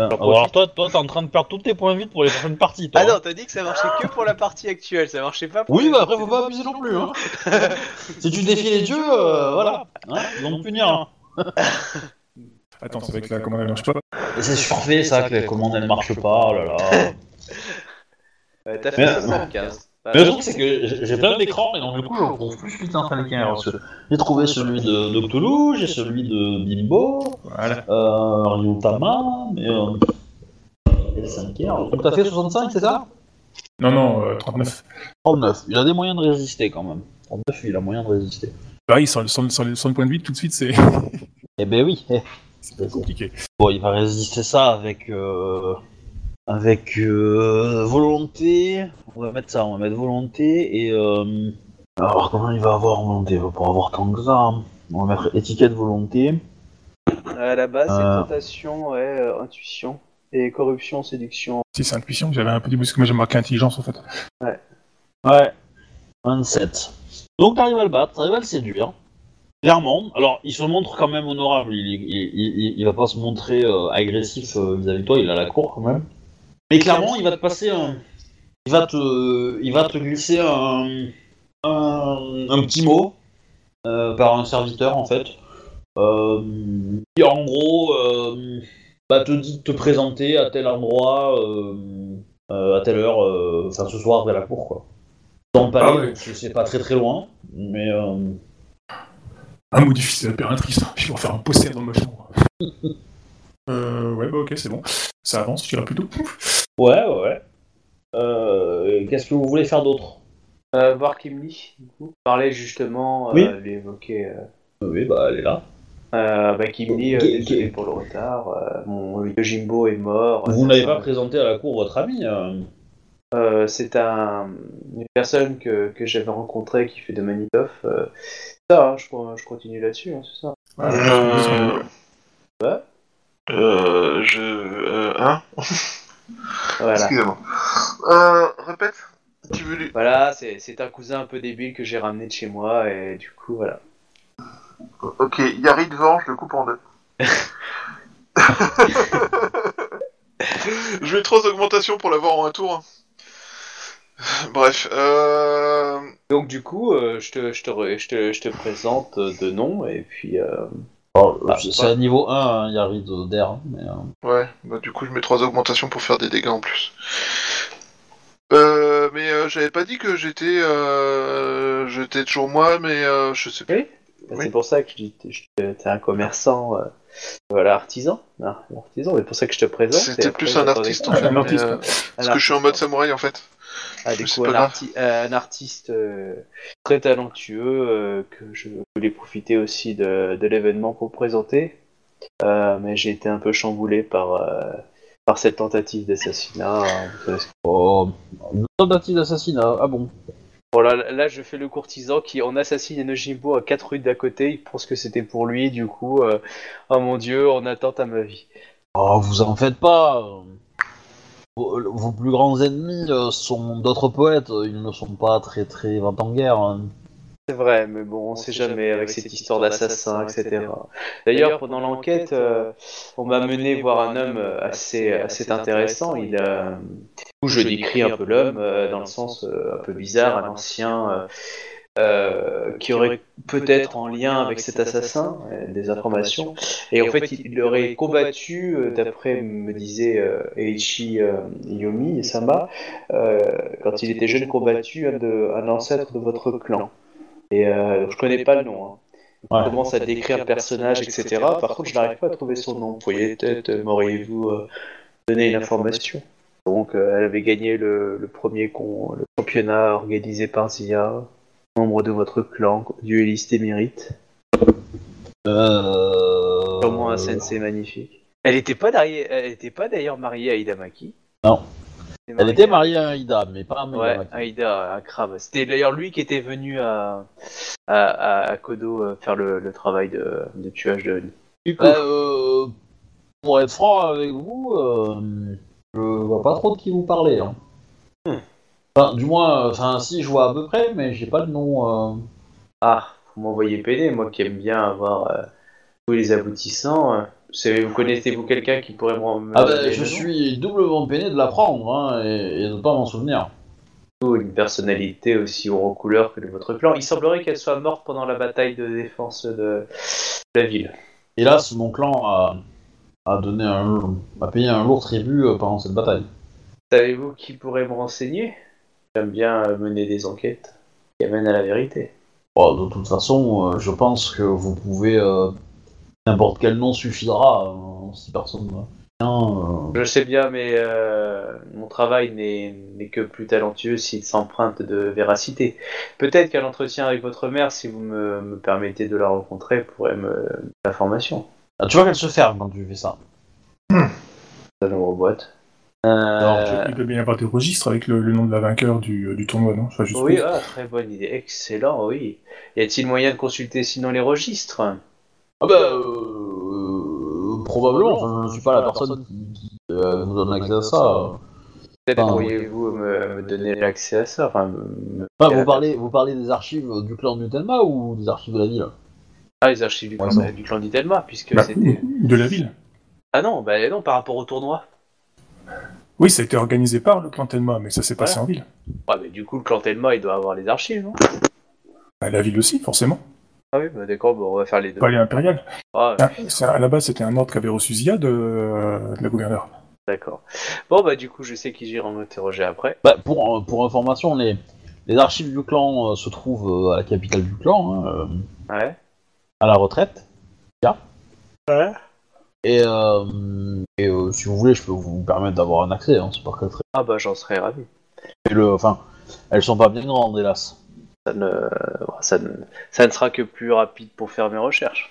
Alors toi, toi, t'es en train de perdre tous tes points vides pour les prochaines parties. Toi, Ah hein. non, t'as dit que ça marchait que pour la partie actuelle, ça marchait pas pour Oui, les bah après, faut pas abuser non plus. Hein. *laughs* si tu défies les dieux, euh, voilà. Hein, ils vont te punir. Hein. *laughs* Attends, c'est vrai que la commande elle marche pas. C'est surfait ça, que la commande elle marche pas, oh là là. *laughs* T'as fait Mais- 75. Bah, le truc, c'est que j'ai plein d'écrans et donc du coup, je retrouve plus quelqu'un. parce que J'ai trouvé celui de, de Cthulhu, j'ai celui de Bimbo, Voilà. euh, Ryutama, mais. Euh... Et le cinquième. Donc t'as fait 65, c'est ça Non, non, euh, 39. 39. Il a des moyens de résister quand même. 39, il a moyen de résister. Bah oui, sans, le- sans, le- sans, le- sans le point de vue, tout de suite, c'est Eh ben oui. *laughs* c'est compliqué. Bon, il va résister ça avec. Euh... Avec euh, volonté. On va mettre ça, on va mettre volonté et. Euh... Alors, comment il va avoir volonté Il va pas avoir tant que ça. hein. On va mettre étiquette volonté. À la base, c'est Euh. tentation, ouais, euh, intuition. Et corruption, séduction. Si, c'est intuition, j'avais un peu du parce que moi j'ai marqué intelligence en fait. Ouais. 27. Donc t'arrives à le battre, t'arrives à le séduire. Clairement. Alors, il se montre quand même honorable. Il, il, il, va pas se montrer euh, agressif euh, vis-à-vis de toi. Il a la cour quand même. Mais clairement, il va te passer un. Il va te, il va te glisser un, un, un petit mot euh, par un serviteur en fait. Euh, qui en gros euh, bah, te dit de te présenter à tel endroit euh, euh, à telle heure, euh, enfin ce soir vers la cour quoi. Dans le palais, Ah ouais. c'est pas très très loin, mais euh, Un mot difficile, l'impératrice. Je vais en faire un poster dans ma chambre. *laughs* euh, ouais, bah ok, c'est bon. Ça avance, je dirais plutôt. ouais ouais. ouais. Euh, Qu'est-ce que vous voulez faire d'autre Euh, voir Kimli, du coup. Parler justement, euh, Oui. lui évoquer. Euh, Oui bah elle est là. euh, bah, Kimli, euh, Qui- désolé pour le retard. euh, mon Yojimbo est mort. Vous n'avez pas présenté à la cour votre ami. euh. Euh, c'est un, une personne que, que j'avais rencontrée qui fait de Manitoff. Euh, ça, hein, je, je continue là-dessus, hein, c'est ça. Euh, Euh, je... Euh, hein *laughs* Voilà. Excusez-moi. Euh, répète. Tu veux lui... Voilà, c'est c'est un cousin un peu débile que j'ai ramené de chez moi et du coup voilà. Ok, Yari devant, je le coupe en deux. *laughs* je mets trois augmentations pour l'avoir en un tour. Bref, euh... Donc du coup, euh, je, te, je, te, je, te, je te présente euh, de nom et puis... euh, Alors, Ah, c'est ouais. à niveau 1, hein, Yari de d'air. hein, Mais, euh, Ouais, bah du coup je mets trois augmentations pour faire des dégâts en plus. Euh, mais euh, j'avais pas dit que j'étais euh, j'étais toujours moi, mais euh, je sais plus. Oui. Oui. C'est pour ça que je dis t'es un commerçant, euh, voilà, artisan. Non, artisan, c'est pour ça que je te présente. C'était après, plus un artiste en fait. Un mais, artiste. euh, parce que je suis en mode samouraï en fait. Ah, du coup, un, arti- euh, un artiste euh, très talentueux euh, que je voulais profiter aussi de, de l'événement pour présenter. Euh, mais j'ai été un peu chamboulé par, par cette tentative d'assassinat. hein, oh, une tentative d'assassinat. Ah bon Bon, là, je fais le courtisan qui en assassine Enojimbo à 4 rues d'à côté. Il pense que c'était pour lui, du coup, oh mon dieu, en attente à ma vie. Oh, vous en faites pas. Euh. Vos, plus grands ennemis euh, sont d'autres poètes. Ils ne sont pas très très vingt en guerre. hein. C'est vrai, mais bon, on sait jamais avec cette histoire d'assassin, etc. D'ailleurs, pendant l'enquête, euh, on m'a mené voir un homme euh, assez, assez intéressant. Il a, où je décris un peu l'homme euh, dans le sens euh, un peu bizarre, un ancien euh, qui aurait peut-être en lien avec cet assassin euh, des informations. Et en fait, il aurait combattu, euh, d'après me disait euh, Eiichi euh, Yomi Sama, quand il était jeune, combattu un, de, un ancêtre de votre clan. Et je connais pas le nom. Hein. Ouais. Commence à décrire le personnage, etc. Par contre, je n'arrive pas à trouver son nom. Vous voyez, peut-être m'auriez-vous euh, donné une information Donc, euh, elle avait gagné le, le premier con, le championnat organisé par Zia, membre de votre clan, dueliste émérite. Euh... Vraiment un sensei magnifique. Elle n'était pas, mariée- elle était pas d'ailleurs mariée à Hidamaki Non. Elle Elle était mariée à Aïda, mais pas à Ouais. Aïda, un crabe. C'était d'ailleurs lui qui était venu à, à, à- à Kodo euh, faire le, le travail de, de tuage de Du coup, Bah, euh, pour être franc avec vous, euh, je vois pas trop de qui vous parlez. Hein. Hmm. Enfin, du moins, euh, enfin, si je vois à peu près, mais j'ai pas le nom. euh. ah, vous m'envoyez PD, moi qui aime bien avoir euh, tous les aboutissants. euh. Vous savez, vous connaissez-vous quelqu'un qui pourrait me me Ah donner bah, le je nom suis doublement peiné de l'apprendre hein, et, et de pas m'en souvenir. Ou une personnalité aussi haut en couleur que de votre clan. Il semblerait qu'elle soit morte pendant la bataille de défense de la ville. Hélas, mon clan a, a donné un, a payé un lourd tribut euh, pendant cette bataille. Savez-vous qui pourrait me renseigner? J'aime bien mener des enquêtes qui amènent à la vérité. Bon, de toute façon, euh, je pense que vous pouvez. euh, N'importe quel nom suffira euh, si personne euh. Je sais bien, mais euh, mon travail n'est n'est que plus talentueux s'il s'emprunte de véracité. Peut-être qu'un entretien avec votre mère, si vous me, me permettez de la rencontrer, pourrait me l'information. Ah, tu vois qu'elle se ferme quand tu fais ça. Ça nous reboîte. Euh, Il peut bien y avoir des registres avec le, le nom de la vainqueur du, du tournoi, non? Enfin, oui, ah, très bonne idée, excellent, oui. Y a-t-il moyen de consulter sinon les registres? Ah bah, euh, probablement. Enfin, je ne suis pas la personne qui, euh, vous donne accès à ça. Peut-être Enfin, pourriez-vous me, me donner l'accès à ça enfin, me- me- Enfin, vous parlez, vous parlez des archives du clan du Tenma ou des archives de la ville? Ah, les archives du clan, du clan d'Itelma, puisque Bah, c'était... de la ville. Ah non, bah non, par rapport au tournoi. Oui, ça a été organisé par le clan Tenma, mais ça s'est passé en ville. Ouais, mais du coup, le clan Telma, il doit avoir les archives, non? Bah, la ville aussi, forcément. Ah oui, bah d'accord, bon, on va faire les deux. Palais impérial. Ah, Ah, à la base, c'était un ordre qu'avait reçu Zia de, euh, de la gouverneure. d'accord. Bon, bah du coup, je sais qui j'irai m'interroger après. bah, pour, euh, pour information, les, les archives du clan euh, se trouvent euh, à la capitale du clan, hein, euh, Ouais. à la retraite. Ouais. Et, euh, et, euh, si vous voulez, je peux vous permettre d'avoir un accès. Hein, c'est pas très très. Ah bah j'en serais ravi. Et le, enfin, elles sont pas bien grandes, hélas. Ça ne... Ça, ne... ça ne sera que plus rapide pour faire mes recherches.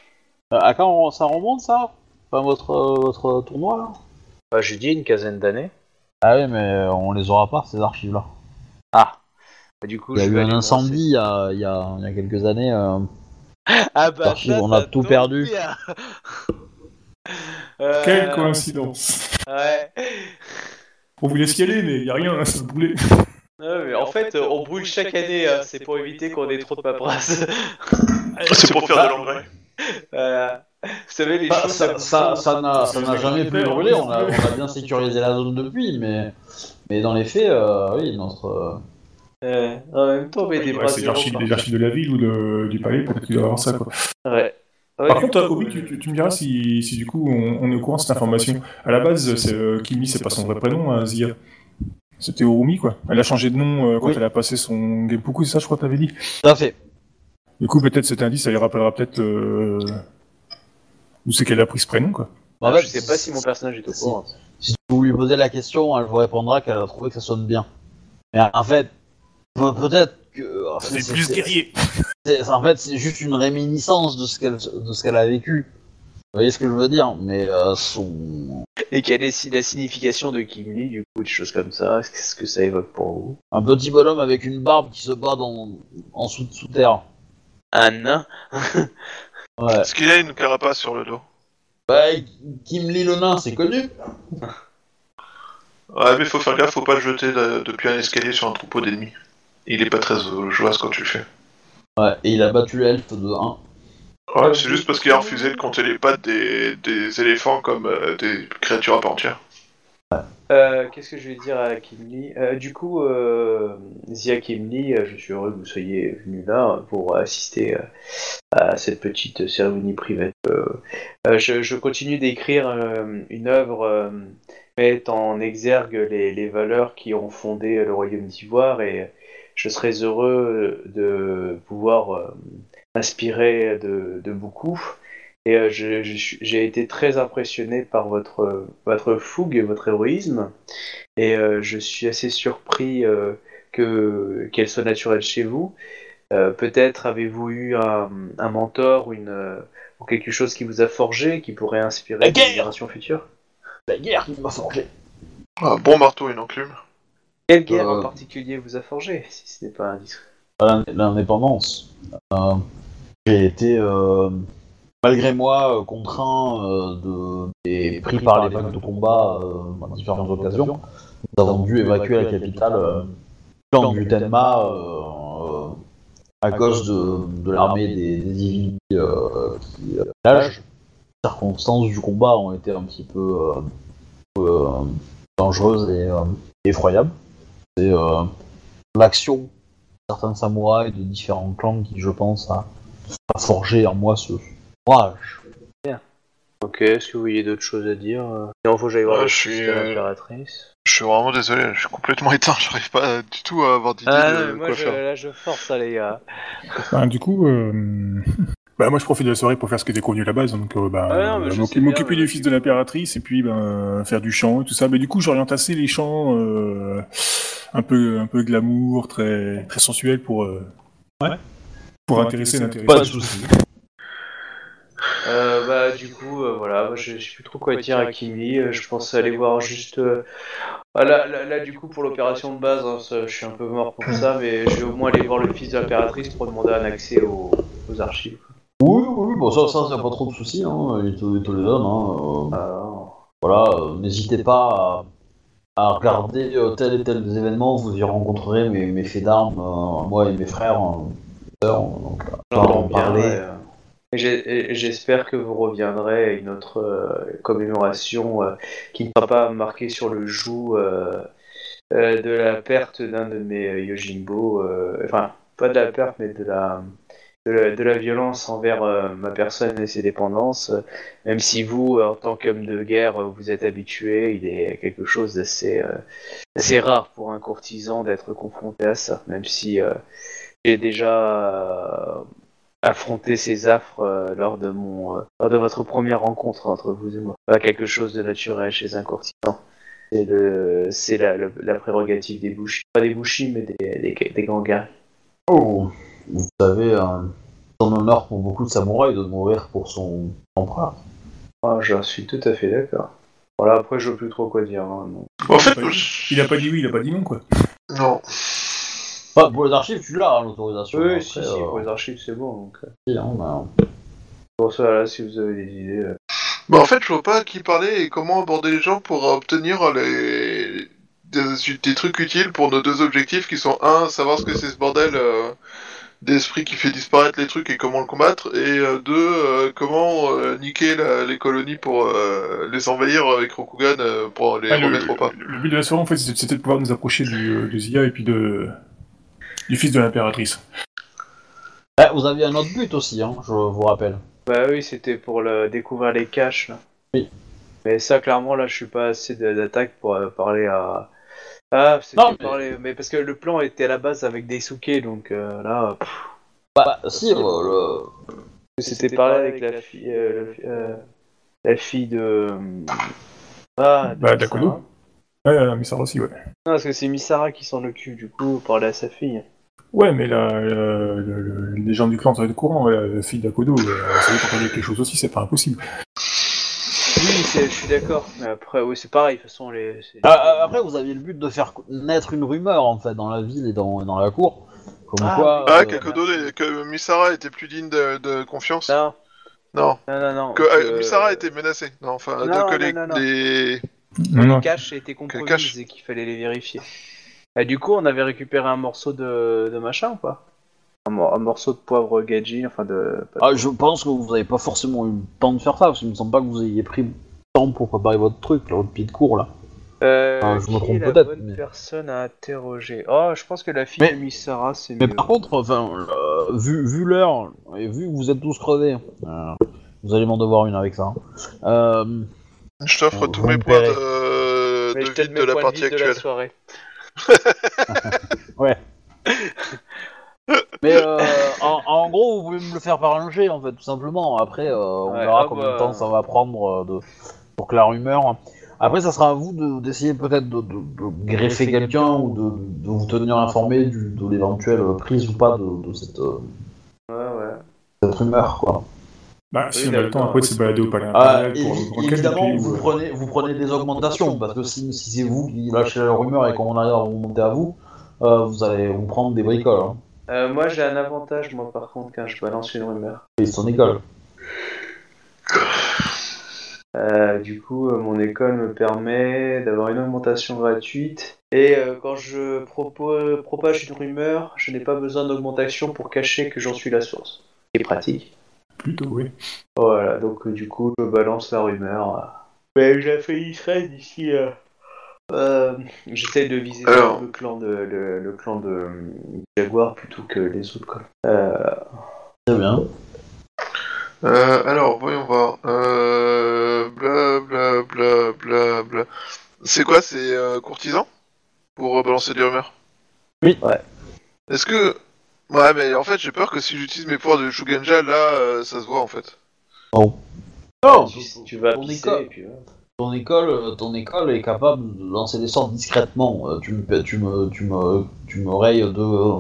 Euh, à quand ça remonte ça? Enfin, votre, votre tournoi là? Bah, je dis une quinzaine d'années. Ah oui, mais on les aura pas ces archives là. Ah. Bah, du coup, Il y a je eu un incendie il y a, il y, a, il y a quelques années. euh, *laughs* Ah bah archives, ça, on a tout perdu. Euh, Quelle coïncidence Ouais. *laughs* On voulait y aller, mais y a rien, hein, ça brûlait. *laughs* Ouais, mais en fait, on brûle chaque année, hein, c'est pour éviter qu'on ait trop de paperasse. C'est pour *laughs* faire de l'engrais. Voilà. Vous savez, les Bah, choses. ça, ça, ça n'a ça n'a jamais pu Ouais, brûler, on a, on a bien sécurisé la zone depuis, mais, mais dans les faits, euh, oui, notre. euh, en même temps, mais des Ouais, bras c'est de les archives, enfants. les archives de la ville ou de- du palais, peut-être qu'il doit avoir ça, quoi. Ouais. Ouais, Par contre, Obi, tu, tu- tu me diras si, si du coup on, on est au courant de cette information. À la base, c'est, euh, Kimi, c'est pas son vrai prénom, hein, Zia. C'était Orumi, quoi. Elle a changé de nom euh, quand Oui. elle a passé son Genpuku, c'est ça, je crois, que t'avais dit. Tout à fait. Du coup, peut-être cet indice, ça lui rappellera peut-être euh, où c'est qu'elle a pris ce prénom, quoi. En je sais pas si mon personnage est au si- courant. Si vous lui posez la question, elle vous répondra qu'elle a trouvé que ça sonne bien. Mais en fait, pe- peut-être que. C'est c'est- plus guerrier. En fait, c'est juste une réminiscence de ce qu'elle de ce qu'elle a vécu. Vous voyez ce que je veux dire Mais euh, son. Et quelle est la signification de Kimli, du coup, des choses comme ça? Qu'est-ce que ça évoque pour vous? Un petit bonhomme avec une barbe qui se bat dans, en sous, sous terre. Un nain *laughs* Ouais. Est-ce qu'il a une carapace sur le dos? Bah, Kim Lee le nain, c'est connu. Ouais, mais faut faire gaffe, faut pas le jeter de- depuis un escalier sur un troupeau d'ennemis. Il est pas très joyeux quand tu le fais. Ouais, et il a battu l'elfe de 1. Ouais, c'est juste parce qu'il a refusé de compter les pattes des, des éléphants comme euh, des créatures à part entière. Euh, Qu'est-ce que je vais dire à Kimli? Euh, Du coup, euh, Zia Kimli, euh, je suis heureux que vous soyez venu là pour assister à cette petite cérémonie privée. Je, je continue d'écrire euh, une œuvre euh, mettant en exergue les, les valeurs qui ont fondé le royaume d'Ivoire et je serais heureux de pouvoir euh, m'inspirer de, de beaucoup. Et euh, j'ai été très impressionné par votre, votre fougue et votre héroïsme. Et euh, je suis assez surpris euh, que qu'elle soit naturelle chez vous. Euh, Peut-être avez-vous eu un, un mentor ou, une, euh, ou quelque chose qui vous a forgé, qui pourrait inspirer La les générations futures? La guerre qui m'a forgé. Ah, bon marteau, une enclume. Quelle guerre Euh, en particulier vous a forgé, si ce n'est pas indiscret L'in- L'indépendance. Euh, J'ai été, euh, malgré moi, contraint euh, de, et pris par les vagues de combat euh, à différentes occasions. Nous avons dû évacuer la capitale, euh, du Tenma, euh, euh, à cause de, de l'armée des, des euh, qui euh, nagent. Les circonstances du combat ont été un petit peu euh, euh, dangereuses et euh, effroyables. C'est euh, l'action certains samouraïs de différents clans qui, je pense, a, a forgé en moi ce courage. Ok, est-ce que vous voyez d'autres choses à dire euh? Non, faut que j'aille voir Ouais, le je suis, de euh, l'impératrice. Je suis vraiment désolé, je suis complètement *laughs* éteint, j'arrive pas du tout à avoir d'idée Ah, de non, moi, quoi je, faire. là, je force, ça, les gars. Bah, du coup, euh... bah, moi je profite de la soirée pour faire ce qui était convenu à la base, donc euh, bah, Ouais, euh, m'occuper mais- du fils de l'impératrice et puis ben, faire du chant et tout ça. Mais du coup, j'oriente assez les chants euh, un peu un peu glamour, très très sensuel pour euh, pour intéresser l'intéressé. Pas de soucis. Euh, bah, du coup, euh, voilà, je, je sais plus trop quoi dire à Kimi. euh, je pense aller voir juste. euh, ah, là, là, là, du coup, pour l'opération de base, hein, ça, je suis un peu mort pour ça, mais je vais au moins aller voir le fils de l'impératrice pour demander un accès aux, aux archives. Oui, oui, bon, ça, ça, y a pas trop de soucis, hein. il, te, il te les donne. Hein. euh, Alors, voilà, euh, n'hésitez pas à, à regarder euh, tel et tel des événements, vous y rencontrerez mes, mes faits d'armes, moi et mes frères, sœurs, donc on va j'entends en parler. et J'espère que vous reviendrez à une autre commémoration qui ne sera pas marquée sur le joug de la perte d'un de mes Yojimbo. enfin, pas de la perte, mais de la, de la, violence envers euh, ma personne et ses dépendances. Même si vous, en tant qu'homme de guerre, vous êtes habitué, il est quelque chose d'assez euh, rare pour un courtisan d'être confronté à ça. Même si euh, j'ai déjà euh, affronter ces affres lors de mon lors de votre première rencontre entre vous et moi. Pas quelque chose de naturel chez un courtisan. C'est la, la prérogative des bouchis. Pas des bouchis, mais des, des, des. Oh, vous savez, euh, c'est un honneur pour beaucoup de samouraïs de mourir pour son empereur. Ah, j'en suis tout à fait d'accord. Voilà, après, je vois plus trop quoi dire. hein, non. En fait, Il a pas dit oui, il a pas dit non quoi. non. Enfin, pour les archives, tu l'as, hein, l'autorisation. Oui, Après, si, si, euh, pour les archives, c'est bon. Donc, euh, si, hein, mais, pour ça, là, si vous avez des idées. euh. Bah en fait, je vois pas à qui parler et comment aborder les gens pour obtenir les des, des trucs utiles pour nos deux objectifs qui sont un, savoir ce que c'est ce bordel euh, d'esprit qui fait disparaître les trucs et comment le combattre, et euh, deux, euh, comment euh, niquer la- les colonies pour euh, les envahir avec Rokugan euh, pour les Ah, le, remettre au pas. le but de la soirée, en fait, c'était de pouvoir nous approcher du, de Zia et puis de, du fils de l'impératrice. Ah, vous aviez un autre but aussi, hein, je vous rappelle. Bah oui, c'était pour le... découvrir les caches. Là. Oui. Mais ça, clairement, là, je suis pas assez de- d'attaque pour euh, parler à. Ah, c'était Non, mais- parler. Mais parce que le plan était à la base avec Daisuke, donc euh, là, pff, Bah, si, euh, le- c'était parler avec la fille, euh, euh, la fille de. Ah, de Bah, Misara. Dakodo. Ouais, euh, ça aussi, ouais. Non, parce que c'est Misara qui s'en occupe, du coup, parler à sa fille. Ouais, mais la, la- le- le- les gens du clan sont au courant, la fille d'Akodo, euh, ça veut partager quelque chose aussi, c'est pas impossible. Je suis d'accord. Mais après, oui, c'est pareil, de toute façon, les. c'est- Ah, ah, après, vous aviez le but de faire naître une rumeur, en fait, dans la ville et dans, dans la cour. Comme Ah, quoi... Ah, euh, que, Kodo- que Misara était plus digne de, de confiance Non, Non. non, non, non. Que euh, Misara était menacée. Non, enfin, Non, de- que non, les, non, non. les- Non, non. Les caches étaient compromises cache. et qu'il fallait les vérifier. Et du coup, on avait récupéré un morceau de, de machin ou pas? Un, mor- un morceau de poivre gadji, enfin de. Ah, je pense que vous avez pas forcément eu le temps de faire ça, parce qu'il me semble pas que vous ayez pris temps pour préparer votre truc, là, votre pied de cours, là. Euh, je me trompe la peut-être, bonne mais- personne à interroger? Oh, je pense que la fille Mais- de Misara, c'est Mais mieux. par contre, enfin, euh, vu, vu l'heure, et vu que vous êtes tous crevés, euh, vous allez m'en devoir une avec ça. hein. Euh, Je t'offre tous me mes points de, Mais de je de la partie vide de la actuelle. soirée. *laughs* mais euh, en, en gros, vous pouvez me le faire par un jet, en fait, tout simplement. Après, euh, on Ouais, verra ah combien bah. de temps ça va prendre euh, de, pour que la rumeur. Après, ça sera à vous de- d'essayer peut-être de, de- de greffer quelqu'un ou de, de vous tenir informé du, de l'éventuelle prise ou pas de, de cette, euh, Ouais, ouais. cette rumeur, quoi. Bah, si Oui, on a le temps après de se balader au palais Ah, pour évidemment, vous euh, prenez, vous prenez des augmentations, parce que si, si c'est vous qui lâchez la rumeur et qu'on arrive à remonter à vous, euh, vous allez vous prendre des bricoles. Hein. Euh, moi, j'ai un avantage, moi, par contre, quand je balance une rumeur. Et son école. *laughs* Euh, du coup, euh, mon école me permet d'avoir une augmentation gratuite. Et euh, quand je propo- propage une rumeur, je n'ai pas besoin d'augmentation pour cacher que j'en suis la source. C'est pratique. Plutôt, oui. Voilà, donc euh, du coup, je balance la rumeur. Mais je la discret d'ici. Euh... euh, J'essaie de viser Alors. le clan de le, le clan de Jaguar plutôt que les autres. Quoi. Euh, Très bien. Euh, alors, voyons voir. Euh, bla bla bla bla bla. C'est quoi, c'est euh, courtisan? Pour euh, balancer des rumeurs? Oui. Ouais. Est-ce que... Ouais, mais en fait, j'ai peur que si j'utilise mes pouvoirs de Shugenja, là, euh, ça se voit, en fait. Oh, tu, tu vas ton pisser école. et puis. voilà. ton école, ton école est capable de lancer des sorts discrètement. Euh, tu me, tu me, tu me, tu me rayes de, euh,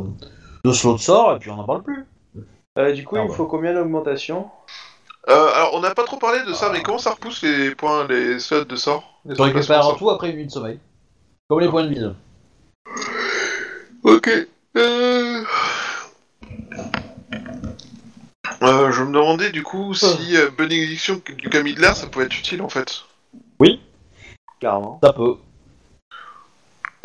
de slots de sort et puis on n'en parle plus. Euh, du coup, Ah il me faut combien d'augmentation Euh, alors, on n'a pas trop parlé de ça, mais comment ça repousse les points, les slots de sort? Les Tu récupères sort tout après une nuit de sommeil. Comme les points de vie. Ok. Euh... Euh, je me demandais du coup si euh, bénédiction du Camille de l'air ça pouvait être utile en fait. Carrément. Ça peut.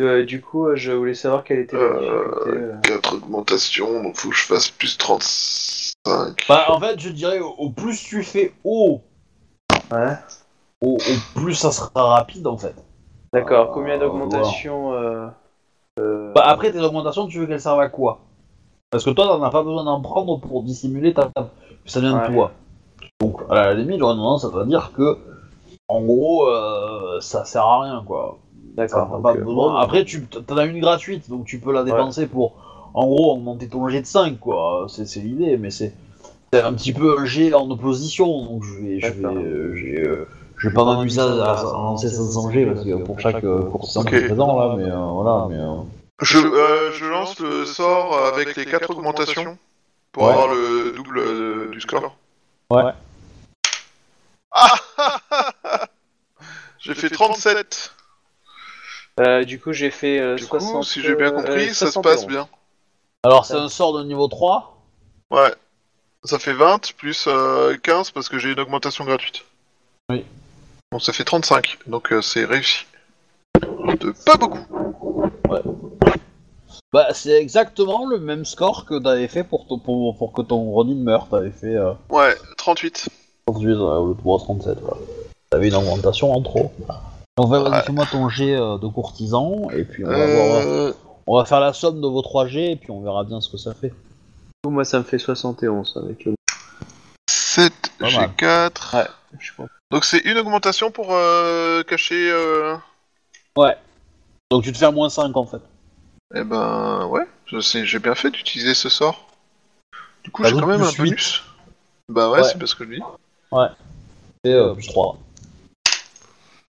Euh, du coup, euh, je voulais savoir quelle était la Euh, difficulté. euh. 4 augmentations, donc faut que je fasse plus 35. Bah, en fait, je dirais au, au plus tu fais haut, Ouais. au, au plus ça sera rapide en fait. D'accord. Euh, Combien d'augmentation euh, euh, Bah, après tes augmentations, tu veux qu'elles servent à quoi? Parce que toi, t'en as pas besoin d'en prendre pour dissimuler ta que ça vient Ouais. de toi. Donc, à la limite, j'aurais tendance à te dire que, en gros, euh, ça sert à rien quoi. D'accord. euh, bon, Après, tu t'en as une gratuite, donc tu peux la dépenser pour, en gros, augmenter ton jet de 5, quoi. C'est l'idée, mais c'est un petit peu un jet en opposition, donc je vais, je vais, euh, j'ai, euh, je vais pas m'amuser à, à lancer 500 jets parce que pour chaque courtisan Ok. qui est présent là, mais euh, voilà, mais. euh, Je, euh, je lance le sort avec les 4 augmentations pour Ouais. avoir le double euh, du score. Ouais. Ah J'ai fait 37. Euh, du coup, j'ai fait euh, Du coup, 60, si j'ai bien compris, euh, ça se 71. passe bien. Alors, c'est un sort de niveau 3. Ouais. Ça fait 20 plus euh, 15 parce que j'ai une augmentation gratuite. Bon, ça fait 35, donc euh, c'est réussi. De pas beaucoup. Bah, c'est exactement le même score que t'avais fait pour, ton- pour, pour que ton Ronin meure. T'avais fait euh, Ouais, 38. 38 ouais, au lieu de 3,37. Voilà. T'avais une augmentation en trop. Donc, vas-y, Ouais. fais-moi ton jet euh, de courtisan, et puis on va, voir, Euh, on va faire la somme de vos 3 G, et puis on verra bien ce que ça fait. Du coup, moi, ça me fait 71 avec le. 7 Pas mal. G4. Ouais, je content. Donc c'est une augmentation pour euh, cacher. Euh... Donc tu te fais à moins 5 en fait. Eh ben ouais, je sais, j'ai bien fait d'utiliser ce sort. Du coup, Bah, j'ai quand même un bonus. Bah ouais, Ouais. c'est parce que je dis. Et euh, plus 3.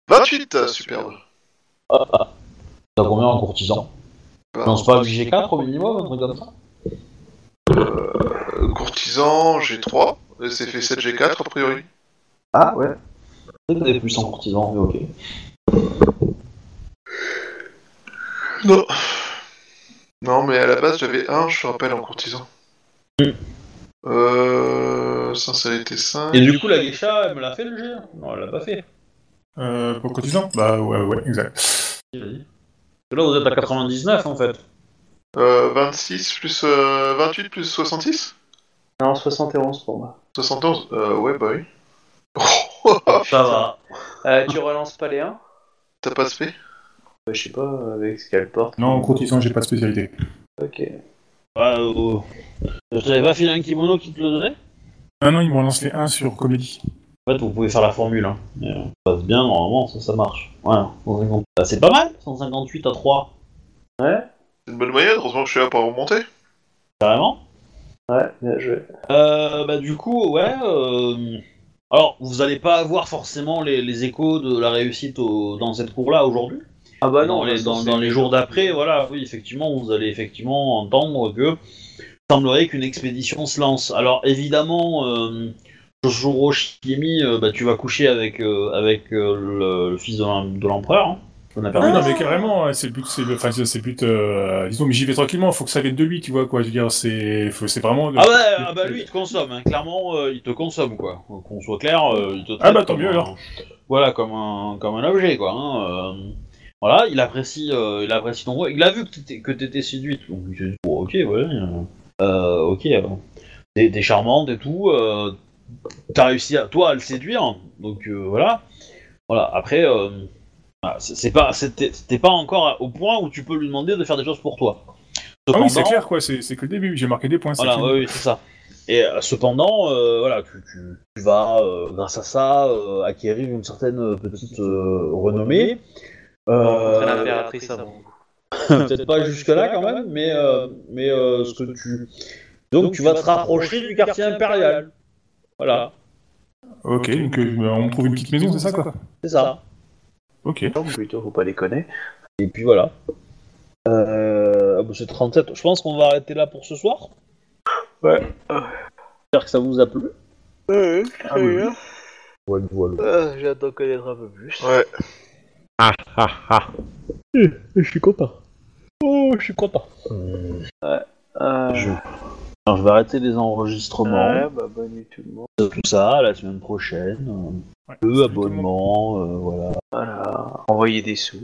28, superbe. T'as combien en courtisan Bah, Non, c'est pas G4 au minimum, un truc comme ça euh, courtisan, j'ai 3. Et c'est fait 7 G4 a priori. Ah ouais. Peut-être que t'avais plus en courtisan, mais ok. Non. Non, mais à la base, j'avais 1, je te rappelle, en courtisan. Euh. Sincérité 5. Et du coup, la geisha, elle me l'a fait le jet Non, elle l'a pas fait. Euh, pour cotisant Bah ouais, ouais, exact. Vas-y. Là, vous êtes à 99 en fait. Euh, 26 plus. Euh, 28 plus 66 Non, 71 pour moi. 71 Euh, ouais, bah oui. Ça va. *laughs* Euh, tu relances pas les 1 T'as pas spé? Je sais pas, avec ce qu'elle porte. Non, en cotisant, j'ai pas de spécialité. Ok. Bah, euh, je t'avais pas filé un kimono qui te le donnait? Ah non, ils m'ont lancé un sur comédie. En fait, vous pouvez faire la formule. Hein. Mais, euh, ça passe bien, normalement, ça, ça marche. Voilà. 150. Bah, c'est pas mal, 158 à 3. Ouais C'est une bonne moyenne, heureusement que je suis là pour remonter. Carrément. Ouais, bien joué. Euh, bah, du coup, ouais. euh, Alors, vous allez pas avoir forcément les, les échos de la réussite au- dans cette cour-là aujourd'hui. Ah bah dans, non, les, dans, les jours d'après, voilà, oui, effectivement, vous allez effectivement entendre que il semblerait qu'une expédition se lance. Alors, évidemment, euh, Joshua Shiemi, euh, bah, tu vas coucher avec, euh, avec euh, le, le fils de l'em- de l'empereur. Hein, qu'on a Ah perdu. oui, non, mais carrément, c'est le but, c'est le, enfin, c'est le but, euh, disons, mais j'y vais tranquillement, faut que ça vienne de lui, tu vois, quoi, je veux dire, c'est, c'est vraiment... Ah bah, ah bah, lui, il te consomme, hein. clairement, il te consomme, quoi. Qu'on soit clair, il te Ah traite bah, tant mieux, alors. Voilà, comme un, comme un objet, quoi. hein. Voilà, il apprécie, il apprécie ton rôle. Il a vu que t'étais, que t'étais séduite, donc il s'est dit, bon, ok, ouais, ok, euh, t'es, charmante et tout, t'as réussi à, toi à le séduire, donc euh, voilà. Voilà, après, euh, voilà, c'est, pas, c'était pas encore au point où tu peux lui demander de faire des choses pour toi. Ah oui, c'est clair, quoi, c'est que le début, j'ai marqué des points, c'est voilà, oui, oui, c'est ça. Et euh, cependant, euh, voilà, tu, tu, tu vas, euh, grâce à ça, euh, acquérir une certaine petite euh, renommée. Euh, l'impératrice avant. *laughs* Peut-être pas jusque-là quand même, mais, euh, mais euh, ce que tu. Donc tu vas te rapprocher du quartier impérial. Voilà, Ok, donc euh, on me trouve une petite maison, c'est ça, quoi c'est ça. Ok. Plutôt, faut pas déconner. Et puis voilà. Euh, ah bah, c'est 37. Je pense qu'on va arrêter là pour ce soir. Ouais. J'espère que ça vous a plu. Ouais, Ah oui. Voilà, voilà. J'ai hâte d'en connaître un peu plus. Ouais. Je suis content. Oh, je suis content. Euh, Je... Alors, je vais arrêter les enregistrements, Ouais, bah bonne tout le monde. tout ça, la semaine prochaine. Ouais, Le abonnement, euh, voilà. Voilà. Envoyer des sous.